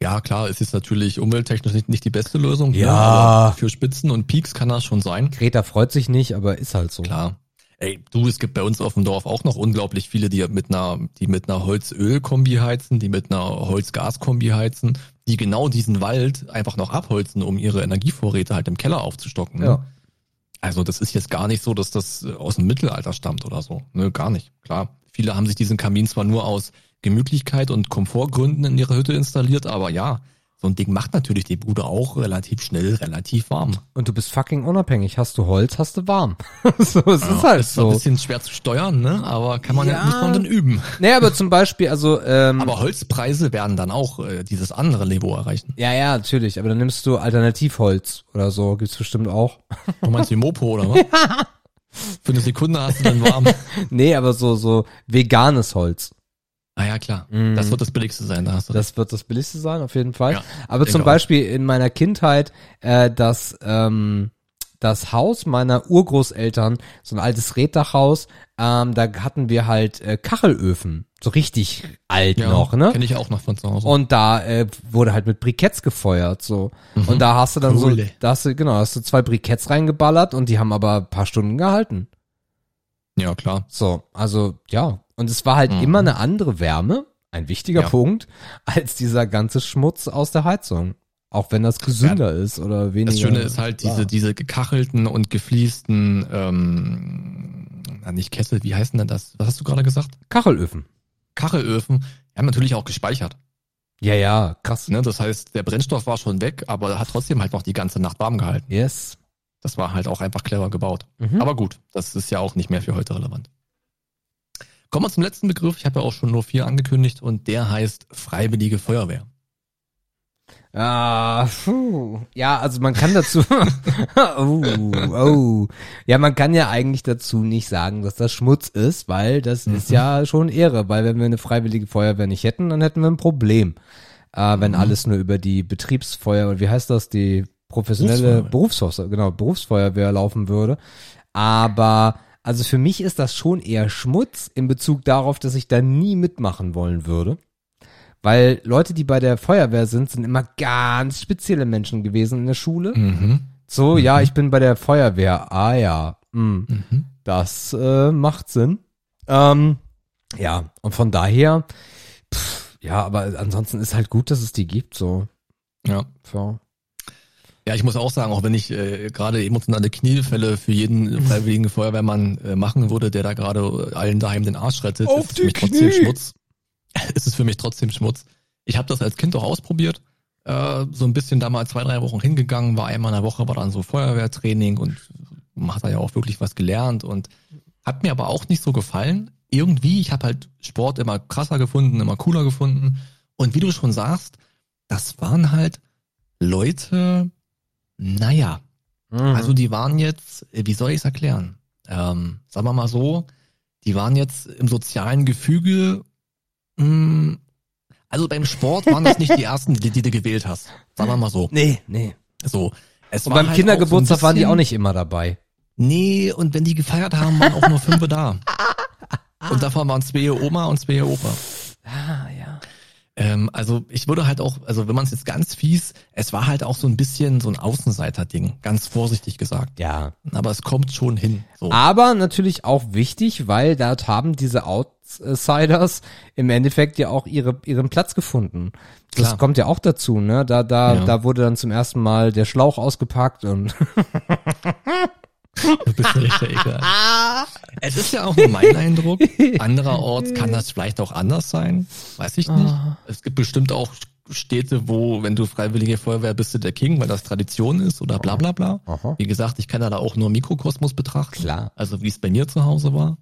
Ja, klar, es ist natürlich umwelttechnisch nicht, nicht die beste Lösung. Ne? Ja. Ne? für Spitzen und Peaks kann das schon sein. Greta freut sich nicht, aber ist halt so. Klar. Ey, du, es gibt bei uns auf dem Dorf auch noch unglaublich viele, die mit einer, die mit einer Holz-Öl-Kombi heizen, die mit einer Holz-Gas-Kombi heizen, die genau diesen Wald einfach noch abholzen, um ihre Energievorräte halt im Keller aufzustocken. Ne? Ja. Also das ist jetzt gar nicht so, dass das aus dem Mittelalter stammt oder so. Ne, gar nicht. Klar. Viele haben sich diesen Kamin zwar nur aus Gemütlichkeit und Komfortgründen in ihrer Hütte installiert, aber ja, so ein Ding macht natürlich die Bude auch relativ schnell, relativ warm. Und du bist fucking unabhängig. Hast du Holz, hast du warm. so, es ja, ist halt ist so. Ist ein bisschen schwer zu steuern, ne? Aber kann man ja, muss man dann üben. Nee, aber zum Beispiel, also, ähm, Aber Holzpreise werden dann auch äh, dieses andere Niveau erreichen. Ja, ja, natürlich. Aber dann nimmst du Alternativholz oder so. Gibt's bestimmt auch. Du meinst wie Mopo oder was? Für eine Sekunde hast du dann warm. nee, aber so, so veganes Holz. Ah ja, klar. Mm. Das wird das Billigste sein, da hast du Das wird das Billigste sein, auf jeden Fall. Ja, Aber zum Beispiel auch. in meiner Kindheit, äh, das, ähm, das Haus meiner Urgroßeltern, so ein altes Reddachhaus, ähm, da hatten wir halt äh, Kachelöfen. So richtig alt ja, noch, ne? Kenn ich auch noch von zu Hause. Und da äh, wurde halt mit Briketts gefeuert, so. Mhm. Und da hast du dann Hole. so, da hast du, genau, hast du zwei Briketts reingeballert und die haben aber ein paar Stunden gehalten. Ja, klar. So, also, ja, und es war halt mhm. immer eine andere Wärme, ein wichtiger ja. Punkt, als dieser ganze Schmutz aus der Heizung. Auch wenn das gesünder ja, ist oder weniger. Das Schöne ist halt diese, diese gekachelten und gefliesten, ähm, nicht Kessel, wie heißen denn das? Was hast du gerade gesagt? Kachelöfen. Kachelöfen, haben natürlich auch gespeichert. Ja, ja, krass. Ne, das heißt, der Brennstoff war schon weg, aber hat trotzdem halt noch die ganze Nacht warm gehalten. Yes. Das war halt auch einfach clever gebaut. Mhm. Aber gut, das ist ja auch nicht mehr für heute relevant. Kommen wir zum letzten Begriff. Ich habe ja auch schon nur vier angekündigt und der heißt Freiwillige Feuerwehr. Ah, puh. ja, also man kann dazu, oh, oh, ja, man kann ja eigentlich dazu nicht sagen, dass das Schmutz ist, weil das mhm. ist ja schon Ehre, weil wenn wir eine freiwillige Feuerwehr nicht hätten, dann hätten wir ein Problem. Äh, wenn mhm. alles nur über die Betriebsfeuerwehr, wie heißt das, die professionelle Berufsfeuerwehr, genau, Berufsfeuerwehr laufen würde. Aber also für mich ist das schon eher Schmutz in Bezug darauf, dass ich da nie mitmachen wollen würde. Weil Leute, die bei der Feuerwehr sind, sind immer ganz spezielle Menschen gewesen in der Schule. Mhm. So, mhm. ja, ich bin bei der Feuerwehr. Ah ja, mh, mhm. das äh, macht Sinn. Ähm, ja, und von daher, pff, ja, aber ansonsten ist halt gut, dass es die gibt, so. Ja. So. Ja, ich muss auch sagen, auch wenn ich äh, gerade emotionale Kniefälle für jeden freiwilligen Feuerwehrmann äh, machen würde, der da gerade allen daheim den Arsch rettet, Auf ist es für mich die trotzdem Knie. Schmutz. es ist für mich trotzdem Schmutz. Ich habe das als Kind auch ausprobiert, äh, so ein bisschen da mal zwei, drei Wochen hingegangen, war einmal in der Woche, war dann so Feuerwehrtraining und man hat da ja auch wirklich was gelernt und hat mir aber auch nicht so gefallen. Irgendwie, ich habe halt Sport immer krasser gefunden, immer cooler gefunden. Und wie du schon sagst, das waren halt Leute, naja, Mhm. also die waren jetzt, äh, wie soll ich es erklären? Ähm, sagen wir mal so, die waren jetzt im sozialen Gefüge, mh, also beim Sport waren das nicht die ersten, die, die du gewählt hast. Sagen wir mal so. nee, nee. So. Es Und war beim halt Kindergeburtstag so waren die auch nicht immer dabei. Nee, und wenn die gefeiert haben, waren auch nur fünf da. Und davon waren zwei Oma und zwei Opa. Ah. Ähm, also ich würde halt auch, also wenn man es jetzt ganz fies, es war halt auch so ein bisschen so ein Außenseiter-Ding, ganz vorsichtig gesagt. Ja. Aber es kommt schon hin. So. Aber natürlich auch wichtig, weil dort haben diese Outsiders im Endeffekt ja auch ihre, ihren Platz gefunden. Das Klar. kommt ja auch dazu, ne? Da, da, Ja. da wurde dann zum ersten Mal der Schlauch ausgepackt und Du bist ein richtiger Ekel. Es ist ja auch nur mein Eindruck. Andererorts kann das vielleicht auch anders sein. Weiß ich nicht. Es gibt bestimmt auch Städte, wo, wenn du freiwillige Feuerwehr bist, du der King, weil das Tradition ist oder bla bla bla. Aha. Wie gesagt, ich kann da auch nur Mikrokosmos betrachten. Klar. Also wie es bei mir zu Hause war.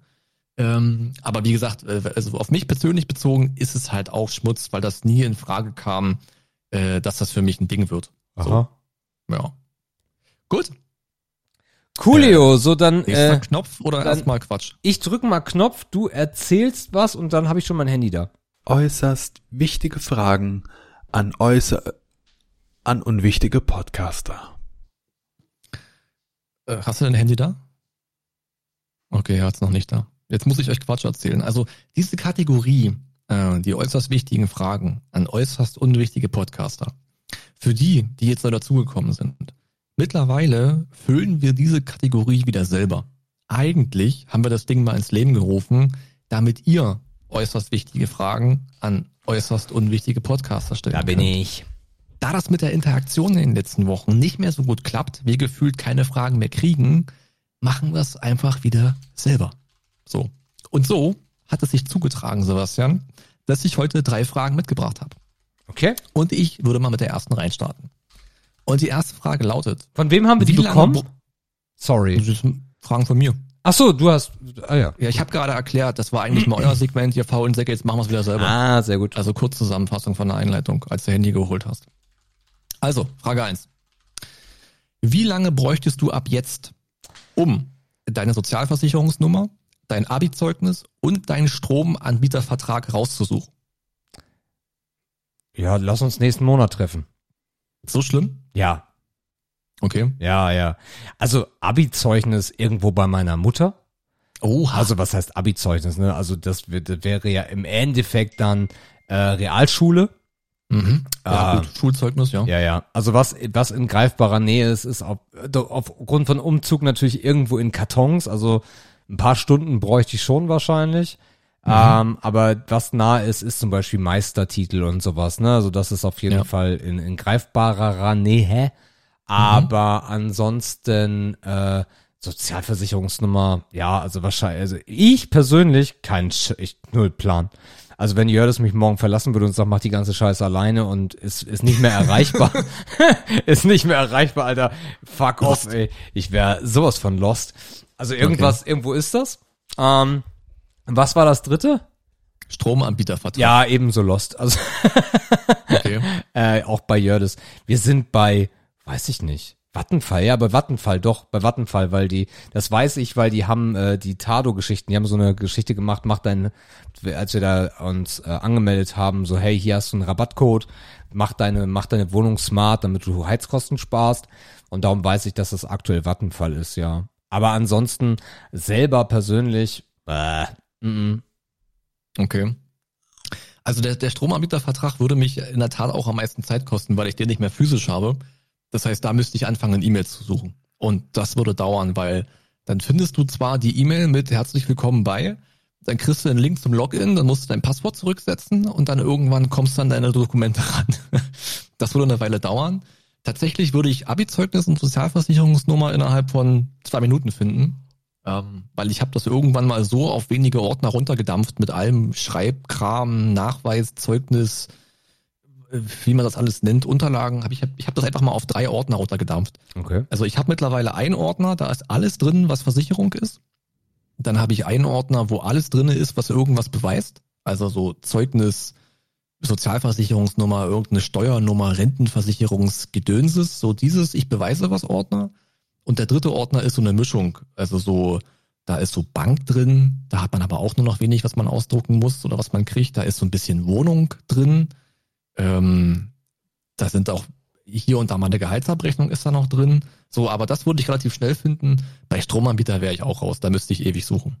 Ähm, aber wie gesagt, äh, also auf mich persönlich bezogen ist es halt auch Schmutz, weil das nie in Frage kam, äh, dass das für mich ein Ding wird. Aha. Ja. Gut. Coolio, so dann, Nächster äh, Knopf oder erstmal Quatsch? ich drück mal Knopf, du erzählst was und dann habe ich schon mein Handy da. Äußerst wichtige Fragen an äußer an unwichtige Podcaster. Äh, hast du dein Handy da? Okay, er hat's noch nicht da. Jetzt muss ich euch Quatsch erzählen. Also diese Kategorie, äh, die äußerst wichtigen Fragen an äußerst unwichtige Podcaster, für die, die jetzt neu dazugekommen sind, mittlerweile füllen wir diese Kategorie wieder selber. Eigentlich haben wir das Ding mal ins Leben gerufen, damit ihr äußerst wichtige Fragen an äußerst unwichtige Podcaster stellen Da bin könnt. ich. Da das mit der Interaktion in den letzten Wochen nicht mehr so gut klappt, wir gefühlt keine Fragen mehr kriegen, machen wir es einfach wieder selber. So. Und so hat es sich zugetragen, Sebastian, dass ich heute drei Fragen mitgebracht habe. Okay. Und ich würde mal mit der ersten reinstarten. Und die erste Frage lautet, Von wem haben wir die lange bekommen? Sorry. das sind Fragen von mir. Ach so, du hast, ah ja. Ja, ich habe gerade erklärt, das war eigentlich mal euer Segment, ihr faulen Säcke, jetzt machen wir es wieder selber. Ah, sehr gut. Also Kurzzusammenfassung von der Einleitung, als du Handy geholt hast. Also, Frage eins: Wie lange bräuchtest du ab jetzt, um deine Sozialversicherungsnummer, dein Abi-Zeugnis und deinen Stromanbietervertrag rauszusuchen? Ja, lass uns nächsten Monat treffen. So schlimm? Ja, Okay. ja, ja. Also Abi-Zeugnis irgendwo bei meiner Mutter. Oha. Also was heißt Abi-Zeugnis, ne? Also das, das wäre ja im Endeffekt dann äh, Realschule. mhm. Ja, Ah. gut, Schulzeugnis, ja. Ja, ja. Also was, was in greifbarer Nähe ist, ist auf, aufgrund von Umzug natürlich irgendwo in Kartons. Also ein paar Stunden bräuchte ich schon wahrscheinlich. Ähm, aber was nah ist, ist zum Beispiel Meistertitel und sowas, ne? Also das ist auf jeden Ja. Fall in, in greifbarer Nähe. Aber ansonsten äh, Sozialversicherungsnummer, ja, also wahrscheinlich, also ich persönlich kein Sch ich null Plan. Also wenn Jördes mich morgen verlassen würde und sagt, mach die ganze Scheiße alleine und ist, ist nicht mehr erreichbar, ist nicht mehr erreichbar, Alter, fuck off, ey. Ich wäre sowas von lost. Also irgendwas, irgendwo ist das. Ähm, was war das dritte? Stromanbietervertrag. Ja, ebenso lost. Also Okay. äh, auch bei Jördes. Wir sind bei, weiß ich nicht, Vattenfall, ja, bei Vattenfall, doch, bei Vattenfall, weil die, das weiß ich, weil die haben äh, die Tado-Geschichten, die haben so eine Geschichte gemacht, mach dein, als wir da uns äh, angemeldet haben, so, hey, hier hast du einen Rabattcode, mach deine, mach deine Wohnung smart, damit du Heizkosten sparst. Und darum weiß ich, dass das aktuell Vattenfall ist, ja. Aber ansonsten selber persönlich, äh, mm, Okay. Also der, der Stromanbietervertrag würde mich in der Tat auch am meisten Zeit kosten, weil ich den nicht mehr physisch habe. Das heißt, da müsste ich anfangen, E-Mails zu suchen. Und das würde dauern, weil dann findest du zwar die E-Mail mit herzlich willkommen bei, dann kriegst du einen Link zum Login, dann musst du dein Passwort zurücksetzen und dann irgendwann kommst du an deine Dokumente ran. Das würde eine Weile dauern. Tatsächlich würde ich Abi-Zeugnis und Sozialversicherungsnummer innerhalb von zwei Minuten finden. Ähm, weil ich habe das irgendwann mal so auf wenige Ordner runtergedampft mit allem Schreibkram, Nachweis, Zeugnis, äh, wie man das alles nennt, Unterlagen. Hab ich hab, ich hab das einfach mal auf drei Ordner runtergedampft. Okay. Also ich habe mittlerweile einen Ordner, da ist alles drin, was Versicherung ist. Dann habe ich einen Ordner, wo alles drin ist, was irgendwas beweist. Also so Zeugnis, Sozialversicherungsnummer, irgendeine Steuernummer, Rentenversicherungsgedönses, so dieses Ich beweise was Ordner. Und der dritte Ordner ist so eine Mischung. Also so, da ist so Bank drin, da hat man aber auch nur noch wenig, was man ausdrucken muss oder was man kriegt. Da ist so ein bisschen Wohnung drin. Ähm, da sind auch hier und da mal eine Gehaltsabrechnung ist da noch drin. So, aber das würde ich relativ schnell finden. Bei Stromanbieter wäre ich auch raus, da müsste ich ewig suchen.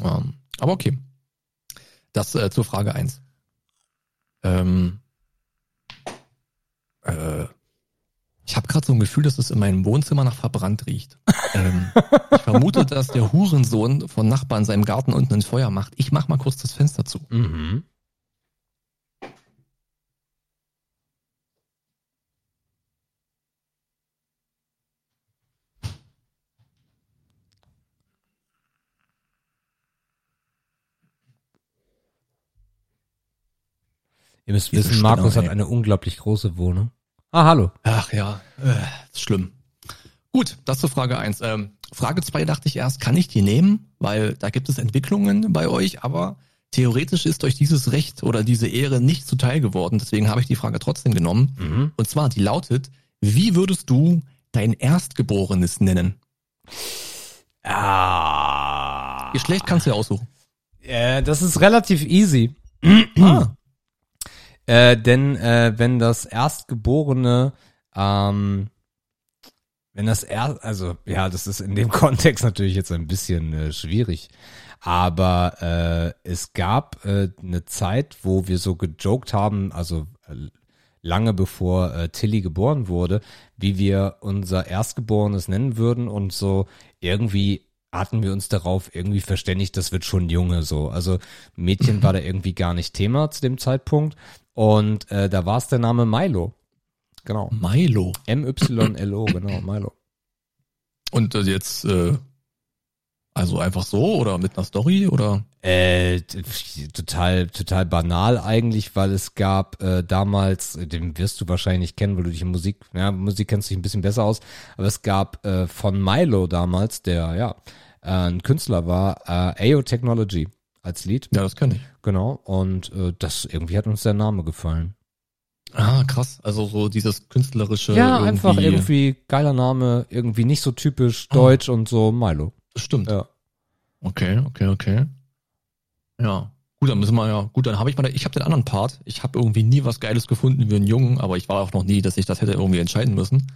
Ähm, aber okay. Das äh, zur Frage eins. Ähm, äh, ich habe gerade so ein Gefühl, dass es in meinem Wohnzimmer nach verbrannt riecht. ähm, ich vermute, dass der Hurensohn von Nachbarn seinem Garten unten ein Feuer macht. Ich mach mal kurz das Fenster zu. Mhm. Ihr müsst wissen, Markus hat eine unglaublich große Wohnung. Ah, hallo. Ach ja, äh, schlimm. Gut, das zur Frage eins. Ähm, Frage zwei dachte ich erst, kann ich die nehmen? Weil da gibt es Entwicklungen bei euch, aber theoretisch ist euch dieses Recht oder diese Ehre nicht zuteil geworden. Deswegen habe ich die Frage trotzdem genommen. Mhm. Und zwar, die lautet, wie würdest du dein Erstgeborenes nennen? Ah. Geschlecht kannst du ja aussuchen. Äh, das ist relativ easy. ah. Äh, denn äh, wenn das Erstgeborene, ähm, wenn das erst, also ja, das ist in dem Kontext natürlich jetzt ein bisschen äh, schwierig. Aber äh, es gab äh, eine Zeit, wo wir so gejoked haben, also äh, lange bevor äh, Tilly geboren wurde, wie wir unser Erstgeborenes nennen würden und so irgendwie hatten wir uns darauf irgendwie verständigt, das wird schon Junge so. Also Mädchen war da irgendwie gar nicht Thema zu dem Zeitpunkt. Und äh, da war es der Name Milo. Genau. Milo. M-Y-L-O, genau, Milo. Und äh, jetzt, äh, also einfach so oder mit einer Story oder? Äh, total, total banal eigentlich, weil es gab äh, damals, den wirst du wahrscheinlich kennen, weil du dich in Musik, ja, Musik kennst dich ein bisschen besser aus, aber es gab äh, von Milo damals, der ja äh, ein Künstler war, äh, AO Technology als Lied. Ja, das kann ich. Genau. Und äh, das irgendwie hat uns der Name gefallen. Ah, krass. Also so dieses künstlerische. Ja, irgendwie einfach irgendwie geiler Name, irgendwie nicht so typisch ah. deutsch oh. und so Milo. Das stimmt. Ja. Okay, okay, okay. Ja. Gut, dann müssen wir ja. Gut, dann habe ich mal. Ich habe den anderen Part. Ich habe irgendwie nie was Geiles gefunden wie ein Jungen, aber ich war auch noch nie, dass ich das hätte irgendwie entscheiden müssen.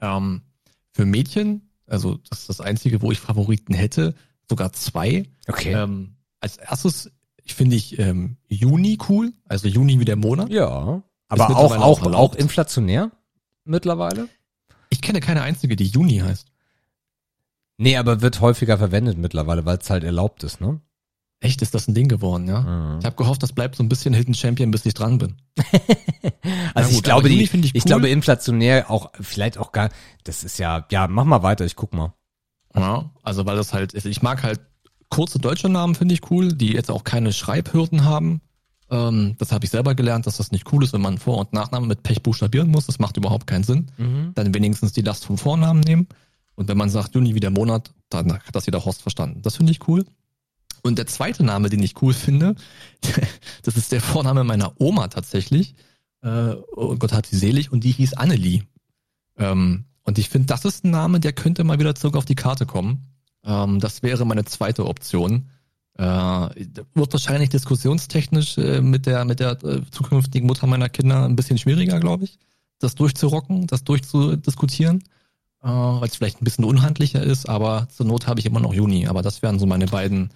Ähm, für Mädchen, also das ist das Einzige, wo ich Favoriten hätte, sogar zwei. Okay. Ähm, als erstes ich finde ich ähm, Juni cool, also Juni wie der Monat. Ja. Aber auch, auch, auch, auch inflationär mittlerweile? Ich kenne keine einzige, die Juni heißt. Nee, aber wird häufiger verwendet mittlerweile, weil es halt erlaubt ist, ne? Echt, ist das ein Ding geworden, ja? Mhm. Ich habe gehofft, das bleibt so ein bisschen Hidden Champion, bis ich dran bin. also gut, ich glaube, die, ich, cool. ich glaube inflationär auch vielleicht auch gar, das ist ja, ja, mach mal weiter, ich guck mal. Ja, also weil das halt, ich mag halt kurze deutsche Namen finde ich cool, die jetzt auch keine Schreibhürden haben. Ähm, das habe ich selber gelernt, dass das nicht cool ist, wenn man Vor- und Nachnamen mit Pech buchstabieren muss. Das macht überhaupt keinen Sinn. Mhm. Dann wenigstens die Last vom Vornamen nehmen. Und wenn man sagt Juni wie der Monat, dann hat das jeder Horst verstanden. Das finde ich cool. Und der zweite Name, den ich cool finde, das ist der Vorname meiner Oma tatsächlich. Äh, oh Gott hat sie selig und die hieß Annelie. Ähm, und ich finde, das ist ein Name, der könnte mal wieder zurück auf die Karte kommen. Ähm, das wäre meine zweite Option. Äh, wird wahrscheinlich diskussionstechnisch äh, mit der mit der äh, zukünftigen Mutter meiner Kinder ein bisschen schwieriger, glaube ich, das durchzurocken, das durchzudiskutieren, äh, weil es vielleicht ein bisschen unhandlicher ist. Aber zur Not habe ich immer noch Juni. Aber das wären so meine beiden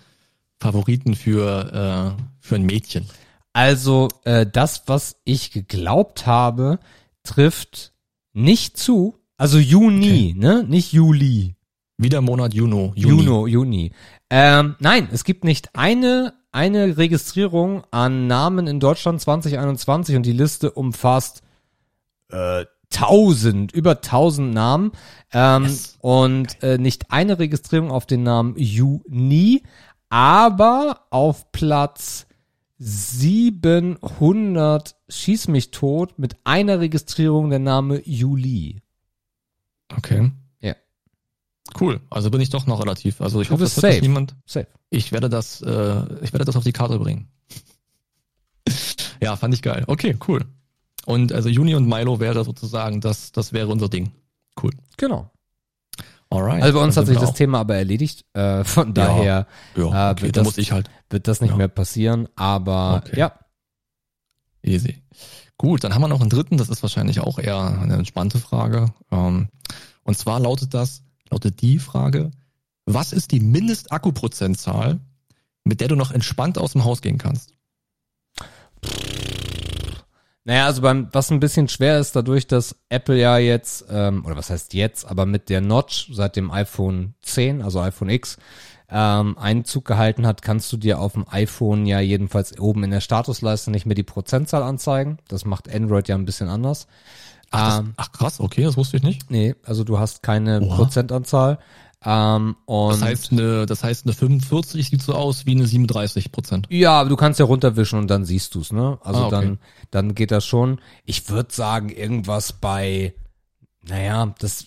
Favoriten für äh, für ein Mädchen. Also äh, das, was ich geglaubt habe, trifft nicht zu. Also Juni, okay. ne? Nicht Juli. Wieder Monat Juno. Juni. Juno, Juni. Ähm, nein, es gibt nicht eine, eine Registrierung an Namen in Deutschland 2021 und die Liste umfasst äh, tausend, über tausend Namen ähm, yes. und äh, nicht eine Registrierung auf den Namen Juni, aber auf Platz 700 schieß mich tot mit einer Registrierung der Name Juli. Okay. Ja. Cool. Also bin ich doch noch relativ. Also ich du hoffe, das safe. niemand. Safe. Ich werde das, äh, ich werde das auf die Karte bringen. ja, fand ich geil. Okay, cool. Und also Juni und Milo wäre sozusagen, das, das wäre unser Ding. Cool. Genau. Alright. Also bei uns hat sich das Thema aber erledigt. Äh, von daher ja, okay, äh, wird, das, muss ich halt. wird das nicht ja. mehr passieren. Aber okay. ja. Easy. Gut, dann haben wir noch einen dritten. Das ist wahrscheinlich auch eher eine entspannte Frage. Ähm, und zwar lautet das, lautet die Frage, was ist die Mindestakkuprozentzahl, mit der du noch entspannt aus dem Haus gehen kannst? Naja, also beim, was ein bisschen schwer ist, dadurch, dass Apple ja jetzt, ähm, oder was heißt jetzt, aber mit der Notch seit dem iPhone 10, also iPhone X, ähm, Einzug gehalten hat, kannst du dir auf dem iPhone ja jedenfalls oben in der Statusleiste nicht mehr die Prozentzahl anzeigen. Das macht Android ja ein bisschen anders. Ach, das, ähm, ach krass, okay, das wusste ich nicht. Nee, also du hast keine Oha. Prozentanzahl. Ähm, und das heißt, eine, das heißt, eine 45 sieht so aus wie eine 37 Prozent. Ja, aber du kannst ja runterwischen und dann siehst du's, ne? Also ah, okay. dann, dann geht das schon. Ich würde sagen, irgendwas bei, naja, das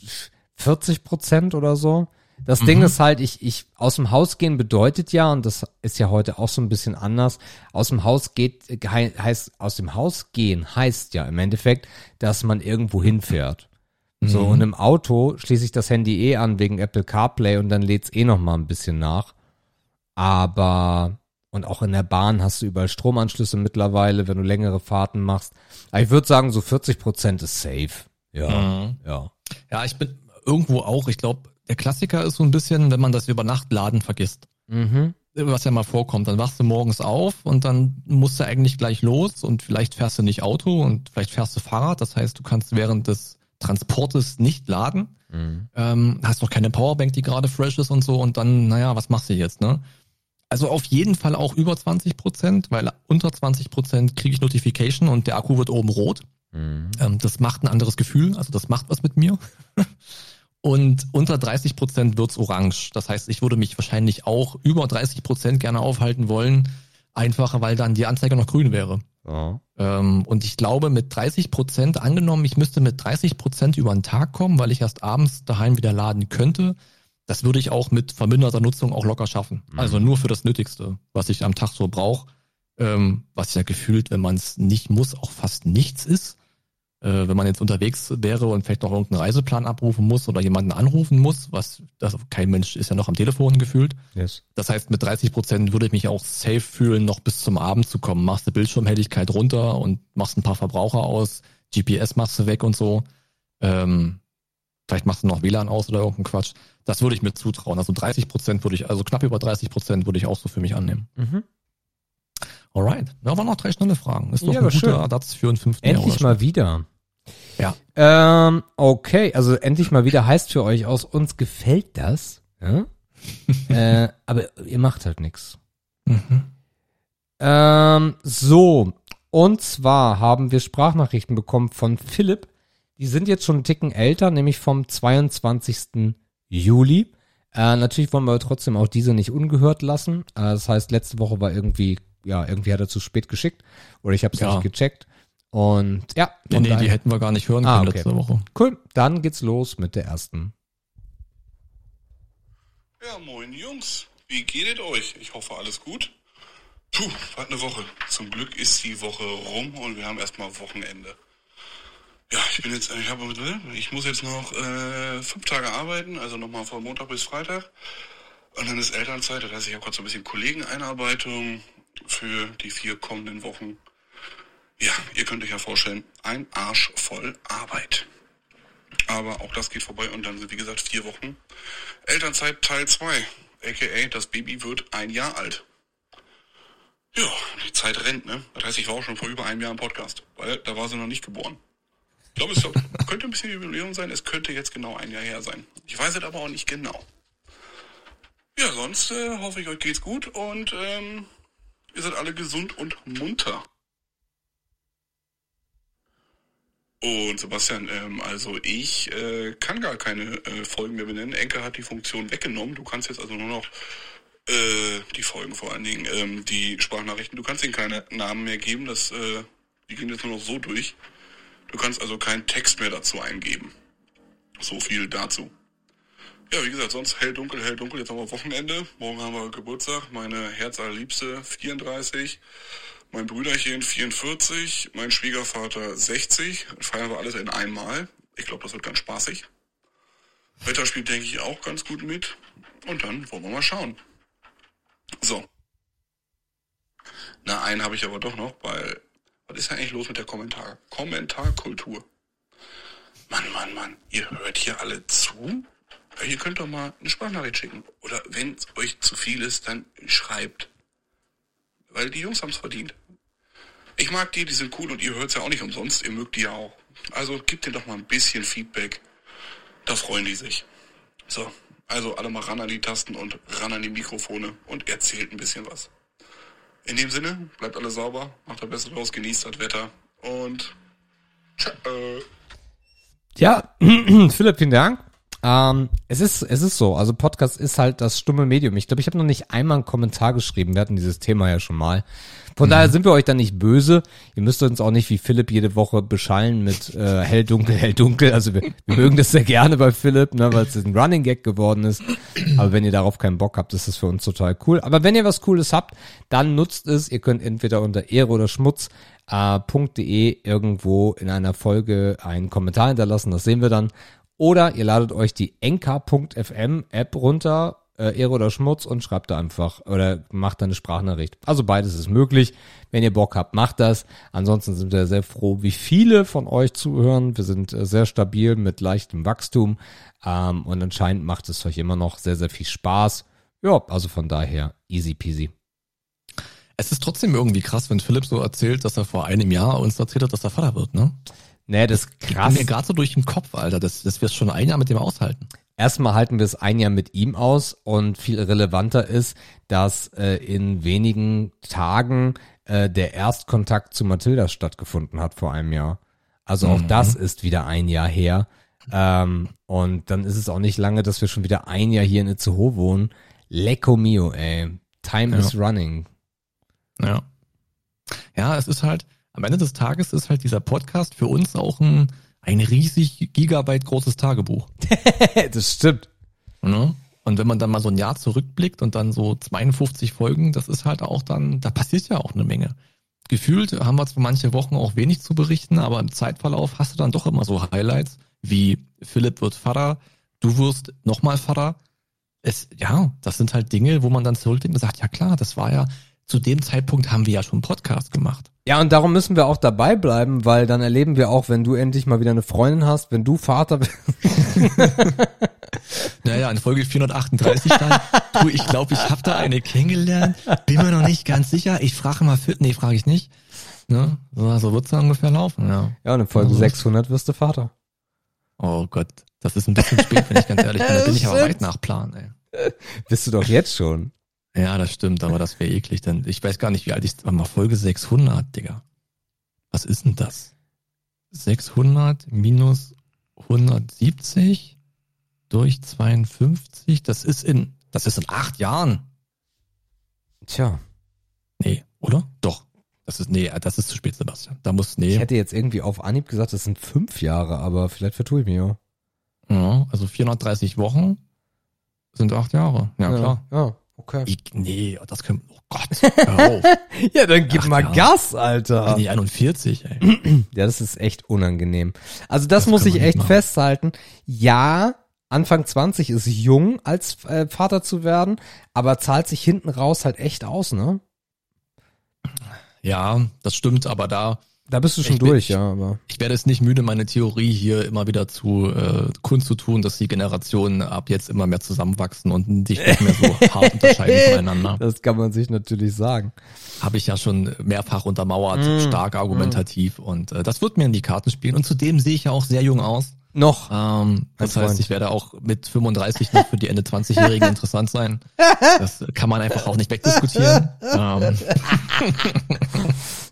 40 Prozent oder so. Das mhm. Ding ist halt, ich, ich, aus dem Haus gehen bedeutet ja, und das ist ja heute auch so ein bisschen anders, aus dem Haus geht, heißt, aus dem Haus gehen heißt ja im Endeffekt, dass man irgendwo hinfährt. So, mhm. und im Auto schließe ich das Handy eh an wegen Apple CarPlay und dann lädt's eh noch mal ein bisschen nach. Aber, und auch in der Bahn hast du überall Stromanschlüsse mittlerweile, wenn du längere Fahrten machst. Aber ich würde sagen, so 40 Prozent ist safe. Ja, mhm. ja. Ja, ich bin irgendwo auch, ich glaube, der Klassiker ist so ein bisschen, wenn man das über Nacht laden vergisst. Mhm. Was ja mal vorkommt. Dann wachst du morgens auf und dann musst du eigentlich gleich los und vielleicht fährst du nicht Auto und vielleicht fährst du Fahrrad. Das heißt, du kannst während des Transportes nicht laden. Mhm. Ähm, hast noch keine Powerbank, die gerade fresh ist und so und dann, naja, was machst du jetzt, ne? Also auf jeden Fall auch über 20 Prozent, weil unter 20 Prozent kriege ich Notification und der Akku wird oben rot. Mhm. Ähm, das macht ein anderes Gefühl, also das macht was mit mir. Und unter 30 Prozent wird's orange. Das heißt, ich würde mich wahrscheinlich auch über 30 Prozent gerne aufhalten wollen, einfacher, weil dann die Anzeige noch grün wäre. Ja. Ähm, und ich glaube, mit 30 Prozent angenommen, ich müsste mit 30 Prozent über den Tag kommen, weil ich erst abends daheim wieder laden könnte. Das würde ich auch mit verminderter Nutzung auch locker schaffen. Mhm. Also nur für das Nötigste, was ich am Tag so brauche. Ähm, was ja gefühlt, wenn man es nicht muss, auch fast nichts ist äh, wenn man jetzt unterwegs wäre und vielleicht noch irgendeinen Reiseplan abrufen muss oder jemanden anrufen muss, was das, kein Mensch ist ja noch am Telefon gefühlt. Yes. Das heißt, mit 30 Prozent würde ich mich auch safe fühlen, noch bis zum Abend zu kommen. Machst du Bildschirmhelligkeit runter und machst ein paar Verbraucher aus, GPS machst du weg und so. Ähm, vielleicht machst du noch WLAN aus oder irgendeinen Quatsch. Das würde ich mir zutrauen. Also 30 Prozent würde ich, also knapp über 30 Prozent würde ich auch so für mich annehmen. Mhm. Alright. Da waren noch drei schnelle Fragen. Ist doch ja, ein guter schön. Ersatz für einen fünften Endlich mal wieder. Ja. Ähm, okay, also endlich mal wieder heißt für euch aus uns gefällt das. Ja? äh, aber ihr macht halt nix. Mhm. Ähm, so, und zwar haben wir Sprachnachrichten bekommen von Philipp. Die sind jetzt schon einen Ticken älter, nämlich vom 22. Juli. Äh, natürlich wollen wir trotzdem auch diese nicht ungehört lassen. Äh, das heißt, letzte Woche war irgendwie, ja, irgendwie hat er zu spät geschickt oder ich habe es ja. nicht gecheckt. Und ja. Nee, nee, die hätten wir gar nicht hören ah, können okay. letzte Woche. Cool, dann geht's los mit der ersten. Ja, moin Jungs, wie geht es euch? Ich hoffe, alles gut. Puh, was eine Woche. Zum Glück ist die Woche rum und wir haben erstmal Wochenende. Ja, ich bin jetzt, ich habe, ich muss jetzt noch äh, fünf Tage arbeiten, also nochmal von Montag bis Freitag. Und dann ist Elternzeit, das heißt, ich habe kurz so ein bisschen Kollegeneinarbeitung für die vier kommenden Wochen. Ja, ihr könnt euch ja vorstellen, ein Arsch voll Arbeit. Aber auch das geht vorbei und dann sind wie gesagt vier Wochen Elternzeit Teil 2. AKA, das Baby wird ein Jahr alt. Ja, die Zeit rennt, ne? Das heißt, ich war auch schon vor über einem Jahr im Podcast, weil da war sie noch nicht geboren. Ich glaube, es könnte ein bisschen Jubiläum sein, es könnte jetzt genau ein Jahr her sein. Ich weiß es aber auch nicht genau. Ja, sonst äh, hoffe ich, euch geht's gut und ähm, ihr seid alle gesund und munter. Und Sebastian, ähm, also ich äh, kann gar keine äh, Folgen mehr benennen. Enker hat die Funktion weggenommen. Du kannst jetzt also nur noch äh, die Folgen vor allen Dingen, ähm, die Sprachnachrichten. Du kannst ihnen keine Namen mehr geben. Das, äh, die gehen jetzt nur noch so durch. Du kannst also keinen Text mehr dazu eingeben. So viel dazu. Ja, wie gesagt, sonst hell, dunkel, hell, dunkel. Jetzt haben wir Wochenende. Morgen haben wir Geburtstag. Meine Herzallerliebste 34. Mein Brüderchen 44. Mein Schwiegervater 60. Das feiern wir alles in einmal. Ich glaube, das wird ganz spaßig. Wetter spielt, denke ich, auch ganz gut mit. Und dann wollen wir mal schauen. So. Na, einen habe ich aber doch noch, weil was ist eigentlich los mit der Kommentar Kommentarkultur? Mann, Mann, Mann, ihr hört hier alle zu? Ja, ihr könnt doch mal eine Sprachnachricht schicken. Oder wenn es euch zu viel ist, dann schreibt. Weil die Jungs haben es verdient. Ich mag die, die sind cool und ihr hört es ja auch nicht umsonst. Ihr mögt die ja auch. Also gebt denen doch mal ein bisschen Feedback. Da freuen die sich. So, also alle mal ran an die Tasten und ran an die Mikrofone und erzählt ein bisschen was. In dem Sinne, bleibt alle sauber, macht das Beste draus, genießt das Wetter und ciao. Ja, Philipp, vielen Dank. Ähm, es ist, es ist so. Also Podcast ist halt das stumme Medium. Ich glaube, ich habe noch nicht einmal einen Kommentar geschrieben. Wir hatten dieses Thema ja schon mal. Von mhm. daher sind wir euch da nicht böse. Ihr müsst uns auch nicht wie Philipp jede Woche beschallen mit äh, hell dunkel, hell dunkel. Also wir, wir mögen das sehr gerne bei Philipp, ne, weil es ein Running Gag geworden ist. Aber wenn ihr darauf keinen Bock habt, ist das für uns total cool. Aber wenn ihr was Cooles habt, dann nutzt es. Ihr könnt entweder unter Ehre oder Schmutz äh, irgendwo in einer Folge einen Kommentar hinterlassen. Das sehen wir dann. Oder ihr ladet euch die enka.fm App runter, äh, Ehre oder Schmutz und schreibt da einfach oder macht da eine Sprachnachricht. Also beides ist möglich. Wenn ihr Bock habt, macht das. Ansonsten sind wir sehr froh, wie viele von euch zuhören. Wir sind äh, sehr stabil mit leichtem Wachstum ähm, und anscheinend macht es euch immer noch sehr, sehr viel Spaß. Ja, also von daher easy peasy. Es ist trotzdem irgendwie krass, wenn Philipp so erzählt, dass er vor einem Jahr uns erzählt hat, dass er Vater wird, ne? Nee, das ist krass. mir gerade so durch den Kopf, Alter, dass, dass wir es schon ein Jahr mit dem aushalten. Erstmal halten wir es ein Jahr mit ihm aus und viel relevanter ist, dass äh, in wenigen Tagen äh, der Erstkontakt zu Mathilda stattgefunden hat vor einem Jahr. Also auch mhm. das ist wieder ein Jahr her. Ähm, und dann ist es auch nicht lange, dass wir schon wieder ein Jahr hier in Itzehoe wohnen. Lecco mio, ey. Time ja. is running. Ja. Ja, es ist halt, am Ende des Tages ist halt dieser Podcast für uns auch ein, ein riesig Gigabyte großes Tagebuch. das stimmt. Ne? Und wenn man dann mal so ein Jahr zurückblickt und dann so 52 Folgen, das ist halt auch dann, da passiert ja auch eine Menge. Gefühlt haben wir zwar manche Wochen auch wenig zu berichten, aber im Zeitverlauf hast du dann doch immer so Highlights, wie Philipp wird Vater, du wirst nochmal Vater. Es, ja, das sind halt Dinge, wo man dann zurückdenkt und sagt, ja klar, das war ja, zu dem Zeitpunkt haben wir ja schon einen Podcast gemacht. Ja, und darum müssen wir auch dabei bleiben, weil dann erleben wir auch, wenn du endlich mal wieder eine Freundin hast, wenn du Vater bist. naja, in Folge 438 dann, du, ich glaube, ich habe da eine kennengelernt, bin mir noch nicht ganz sicher. Ich frage mal, für, nee, frage ich nicht. Ne? So, so wird's dann ungefähr laufen, ja. Ja, und in Folge also, 600 wirst du Vater. Oh Gott, das ist ein bisschen spät, wenn ich ganz ehrlich bin. Da bin ich aber weit nach Plan, ey. Bist du doch jetzt schon. Ja, das stimmt, aber das wäre eklig. Denn ich weiß gar nicht, wie alt ich war. Mal Folge 600, Digga. Was ist denn das? 600 minus 170 durch 52, das ist in, das ist in acht Jahren. Tja. Nee, oder? Doch. Das ist, nee, das ist zu spät, Sebastian. Da muss, nee. Ich hätte jetzt irgendwie auf Anhieb gesagt, das sind fünf Jahre, aber vielleicht vertue ich mich auch. Ja, also 430 Wochen sind acht Jahre. Ja, ja klar. Ja. Okay. Ich, nee, das können, oh Gott, hör auf. ja, dann gib Ach, mal ja. Gas, Alter. Nee, 41, ey. ja, das ist echt unangenehm. Also das, das muss ich echt festhalten. Ja, Anfang 20 ist jung, als äh, Vater zu werden, aber zahlt sich hinten raus halt echt aus, ne? Ja, das stimmt, aber da da bist du schon ich durch, bin, ja. Aber. Ich werde es nicht müde, meine Theorie hier immer wieder zu äh, kundzutun, dass die Generationen ab jetzt immer mehr zusammenwachsen und sich nicht mehr so hart unterscheiden voneinander. Das kann man sich natürlich sagen. Habe ich ja schon mehrfach untermauert, mm, stark argumentativ mm. und äh, das wird mir in die Karten spielen. Und zudem sehe ich ja auch sehr jung aus. Noch. Ähm, das heißt, ich werde auch mit 35 noch für die Ende 20-Jährigen interessant sein. Das kann man einfach auch nicht wegdiskutieren. ähm.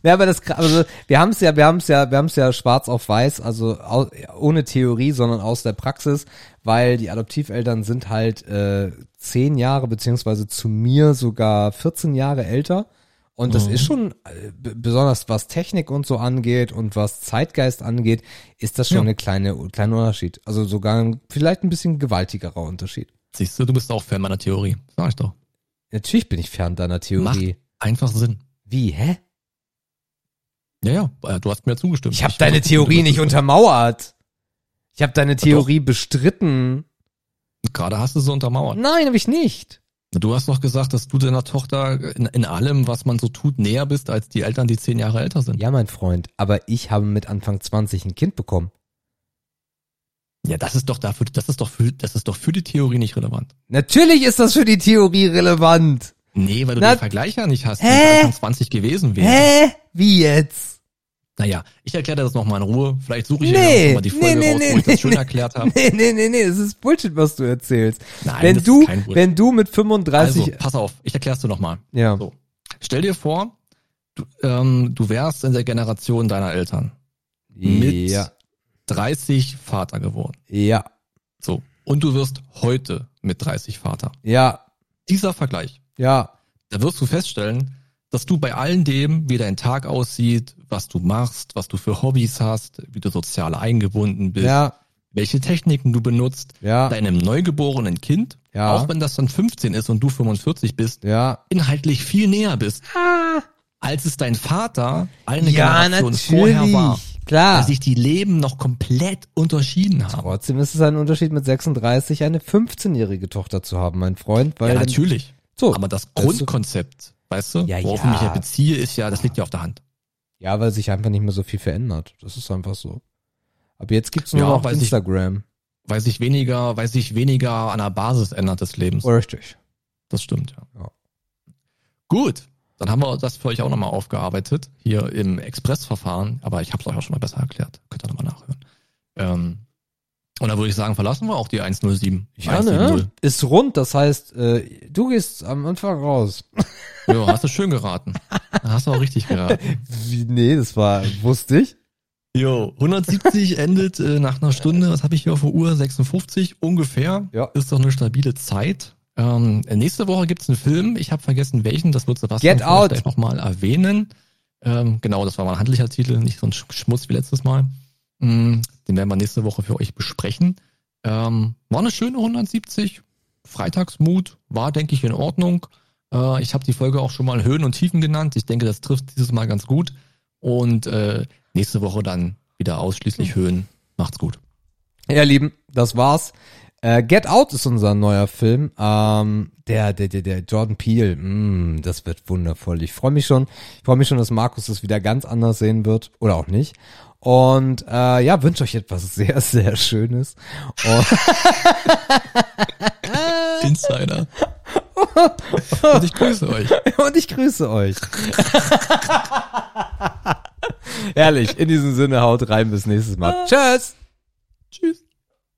Ja, aber das, also wir haben es ja, wir haben es ja, wir haben es ja schwarz auf weiß, also ohne Theorie, sondern aus der Praxis, weil die Adoptiveltern sind halt äh, zehn Jahre beziehungsweise zu mir sogar 14 Jahre älter. Und das mhm. ist schon, äh, besonders was Technik und so angeht und was Zeitgeist angeht, ist das schon ja. eine kleine, kleiner Unterschied. Also sogar ein, vielleicht ein bisschen gewaltigerer Unterschied. Siehst du, du bist auch Fan meiner Theorie. Sag ich doch. Natürlich bin ich fern deiner Theorie. Macht einfach Sinn. Wie, hä? Ja, ja, äh, du hast mir zugestimmt. Ich habe deine Theorie nicht untermauert. Ich habe deine Theorie bestritten. Gerade hast du sie untermauert. Nein, habe ich nicht. Du hast doch gesagt, dass du deiner Tochter in, in allem, was man so tut, näher bist als die Eltern, die zehn Jahre älter sind. Ja, mein Freund, aber ich habe mit Anfang 20 ein Kind bekommen. Ja, das ist doch dafür, das ist doch für, das ist doch für die Theorie nicht relevant. Natürlich ist das für die Theorie relevant. Nee, weil du Na, den Vergleich ja nicht hast, Hä? wie Anfang 20 gewesen wäre. Hä? Wie jetzt? Naja, ich erkläre das nochmal in Ruhe. Vielleicht suche ich nee, ja noch mal die Folge nee, raus, nee, wo ich das schön erklärt habe. Nee, nee, nee, nee, das ist Bullshit, was du erzählst. Nein, wenn das du, ist kein Bullshit. wenn du mit 35... Also, pass auf, ich erklär's dir nochmal. Ja. So. Stell dir vor, du, ähm, du wärst in der Generation deiner Eltern. Mit ja. 30 Vater geworden. Ja. So. Und du wirst heute mit 30 Vater. Ja. Dieser Vergleich. Ja. Da wirst du feststellen, dass du bei allen dem, wie dein Tag aussieht, was du machst, was du für Hobbys hast, wie du sozial eingebunden bist, ja. welche Techniken du benutzt, ja. deinem neugeborenen Kind, ja. auch wenn das dann 15 ist und du 45 bist, ja. inhaltlich viel näher bist, ah. als es dein Vater eine Generation natürlich. vorher war. Klar. Dass sich die Leben noch komplett unterschieden haben. Trotzdem ist es ein Unterschied mit 36 eine 15-jährige Tochter zu haben, mein Freund. Weil ja, natürlich. So, Aber das Grundkonzept Weißt du? Ja, Worauf ja. ich mich ja beziehe, ist ja, das liegt ja auf der Hand. Ja, weil sich einfach nicht mehr so viel verändert. Das ist einfach so. Aber jetzt gibt's nur ja, noch Instagram. Ich, weil sich weniger, weil sich weniger an der Basis ändert des Lebens. Richtig. Das stimmt, ja. ja. Gut. Dann haben wir das für euch auch nochmal aufgearbeitet, hier im Expressverfahren. Aber ich habe es euch auch schon mal besser erklärt. Könnt ihr nochmal nachhören. Ähm, und dann würde ich sagen, verlassen wir auch die 107. Ja, 170. ne? Ist rund, das heißt, äh, du gehst am Anfang raus. Ja, hast du schön geraten. Hast du auch richtig geraten. Wie, nee, das war, wusste ich. Jo, 170 endet äh, nach einer Stunde, was habe ich hier auf der Uhr? 56 ungefähr. Ja. Ist doch eine stabile Zeit. Ähm, nächste Woche gibt's einen Film. Ich habe vergessen, welchen. Das wird Sebastian Get vielleicht nochmal erwähnen. Ähm, genau, das war mal ein handlicher Titel, nicht so ein Schmutz wie letztes Mal. Mm, den werden wir nächste Woche für euch besprechen. Ähm, war eine schöne 170. Freitagsmut war, denke ich, in Ordnung. Äh, ich habe die Folge auch schon mal Höhen und Tiefen genannt. Ich denke, das trifft dieses Mal ganz gut. Und äh, nächste Woche dann wieder ausschließlich Höhen. Macht's gut. Ja, Lieben, das war's. Äh, Get Out ist unser neuer Film. Ähm, der, der, der, der Jordan Peele. Mm, das wird wundervoll. Ich freue mich schon. Ich freue mich schon, dass Markus das wieder ganz anders sehen wird. Oder auch nicht. Und äh, ja, wünsche euch etwas sehr, sehr Schönes. Insider. Und ich grüße euch. Und ich grüße euch. Herrlich. In diesem Sinne, haut rein. Bis nächstes Mal. Tschüss. Tschüss.